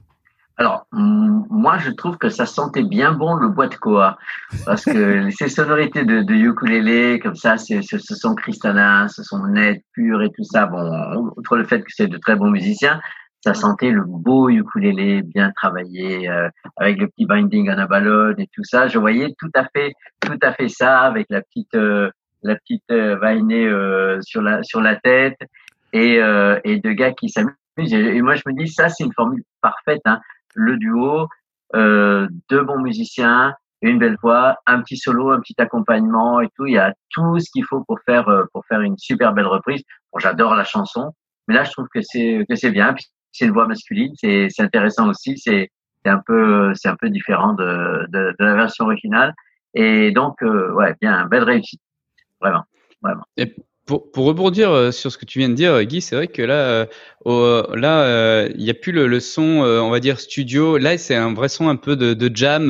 Alors, moi, je trouve que ça sentait bien bon le bois de koa. Parce que [laughs] ces sonorités de, de ukulélé, comme ça, ce, son cristallin, ce son net, pur et tout ça. Bon, outre le fait que c'est de très bons musiciens, ça sentait le beau ukulélé bien travaillé, euh, avec le petit binding en abalone et tout ça. Je voyais tout à fait, tout à fait ça, avec la petite, euh, la petite euh, vainée euh, sur la, sur la tête et, euh, et de gars qui s'amusent. Et, et moi, je me dis, ça, c'est une formule parfaite. Hein le duo, euh, deux bons musiciens, une belle voix, un petit solo, un petit accompagnement et tout. Il y a tout ce qu'il faut pour faire euh, pour faire une super belle reprise. Bon, j'adore la chanson, mais là je trouve que c'est que c'est bien. C'est une voix masculine, c'est c'est intéressant aussi. C'est c'est un peu c'est un peu différent de, de de la version originale. Et donc euh, ouais, bien, belle réussite, vraiment, vraiment. Pour, pour rebondir euh, sur ce que tu viens de dire, Guy, c'est vrai que là, euh, là, euh, il n'y a plus le, son, euh, on va dire studio. Là, c'est un vrai son un peu de, jam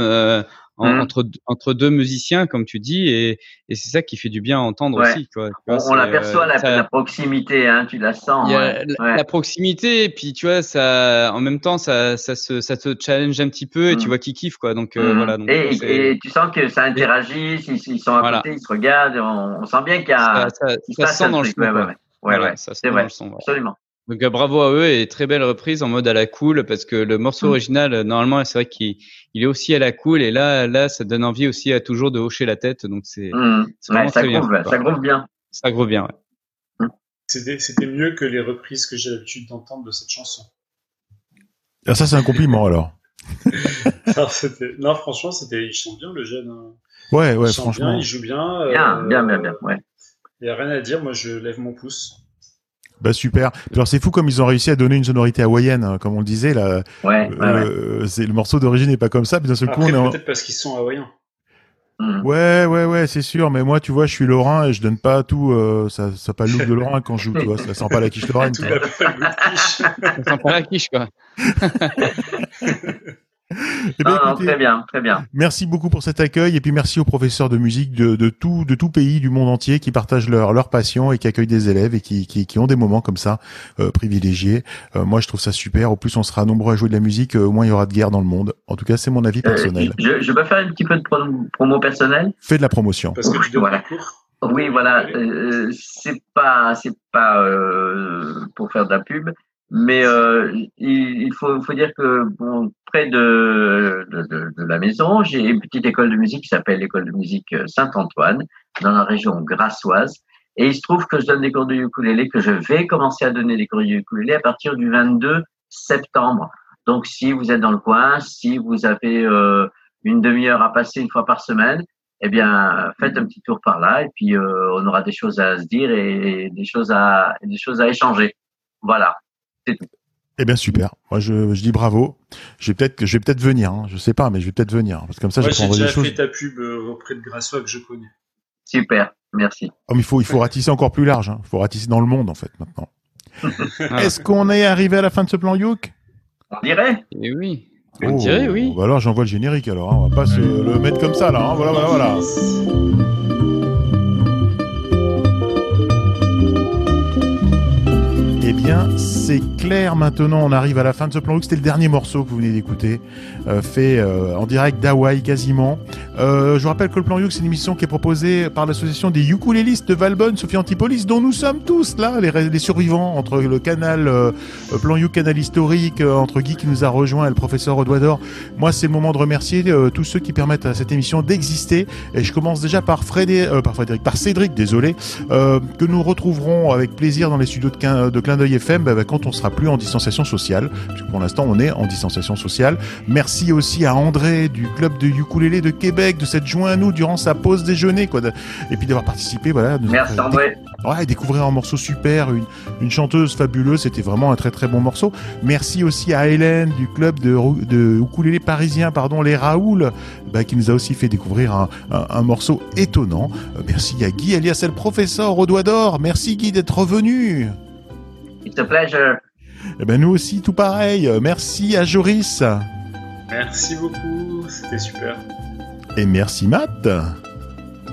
en- Mhm. entre entre deux musiciens, comme tu dis, et, et c'est ça qui fait du bien à entendre Ouais. aussi. Quoi. On, on l'aperçoit euh, la, proximité, hein, tu la sens. il y a ouais, la, ouais. la proximité, et puis tu vois, ça, en même temps, ça, ça se, ça te challenge un petit peu, et tu Mhm. vois qu'ils kiffent, quoi. Donc euh, Mhm. voilà. Donc, et, tu sens que ça interagit, ils, ils sont à Voilà. côté, ils se regardent, on, on sent bien qu'il y a, ça, ça, sent dans le son. Ouais, ouais, ouais. Voilà, c'est vrai, absolument. Donc euh, bravo à eux et très belle reprise en mode à la cool parce que le morceau Mm. original euh, normalement c'est vrai qu'il il est aussi à la cool et là là ça donne envie aussi à toujours de hocher la tête donc c'est Mmh. Ouais, ça groove, ça bien. ça groove bien ouais. C'était c'était mieux que les reprises que j'ai l'habitude d'entendre de cette chanson. Ah, Ça c'est un compliment alors. [laughs] Non, franchement, c'était, il chante bien le jeune. hein. Ouais, ouais, franchement. bien, il joue bien. Bien, euh, bien, bien, bien. Ouais. Il y a rien à dire. Moi, je lève mon pouce. Bah super. Alors c'est fou comme ils ont réussi à donner une sonorité hawaïenne, hein, comme on le disait là. Ouais, ouais, ouais. Euh, c'est le morceau d'origine n'est pas comme ça, puis d'un seul coup Après, on est en... peut-être parce qu'ils sont hawaïens. Mmh. Ouais, ouais, ouais, c'est sûr. Mais moi, tu vois, je suis Lorrain et je donne pas tout. Euh, ça, ça pas le look de Lorrain quand je joue. Tu vois, ça sent pas la quiche Lorraine. [laughs] ça sent pas la quiche quoi [laughs] [laughs] Eh Non, non, très bien, très bien. Merci beaucoup pour cet accueil et puis merci aux professeurs de musique de, de tout de tout pays du monde entier qui partagent leur leur passion et qui accueillent des élèves et qui qui, qui ont des moments comme ça euh, privilégiés. Euh, moi, je trouve ça super. Au plus, on sera nombreux à jouer de la musique, euh, au moins il y aura de guerre dans le monde. En tout cas, c'est mon avis Euh, personnel. je, je peux faire un petit peu de pro- promo personnel Fais de la promotion. Parce que [laughs] donnes Voilà. Oui, voilà. Euh, c'est pas, c'est pas euh, pour faire de la pub, mais euh, il, il faut, faut dire que bon, près de, de, de, de la maison, j'ai une petite école de musique qui s'appelle l'école de musique Saint-Antoine, dans la région grassoise. Et il se trouve que je donne des cours de ukulélé, que je vais commencer à donner des cours de ukulélé à partir du 22 septembre. Donc, si vous êtes dans le coin, si vous avez euh, une demi-heure à passer une fois par semaine, eh bien, faites un petit tour par là et puis euh, on aura des choses à se dire et des choses à des choses à échanger. Voilà. Eh bien super. Moi je, je dis bravo. Je vais peut-être je vais peut-être venir. Hein. Je sais pas, mais je vais peut-être venir parce que comme ça je j'ai prendrai déjà des choses. fait ta pub euh, auprès de Grassois que je connais. Super. Merci. Oh, mais il faut il faut ratisser encore plus large. Il faut ratisser dans le monde en fait maintenant. [laughs] Est-ce qu'on est arrivé à la fin de ce plan Youk? On dirait. et oui on dirait oui Bah alors j'envoie le générique alors. hein. On va pas se le mettre comme ça là. hein. Voilà voilà voilà. Eh bien, c'est clair maintenant. On arrive à la fin de ce plan. C'était le dernier morceau que vous venez d'écouter, euh, fait euh, en direct d'Hawaï quasiment. Euh, je vous rappelle que le plan Youk, c'est une émission qui est proposée par l'association des ukulélistes de Valbonne, Sophie Antipolis, dont nous sommes tous là, les, survivants entre le canal plan Youk, canal historique, entre Guy qui nous a rejoint et le professeur Audouador. Moi, c'est le moment de remercier tous ceux qui permettent à cette émission d'exister. Et je commence déjà par euh, par Frédéric, par Cédric, désolé, que nous retrouverons avec plaisir dans les studios de, de Clin d'œil FM bah, bah, quand on sera plus en distanciation sociale. Pour l'instant, on est en distanciation sociale. Merci aussi à André du club de ukulélé de Québec de s'être joint à nous durant sa pause déjeuner, quoi. de- Et puis d'avoir participé, voilà. de- Merci André. Ouais, découvrir un morceau super, une, une chanteuse fabuleuse, c'était vraiment un très très bon morceau. Merci aussi à Hélène du club de, de ukulélé parisien, pardon, les Raoul, bah, qui nous a aussi fait découvrir un, un- un morceau étonnant. Euh, merci à Guy, alias le professeur au doigt d'or. Merci Guy d'être revenu. It's a pleasure. Eh ben nous aussi, tout pareil. Merci à Joris. Merci beaucoup, c'était super. Et merci Matt.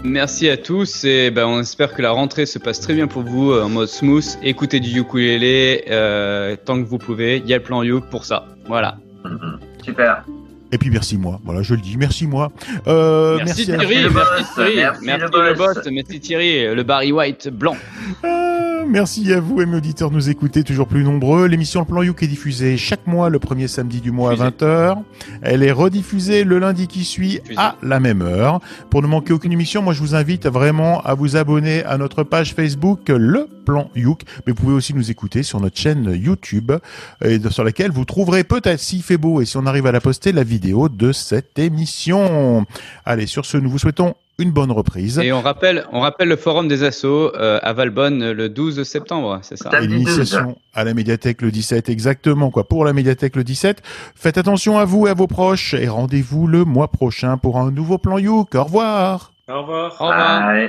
Merci à tous et ben, on espère que la rentrée se passe très bien pour vous euh, en mode smooth. Écoutez du ukulélé euh, tant que vous pouvez. Il y a le plan Youk pour ça. Voilà. Mhm. Super. Et puis merci moi. Voilà, je le dis. Merci moi. Euh, merci, à- Thierry, le merci boss, Thierry, merci merci, le le boss. boss, merci Thierry, le Barry White blanc. Merci à vous, amis auditeurs, de nous écouter toujours plus nombreux. L'émission Le Plan Youk est diffusée chaque mois le premier samedi du mois à Diffusée. 20h. Elle est rediffusée le lundi qui suit Diffusée. à la même heure. Pour ne manquer aucune émission, moi je vous invite vraiment à vous abonner à notre page Facebook Le Plan Youk. Mais vous pouvez aussi nous écouter sur notre chaîne YouTube et sur laquelle vous trouverez peut-être s'il fait beau et si on arrive à la poster la vidéo de cette émission. Allez, sur ce, nous vous souhaitons une bonne reprise. Et on rappelle, on rappelle le forum des assos euh, à Valbonne le 12 septembre, c'est ça l'initiation à la médiathèque le 17, exactement quoi. Pour la médiathèque le 17, faites attention à vous et à vos proches et rendez-vous le mois prochain pour un nouveau plan Youk. Au revoir. Au revoir. Au revoir.